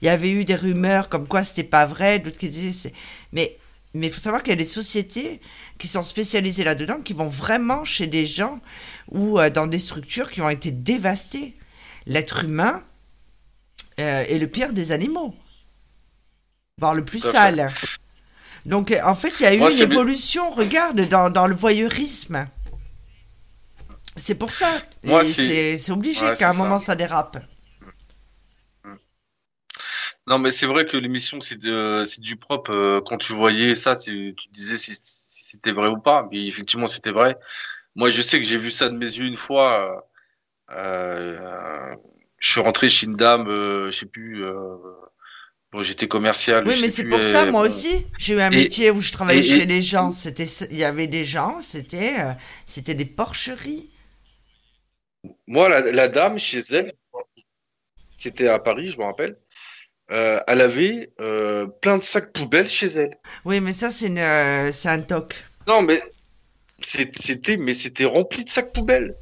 Il y avait eu des rumeurs comme quoi c'était pas vrai, d'autres qui disaient c'est. Mais mais il faut savoir qu'il y a des sociétés qui sont spécialisées là-dedans, qui vont vraiment chez des gens ou euh, dans des structures qui ont été dévastées. L'être humain euh, est le pire des animaux, voire le plus fait. Donc euh, en fait, il y a eu Moi, une évolution, regarde, dans, dans le voyeurisme. C'est pour ça. C'est- obligé Ouais, qu'à un moment ça. dérape. Non, mais c'est vrai que l'émission, c'est du propre. euh, Quand tu voyais ça, tu, tu disais si si c'était vrai ou pas. Mais effectivement, c'était vrai. Moi, je sais que j'ai vu ça de mes yeux une fois. euh, euh, je suis rentré chez une dame, euh, je sais plus. Bon, j'étais commercial. Oui, mais c'est pour ça, euh, moi aussi. J'ai eu un Et- métier où je travaillais et- chez et- les gens. C'était, il y avait des gens, c'était, euh, c'était des porcheries. Moi, la, la dame, chez elle, c'était à Paris, je me rappelle. euh, elle avait euh, plein de sacs poubelles chez elle. Oui, mais ça, c'est une, c'est un toc. Non, mais c'était, mais c'était rempli de sacs poubelles.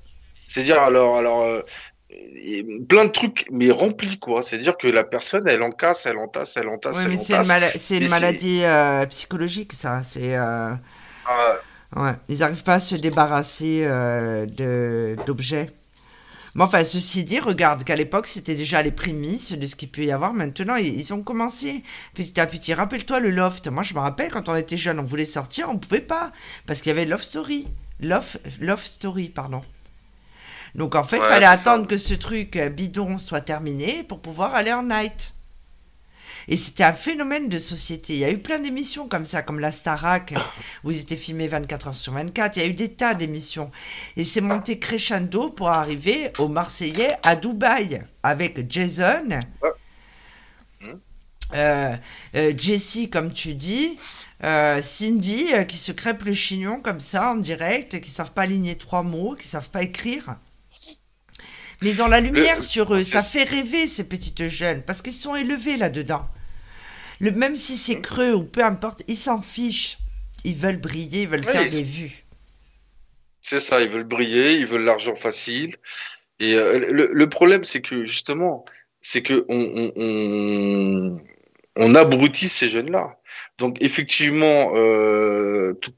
C'est-à-dire, alors, alors, plein de trucs, mais remplis, quoi. C'est-à-dire que la personne, elle encasse, elle entasse, elle entasse, Oui, mais c'est une, maladie euh, psychologique, ça. C'est, euh, ouais. Ils n'arrivent pas à se débarrasser euh, d'objets. Mais enfin, ceci dit, regarde qu'à l'époque, c'était déjà les prémices de ce qu'il peut y avoir. Maintenant, ils, ils ont commencé petit à petit. Rappelle-toi le loft. Moi, je me rappelle quand on était jeune, on voulait sortir, on pouvait pas. Parce qu'il y avait Love Story. Love, Love Story, pardon. Donc en fait, il Ouais, fallait ça. attendre que ce truc euh, bidon soit terminé pour pouvoir aller en night. Et c'était un phénomène de société. Il y a eu plein d'émissions comme ça, comme la Starac, où ils étaient filmés 24 heures sur 24. Il y a eu des tas d'émissions. Et c'est monté crescendo pour arriver aux Marseillais à Dubaï, avec Jason, euh, euh, Jessie, comme tu dis, euh, Cindy, qui se crêpe le chignon comme ça en direct, qui savent pas aligner trois mots, qui savent pas écrire. Mais ils ont la lumière sur eux. Ça fait rêver ces petites jeunes parce qu'ils sont élevés là-dedans. Le, même si c'est creux ou peu importe, ils s'en fichent. Ils veulent briller, ils veulent Oui, faire ils- des vues. C'est ça, ils veulent briller, ils veulent l'argent facile. Et euh, le, le problème, c'est que justement, c'est que on, on, on, on abrutit ces jeunes-là. Donc effectivement, euh, tout-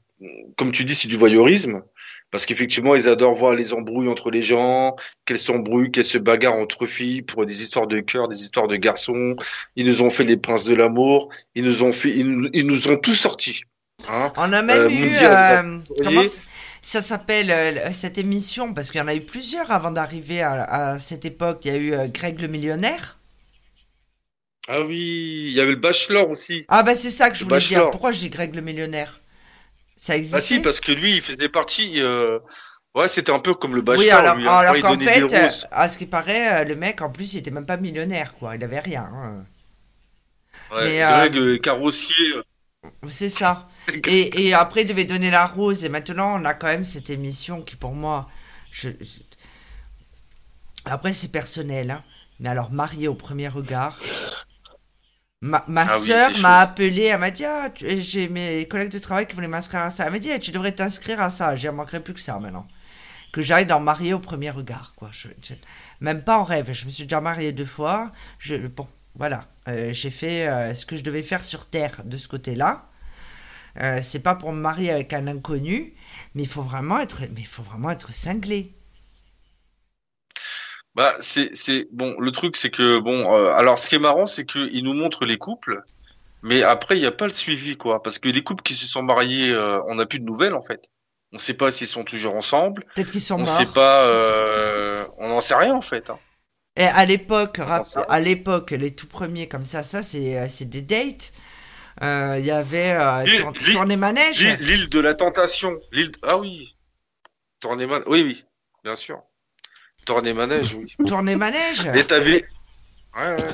comme tu dis, c'est du voyeurisme, parce qu'effectivement, ils adorent voir les embrouilles entre les gens, qu'elles s'embrouillent, qu'elles se bagarrent entre filles pour des histoires de cœur, des histoires de garçons. Ils nous ont fait les princes de l'amour, ils nous ont fait, ils, nous- ils nous ont tout sorti. Hein On a même Euh, eu. Euh, comment ça s'appelle euh, cette émission Parce qu'il y en a eu plusieurs avant d'arriver à, à cette époque. Il y a eu euh, Greg le millionnaire. Ah oui, il y avait le bachelor aussi. Ah, bah c'est ça que je Le voulais dire. Pourquoi j'ai Greg le millionnaire? Ça existe Ah si, parce que lui, il faisait partie. euh, Ouais, c'était un peu comme le bachelor. Oui, alors, lui, alors qu'en fait, euh, à ce qui paraît, euh, le mec, en plus, il était même pas millionnaire, quoi. Il avait rien. hein. Ouais, mais, Greg euh, Carrossier. C'est ça. Et, et après, il devait donner la rose. Et maintenant, on a quand même cette émission qui, pour moi, je- après, c'est personnel. hein. Mais alors, marié au premier regard. Ma, ma Ah sœur m'a appelé, elle m'a dit ah, j'ai mes collègues de travail qui voulaient m'inscrire à ça. Elle m'a dit eh, tu devrais t'inscrire à ça. J'en manquerai plus que ça maintenant. Que j'aille dans marié au premier regard, quoi. Je- je- même pas en rêve. Je me suis déjà mariée deux fois. Je, bon, voilà. Euh, j'ai fait euh, ce que je devais faire sur Terre de ce côté-là. Euh, c'est pas pour me marier avec un inconnu, mais il faut vraiment être, mais il faut vraiment être cinglé. Bah, c'est, c'est, bon, le truc, c'est que, bon, euh, alors, ce qui est marrant, c'est qu'ils nous montrent les couples, mais après, il n'y a pas le suivi, quoi. Parce que les couples qui se sont mariés, euh, on n'a plus de nouvelles, en fait. On ne sait pas s'ils sont toujours ensemble. Peut-être qu'ils sont On morts. sait pas, euh, on n'en sait rien, en fait. hein. Et à l'époque, rap- à l'époque, les tout premiers comme ça, ça c'est c'est des dates. Il y avait L'île- tour- l'île- tournée manège. L'île, l'île de la tentation. L'île, ah oui. Tournée man- oui, oui, bien sûr. Tournée manège, oui. Tournée manège. Et t'avais. Ouais, ouais.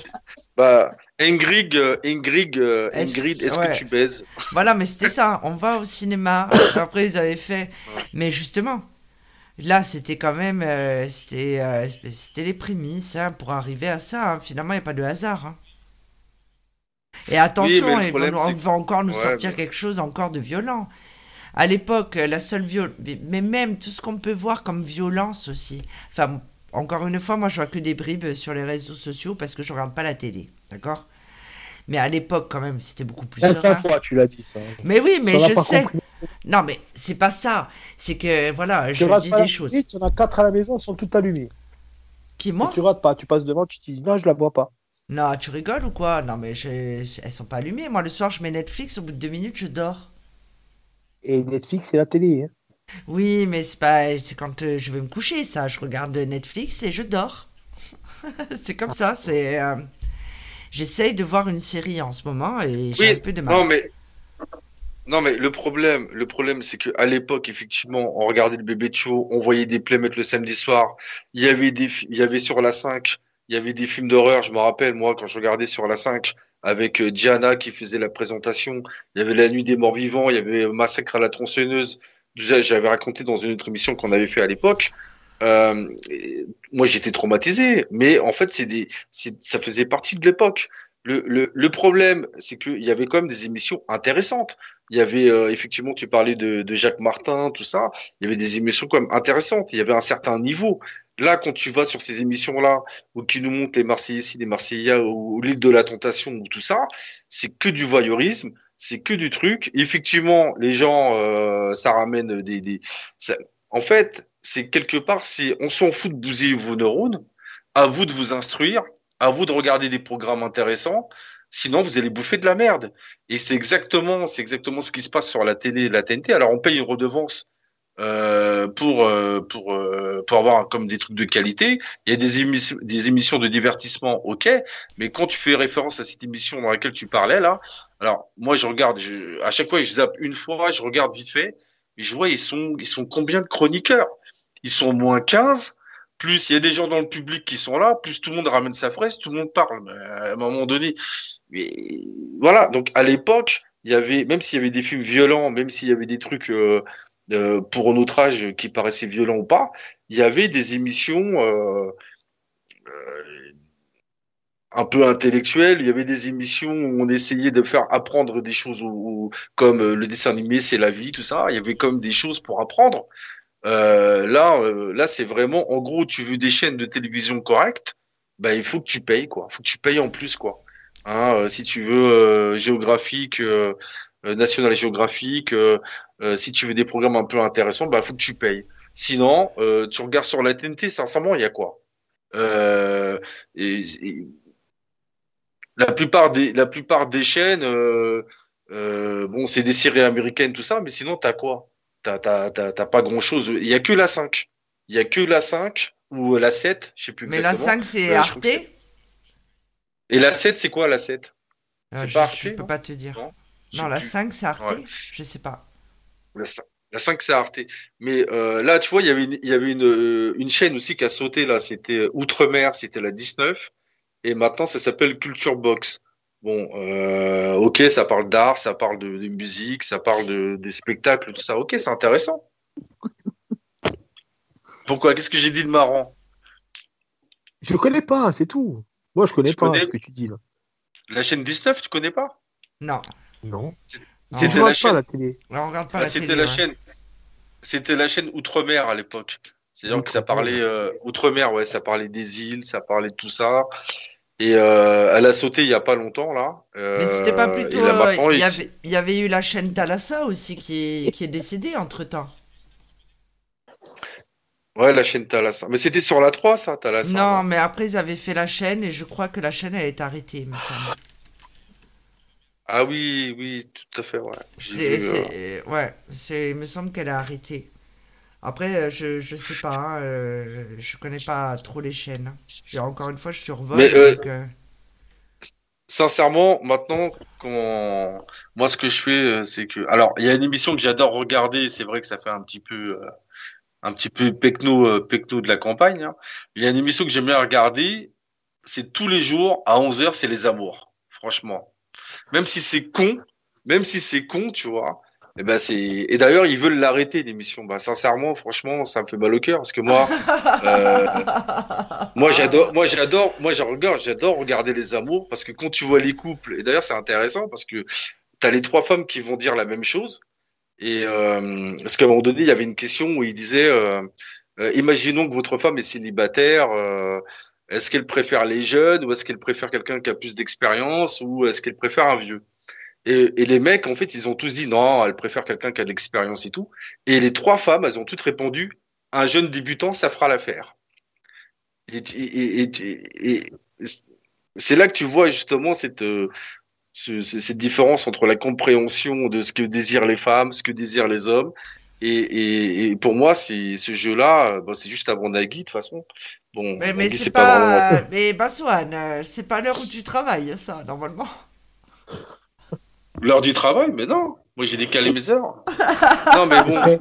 Bah, Ingrid, euh, Ingrid, euh, Est-ce- Ingrid, est-ce ouais. que tu baises? Voilà, mais c'était ça. On va au cinéma. Après, ils avaient fait. Mais justement, là, c'était quand même. euh, c'était euh, c'était les prémices hein, pour arriver à ça. hein. Finalement, il n'y a pas de hasard. hein. Et attention, problème, c'est ils vont encore nous Ouais, sortir mais- quelque chose encore de violent. À l'époque, la seule viol... mais- même tout ce qu'on peut voir comme violence aussi. Enfin, encore une fois, moi, je vois que des bribes sur les réseaux sociaux parce que je regarde pas la télé. D'accord? Mais à l'époque, quand même, c'était beaucoup plus 25 serein. fois, tu l'as dit ça. Mais oui, mais je sais. compris. Non, mais c'est pas ça. C'est que, voilà, Tu je dis des choses. télé, Tu en as 4 à la maison, elles sont toutes allumées. Qui, Et moi? tu rates pas, tu passes devant, tu te dis non, je la vois pas. Non, tu rigoles ou quoi? Non, mais je... elles sont pas allumées. Moi, le soir, je mets Netflix, au bout de deux minutes, je dors. Et Netflix, c'est la télé. hein. Oui, mais c'est pas... C'est quand euh, je vais me coucher, ça. Je regarde Netflix et je dors. c'est comme ça, c'est... euh, J'essaye de voir une série en ce moment et j'ai Oui, un peu de mal. non, mais. Non, mais le problème, le problème, c'est que à l'époque, effectivement, on regardait le bébé de show, on voyait des playmates le samedi soir. Il y avait des, il y avait sur la 5, il y avait des films d'horreur. Je me rappelle, moi, quand je regardais sur la 5, avec euh, Diana qui faisait la présentation, il y avait La Nuit des Morts Vivants, il y avait Massacre à la tronçonneuse. J'avais raconté dans une autre émission qu'on avait fait à l'époque. Euh, moi, j'étais traumatisé, mais en fait, c'est des, ça faisait partie de l'époque. Le, le, le problème, c'est qu'il y avait quand même des émissions intéressantes. Il y avait euh, effectivement, tu parlais de, de Jacques Martin, tout ça. Il y avait des émissions quand même intéressantes. Il y avait un certain niveau. Là, quand tu vas sur ces émissions-là, où qui nous montrent les Marseillais ici, les Marseillais ou, l'île de la Tentation ou tout ça, c'est que du voyeurisme, c'est que du truc. Effectivement, les gens, euh, ça ramène des, des. ça- En fait, c'est quelque part, c'est on s'en fout de bousiller vos neurones. À vous de vous instruire, à vous de regarder des programmes intéressants. Sinon, vous allez bouffer de la merde. Et c'est exactement, c'est exactement ce qui se passe sur la télé la TNT. Alors, on paye une redevance euh, pour euh, pour euh, pour avoir comme des trucs de qualité. Il y a des émissions des émissions de divertissement, ok. Mais quand tu fais référence à cette émission dans laquelle tu parlais là, alors moi je regarde, je, à chaque fois je zappe une fois, je regarde vite fait, et je vois ils sont ils sont combien de chroniqueurs? Ils sont au moins 15 plus il y a des gens dans le public qui sont là, plus tout le monde ramène sa fraise, tout le monde parle. Mais à un moment donné, voilà. Donc à l'époque, il y avait, même s'il y avait des films violents, même s'il y avait des trucs euh, euh, pour notre âge qui paraissaient violents ou pas, il y avait des émissions euh, euh, un peu intellectuelles. Il y avait des émissions où on essayait de faire apprendre des choses, comme euh, le dessin animé, c'est la vie, tout ça. Il y avait comme des choses pour apprendre. Euh, là, euh, là, c'est vraiment, en gros, tu veux des chaînes de télévision correctes, bah, il faut que tu payes, quoi. Il faut que tu payes en plus, quoi. Hein, euh, si tu veux géographique, National Geographic, euh, euh, si tu veux des programmes un peu intéressants, bah, il faut que tu payes. Sinon, tu regardes sur la TNT, sincèrement, il y a quoi? Et, et la plupart des, chaînes, bon, c'est des séries américaines, tout ça, mais sinon, t'as quoi? T'as, pas grand chose. Il y a que la 5. Il y a que la 5 ou la 7, je sais plus Mais la exactement. 5, c'est Euh, je Arte c'est- Et la 7, c'est quoi la 7? Euh, C'est je, pas je Arte, peux non? pas te dire. Non, je la plus. 5, c'est Arte Ouais. Je sais pas. La 5, la 5, c'est Arte. Mais euh, là, tu vois, il y avait, une, il y avait une, euh, une chaîne aussi qui a sauté, là, c'était Outre-mer, c'était la 19. Et maintenant, ça s'appelle Culture Box. Bon, euh, ok, ça parle d'art, ça parle de, de musique, ça parle de, de spectacles, tout ça. Ok, c'est intéressant. Pourquoi? Qu'est-ce que j'ai dit de marrant? Je connais pas, c'est tout. Moi, je connais Tu pas connais ce que tu dis là. La chaîne 19, tu connais pas? Non. Non. C'était la pas chaîne. la télé. on regarde pas Ah, la c'était la ouais. chaîne. C'était la chaîne Outre-mer à l'époque. C'est-à-dire que ça parlait euh, Outre-mer, ouais, ça parlait des îles, ça parlait de tout ça. Et euh, elle a sauté il y a pas longtemps là. Euh, Mais c'était pas plutôt. euh, Il y avait, il y avait eu la chaîne Thalassa aussi qui est, qui est décédée entre temps. Ouais, la chaîne Thalassa. Mais c'était sur la 3, ça, Thalassa. Non, mais après, ils avaient fait la chaîne et je crois que la chaîne, elle est arrêtée, me. Ah oui, oui, tout à fait, ouais. Vu, euh, ouais, il me semble qu'elle a arrêté. Après, euh, je, je sais pas, hein, euh, je connais pas trop les chaînes. Et encore une fois, je survole. Mais, euh, donc, euh, Sincèrement, maintenant, quand... moi, ce que je fais, c'est que, alors, il y a une émission que j'adore regarder. C'est vrai que ça fait un petit peu, un petit peu pecno, pecno de la campagne. hein. Il y a une émission que j'aime bien regarder. C'est tous les jours à 11 h c'est les amours. Franchement, même si c'est con, même si c'est con, tu vois. Et ben c'est. Et d'ailleurs, ils veulent l'arrêter l'émission. Bah, sincèrement, franchement, ça me fait mal au cœur parce que moi, euh, moi, j'adore, moi, j'adore, moi, je j'adore regarder les amours parce que quand tu vois les couples, et d'ailleurs, c'est intéressant parce que tu as les trois femmes qui vont dire la même chose. Et euh, parce qu'à un moment donné, il y avait une question où il disait, euh, imaginons que votre femme est célibataire, est-ce qu'elle préfère les jeunes ou est-ce qu'elle préfère quelqu'un qui a plus d'expérience ou est-ce qu'elle préfère un vieux? Et, et les mecs, en fait, ils ont tous dit non, elle préfère quelqu'un qui a de l'expérience et tout. Et les trois femmes, elles ont toutes répondu, un jeune débutant, ça fera l'affaire. Et, et- et- et- et c'est là que tu vois justement cette, euh, ce- ce- cette différence entre la compréhension de ce que désirent les femmes, ce que désirent les hommes. Et, et, et pour moi, c'est ce jeu-là, bon, c'est juste avant Nagui de toute façon. Bon, mais, mais c'est pas pas, vraiment. mais Bassoane, euh, c'est pas l'heure où tu travailles, ça, normalement. L'heure du travail, mais non. Moi, j'ai décalé mes heures. Non, mais bon.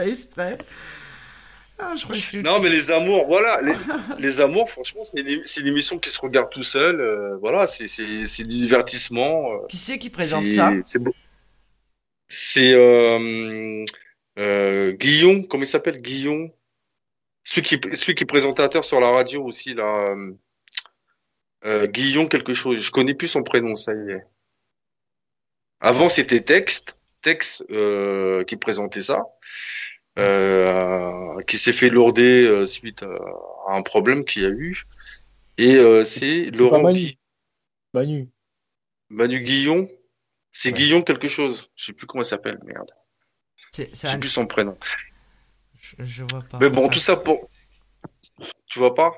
Exprès. Ah, je Non, mais les amours, voilà, les, les amours, franchement, c'est une, émission qui se regarde tout seul. euh, voilà, c'est c'est c'est du divertissement. euh, Qui c'est qui présente ça c'est beau. C'est euh, euh, Guillon, comment il s'appelle Guillon, celui qui celui qui est présentateur sur la radio aussi là. Guillon quelque chose. Je connais plus son prénom, ça y est. Avant c'était Texte, Texte euh, qui présentait ça euh, qui s'est fait lourder euh, suite à, à un problème qu'il y a eu. Et euh, c'est C'est pas Laurent Manu. Gui- Manu. Manu Guillon. C'est Ouais. Guillon quelque chose. Je sais plus comment il s'appelle, merde. C'est, Je sais un- plus son prénom. je, je vois pas. Mais bon, tout ça pour. Tu vois pas?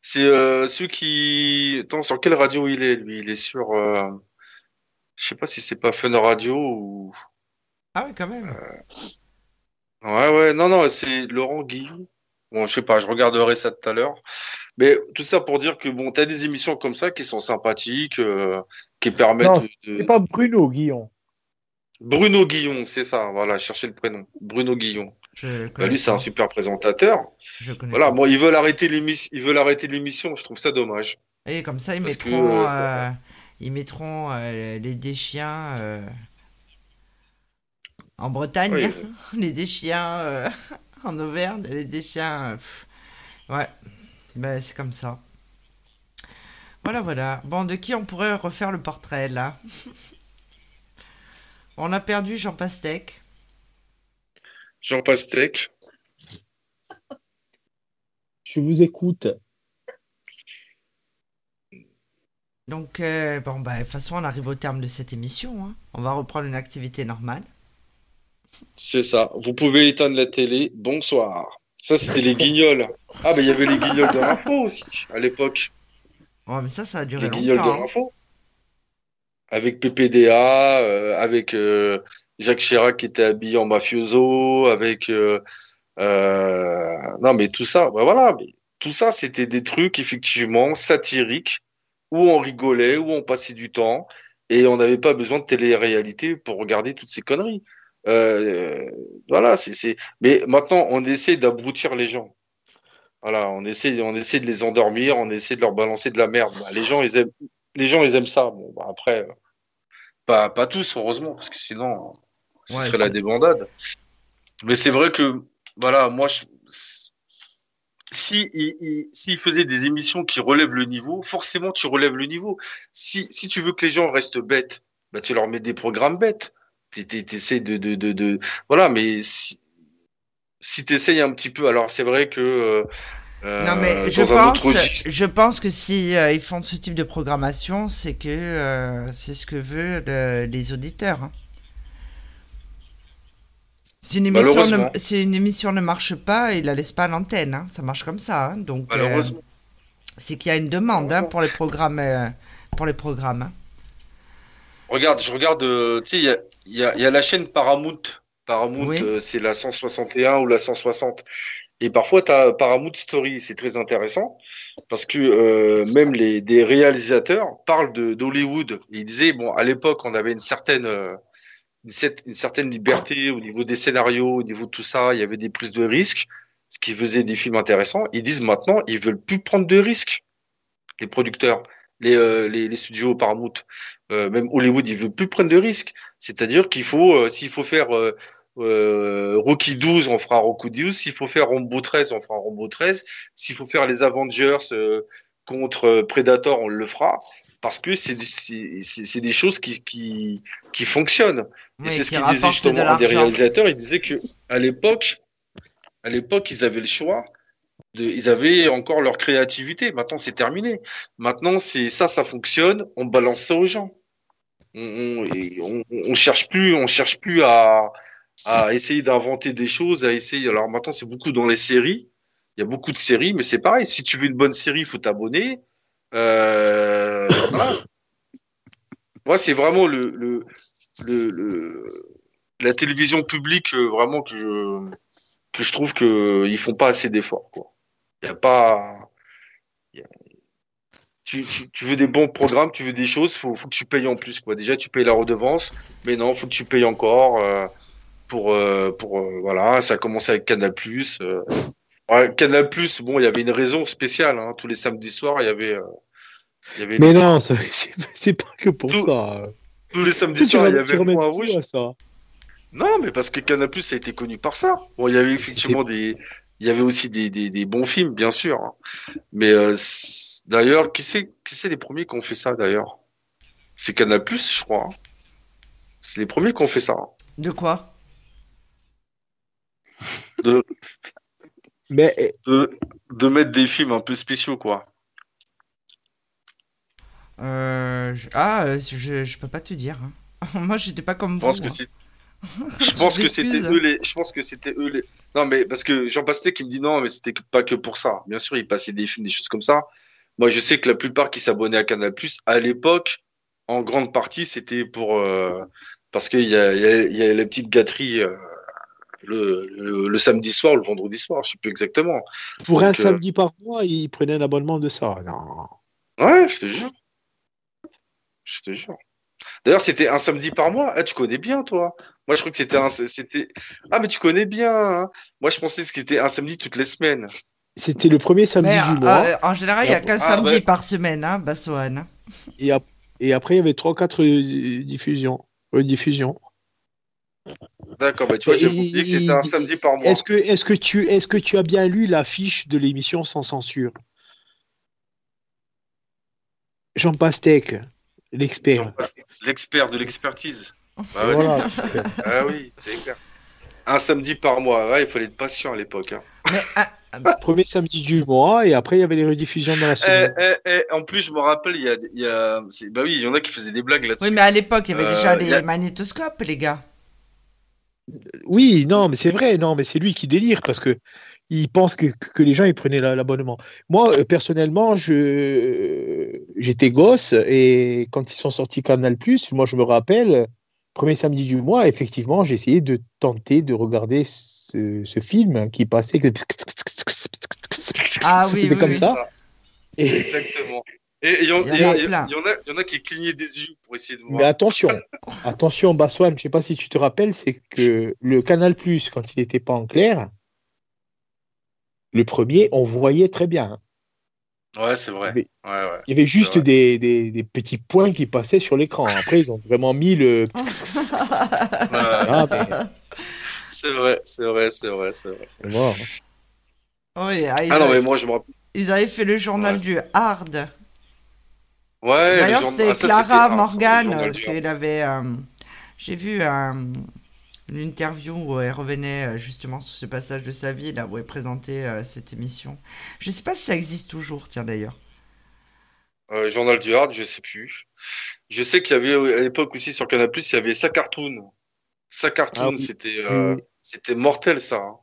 C'est euh, celui qui. Attends, sur quelle radio il est, lui? Il est sur. euh, Je sais pas si c'est pas Fun Radio ou. Ah oui, quand même. Ouais, ouais, non, non, c'est Laurent Guillon. Bon, je sais pas, je regarderai ça tout à l'heure. Mais tout ça pour dire que bon, t'as des émissions comme ça qui sont sympathiques, euh, qui permettent Non, de, de- c'est pas Bruno Guillon. Bruno Guillon, c'est ça, voilà, cherchez le prénom. Bruno Guillon. Bah, lui, c'est un super présentateur. Je connais Voilà, pas. bon, ils veulent arrêter l'émission, ils veulent arrêter l'émission, je trouve ça dommage. Et comme ça, ils Parce que, mettront, euh, euh, ils mettront euh, les déchiens euh, en Bretagne, Oui. les déchiens euh, en Auvergne, les déchiens. euh, ouais, ben, c'est comme ça. Voilà, voilà. Bon, de qui on pourrait refaire le portrait là? On a perdu Jean Pastèque. Jean Pastèque. Je vous écoute. Donc, euh, bon, bah, de toute façon, on arrive au terme de cette émission. hein. On va reprendre une activité normale. C'est ça. Vous pouvez éteindre la télé. Bonsoir. Ça, c'était les guignols. Ah, ben, il y avait les guignols de l'info aussi, à l'époque. Ouais, mais ça, ça a duré Les guignols de longtemps. hein. l'info. Avec PPDA, euh, avec euh, Jacques Chirac qui était habillé en mafioso, avec euh, non mais tout ça, bah voilà, mais tout ça c'était des trucs effectivement satiriques où on rigolait, où on passait du temps et on n'avait pas besoin de télé-réalité pour regarder toutes ces conneries. Euh, voilà, c'est. Mais maintenant on essaie d'abrutir les gens. Voilà, on essaie, on essaie de les endormir, on essaie de leur balancer de la merde. Bah, les gens, ils aiment, les gens, ils aiment ça. Bon, bah, après, pas, pas tous, heureusement, parce que sinon, ce Ouais, serait la débandade. Mais c'est vrai que, voilà, moi, je, si, il, il- s'il faisait des émissions qui relèvent le niveau, forcément, tu relèves le niveau. Si, si tu veux que les gens restent bêtes, bah, tu leur mets des programmes bêtes. T'es- t'es- T'essaies de, de, de, de, voilà, mais si, si t'essayes un petit peu, alors c'est vrai que, euh, Non, mais euh, je pense, autre registre- je pense que si euh, ils font ce type de programmation, c'est que euh, c'est ce que veulent euh, les auditeurs. hein. Si une, émission ne, si une émission ne marche pas, il la laisse pas à l'antenne. hein. Ça marche comme ça. hein. Donc, euh, Malheureusement. c'est qu'il y a une demande hein, pour les programmes. euh, pour les programmes. Regarde, je regarde, euh, tu sais, il y a, y y la chaîne Paramount. Paramount, Oui. c'est la 161 ou la 160. Et parfois, tu as Paramount Story. C'est très intéressant parce que même les, des réalisateurs parlent d'Hollywood. Ils disaient, bon, à l'époque, on avait une certaine, une, cer- une certaine liberté au niveau des scénarios, au niveau de tout ça. Il y avait des prises de risques, ce qui faisait des films intéressants. Ils disent maintenant, ils veulent plus prendre de risques, les producteurs, les, euh, les, les studios Paramount euh, même Hollywood, il veut plus prendre de risques. C'est-à-dire qu'il faut, euh, s'il faut faire euh, euh, Rocky 12, on fera Rocky 12. S'il faut faire Rambo 13, on fera Rambo 13. S'il faut faire les Avengers euh, contre Predator, on le fera. Parce que c'est des choses qui, qui, qui fonctionnent. Oui, Et c'est ce qui qu'il disait rapportent de justement à des réalisateurs. Il disait que à l'époque, à l'époque, ils avaient le choix. De, ils avaient encore leur créativité. Maintenant, c'est terminé. Maintenant, c'est ça, ça fonctionne. On balance ça aux gens. On, on, et on, on cherche plus, on cherche plus à, à essayer d'inventer des choses, à essayer. Alors maintenant, c'est beaucoup dans les séries. Il y a beaucoup de séries, mais c'est pareil. Si tu veux une bonne série, il faut t'abonner. Euh, voilà. Moi, c'est vraiment le, la télévision publique euh, vraiment que je, que je trouve que ils font pas assez d'efforts. Il a pas. il Tu, veux des bons programmes, tu veux des choses, faut, faut que tu payes en plus. Quoi. Déjà, tu payes la redevance, mais non, faut que tu payes encore. euh, pour, euh, pour euh, voilà, ça a commencé avec Canal+. Euh, Canal+, bon, il y avait une raison spéciale. Hein. Tous les samedis soirs, il y avait. Il y avait Mais non, ça- c'est c'est pas que pour Tout- ça. tous les samedis soirs, il y avait remets point rouge. à ça. Non, mais parce que Canal+, a été connu par ça. Bon, il y avait effectivement des, il y avait aussi des, des, des bons films, bien sûr. Mais euh, c'est- d'ailleurs, qui c'est, qui c'est les premiers qui ont fait ça d'ailleurs? C'est Canal+, je crois. C'est les premiers qui ont fait ça. De quoi? De, Mais de, de mettre des films un peu spéciaux, quoi. Euh, je- Ah, euh, je, je peux pas te dire. hein. Moi, j'étais pas comme Je pense vous. que hein. c'est, je pense que c'était eux les, je pense que c'était eux les. Non, mais parce que Jean Pastet qui me dit non, mais c'était pas que pour ça. Bien sûr, il passait des films, des choses comme ça. Moi, je sais que la plupart qui s'abonnaient à Canal+, à l'époque, en grande partie, c'était pour euh, parce qu'il y a, il y, a, il y a les petites gâteries euh, le, le, le samedi soir, ou le vendredi soir, je sais plus exactement. pour un euh, samedi par mois, il prenait un abonnement de ça. Non. Ouais, je te jure. Je te jure. D'ailleurs, c'était un samedi par mois. Ah, tu connais bien, toi. Moi, je crois que c'était un, c'était. Ah, mais tu connais bien. hein. Moi, je pensais que c'était un samedi toutes les semaines. C'était le premier samedi Mais du mois. euh, en général, il y a qu'un Ah, samedi ouais. par semaine, hein, Bassoane. Et, ap- et après, il y avait 3-4 diffusions. rediffusions. D'accord, bah tu vois, j'ai oublié que c'était un samedi par mois. Est-ce que, est que, tu, est que tu as bien lu l'affiche de l'émission sans censure? Jean Pastèque, l'expert. L'expert de l'expertise. Bah ouais. Voilà. Ah oui, c'est clair. Un samedi par mois. Ouais, il fallait être patient à l'époque. hein. Mais ah, Premier samedi du mois, et après, il y avait les rediffusions dans la Eh, semaine. eh, eh, en plus, je me rappelle, il y a, il y a... bah oui, il y en a qui faisaient des blagues là-dessus. oui, mais à l'époque, il y avait Euh, déjà il les a- magnétoscopes, les gars. Oui, non, mais c'est vrai, non, mais c'est lui qui délire parce que il pense que, que les gens ils prenaient la- l'abonnement. Moi, euh, personnellement, je j'étais gosse et quand ils sont sortis Canal+, moi je me rappelle, premier samedi du mois, effectivement, j'ai essayé de tenter de regarder ce, ce film qui passait que- Ah ça oui, oui, comme oui. ça. Et- Exactement. Et il y, en- Il y en a qui clignaient des yeux pour essayer de voir. Mais attention, attention, Baswan, je sais pas si tu te rappelles, c'est que le Canal+, quand il n'était pas en clair, le premier, on voyait très bien. hein. Ouais, c'est vrai. Mais- Ouais, ouais. Il y avait juste des, des, des petits points qui passaient sur l'écran. Après, ils ont vraiment mis le. Ouais, Ah, mais- c'est vrai, c'est vrai, c'est vrai, c'est vrai. Oui, ah, ils, Ah non, avaient, mais moi, je me rappelle. ils avaient fait le journal Ouais, du hard. Ouais, D'ailleurs, c'était ah, Clara un- Morgan euh, qu'elle avait. euh, J'ai vu euh, une interview où elle revenait euh, justement sur ce passage de sa vie, là où elle présentait euh, cette émission. Je sais pas si ça existe toujours, tiens d'ailleurs. Euh, journal du Hard, je sais plus. Je sais qu'il y avait à l'époque aussi sur Canal+, il y avait sa cartoon. Sa cartoon, Ah oui. c'était euh, Oui. C'était mortel ça. hein.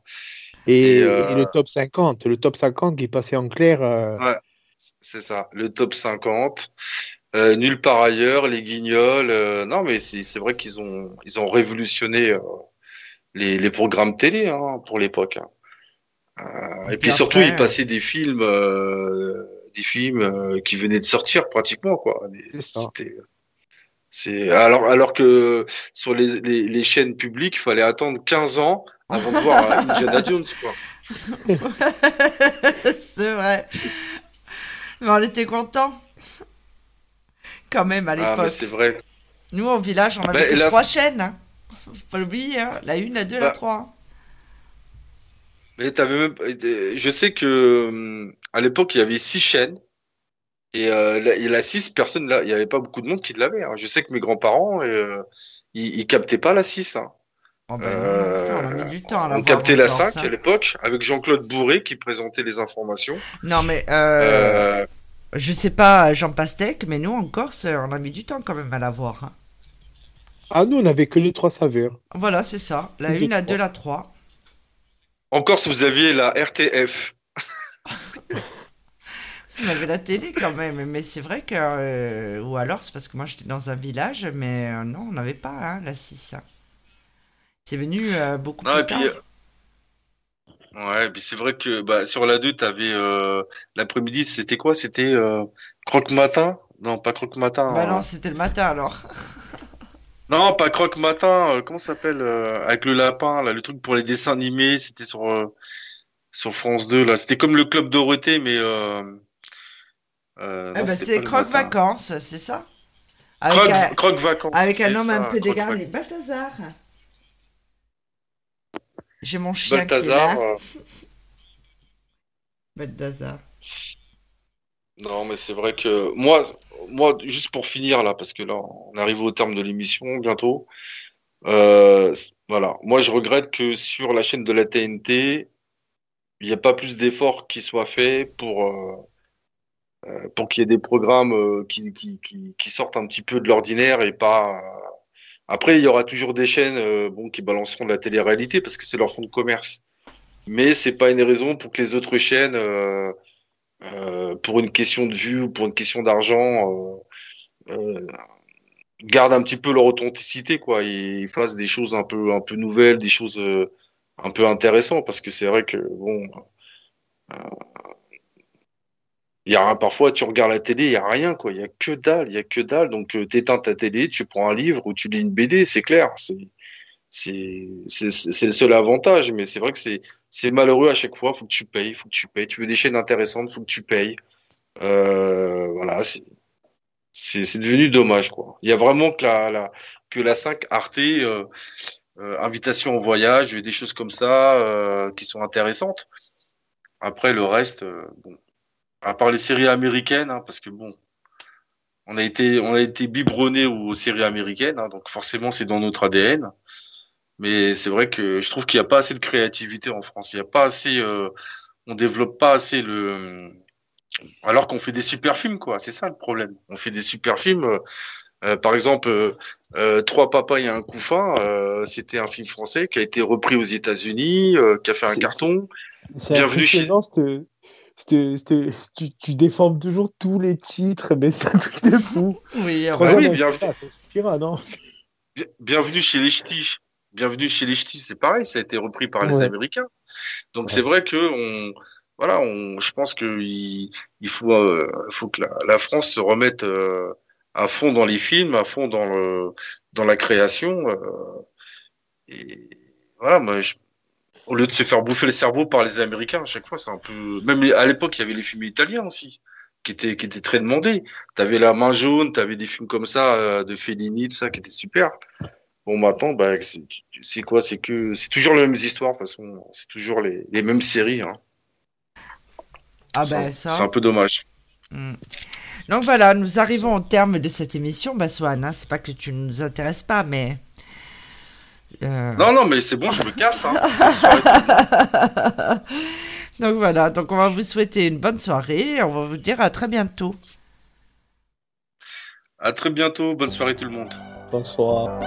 Et, Et, euh, et le top 50, le top 50 qui passait en clair. euh, Ouais, c'est ça. Le top 50. Euh, nulle part ailleurs, les guignols. euh, non, mais c'est vrai qu'ils ont ils ont révolutionné euh, les, les programmes télé hein, pour l'époque. hein. Et Et puis surtout, ils passaient des films, des films qui venaient de sortir pratiquement quoi. C'est alors alors que sur les, les, les chaînes publiques, il fallait attendre 15 ans avant de voir Indiana Jones c'est vrai. Mais on était contents. Quand même, à Ah, l'époque. mais c'est vrai. Nous, au village, on avait Bah, hélas- trois chaînes. Hein. Faut pas l'oublier, hein. la une, la deux, la Bah, trois. Mais t'avais même, je sais que hum, à l'époque il y avait six chaînes et euh, la, et la six personne là, il y avait pas beaucoup de monde qui l'avait. hein. Je sais que mes grands-parents euh, ils, ils captaient pas la 6 hein. Oh, ben, Euh, on a mis du temps à On captait la encore, 5 ça. à l'époque avec Jean-Claude Bourré qui présentait les informations. Non, mais euh, Euh, je sais pas Jean Pastèque, mais nous, en Corse, on a mis du temps quand même à la voir. hein. Ah, nous, on n'avait que les trois saveurs. Voilà, c'est ça. La Une, deux, une, la trois. deux, la trois. encore si vous aviez la RTF. On avait la télé quand même, mais c'est vrai que. euh, ou alors, c'est parce que moi j'étais dans un village, mais euh, non, on n'avait pas hein, la 6. C'est venu euh, beaucoup Non, plus et puis, tard. euh, ouais, puis c'est vrai que bah, sur la 2, t'avais euh, l'après-midi, c'était quoi? C'était euh, Croque-Matin? Non, pas Croque-Matin. Bah hein. non, c'était le matin alors. Non, pas Croque-Matin, euh, comment ça s'appelle euh, avec le lapin, là, le truc pour les dessins animés, c'était sur euh, sur France 2 là, c'était comme le Club Dorothée mais euh, euh, Ah bah, c'est Croque. Vacances, c'est ça? Avec Croque, un, Croque Vacances. avec un homme ça, un peu dégarni. Balthazar. J'ai mon chien Balthazar. qui est là. euh, Balthazar. Non, mais c'est vrai que moi, moi, juste pour finir là, parce que là, on arrive au terme de l'émission bientôt. Euh, voilà, moi, je regrette que sur la chaîne de la TNT, il n'y a pas plus d'efforts qui soient faits pour euh, pour qu'il y ait des programmes qui, qui, qui, qui sortent un petit peu de l'ordinaire et pas. Après, il y aura toujours des chaînes euh, bon qui balanceront de la télé-réalité parce que c'est leur fonds de commerce. Mais c'est pas une raison pour que les autres chaînes euh, euh, pour une question de vue ou pour une question d'argent, gardent un petit peu leur authenticité, quoi, et fassent des choses un peu, un peu nouvelles, des choses un peu intéressantes, parce que c'est vrai que bon, il y a parfois tu regardes la télé, il y a rien, quoi, il y a que dalle, il y a que dalle, donc euh, t'éteins ta télé, tu prends un livre ou tu lis une BD, c'est clair, c'est c'est le seul avantage, mais c'est vrai que c'est c'est malheureux à chaque fois. Faut que tu payes, faut que tu payes. Tu veux des chaînes intéressantes, faut que tu payes. Euh, voilà, c'est c'est c'est devenu dommage quoi. Il y a vraiment que la, la que la 5 Arte, euh, euh, invitation au voyage, des choses comme ça euh, qui sont intéressantes. Après le reste, euh, bon, à part les séries américaines, hein, parce que bon, on a été on a été biberonné aux séries américaines, hein, donc forcément c'est dans notre ADN. Mais c'est vrai que je trouve qu'il n'y a pas assez de créativité en France. Il n'y a pas assez, euh, on développe pas assez le, alors qu'on fait des super films, quoi. C'est ça le problème. On fait des super films. euh, euh, par exemple, euh, euh, Trois papas et un couffin, euh, c'était un film français qui a été repris aux États-Unis, euh, qui a fait un carton. C'est Bienvenue chez- tu, tu déformes toujours tous les titres, mais c'est un truc de fou. Oui, bah Troisième oui, bienvenue. ça suffira, non Bien- Bienvenue chez les Ch'tis. Bienvenue chez les Ch'tis, c'est pareil, ça a été repris par les Ouais. Américains. Donc Ouais. c'est vrai que on, voilà, on, je pense que il, il faut, euh, faut que la, la France se remette euh, à fond dans les films, à fond dans le, dans la création. euh, et voilà, moi, je- au lieu de se faire bouffer le cerveau par les Américains, à chaque fois, c'est un peu. Même à l'époque, il y avait les films italiens aussi, qui étaient, qui étaient très demandés. T'avais La Main Jaune, t'avais des films comme ça euh, de Fellini, tout ça, qui étaient super. Bon, maintenant, bah, c'est quoi? C'est que c'est toujours les mêmes histoires, de toute façon. C'est toujours les, les mêmes séries. Hein. Ah ben ça. C'est un peu dommage. Hmm. Donc voilà, nous arrivons au terme de cette émission, Swan, hein, c'est pas que tu ne nous intéresses pas, mais... euh, Non, non, mais c'est bon, je me casse. Hein. donc voilà, donc on va vous souhaiter une bonne soirée, et on va vous dire à très bientôt. À très bientôt. Bonne soirée tout le monde. Bonsoir.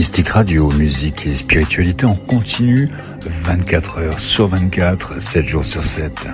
Mystique Radio, musique et spiritualité en continu, 24 heures sur 24, 7 jours sur 7.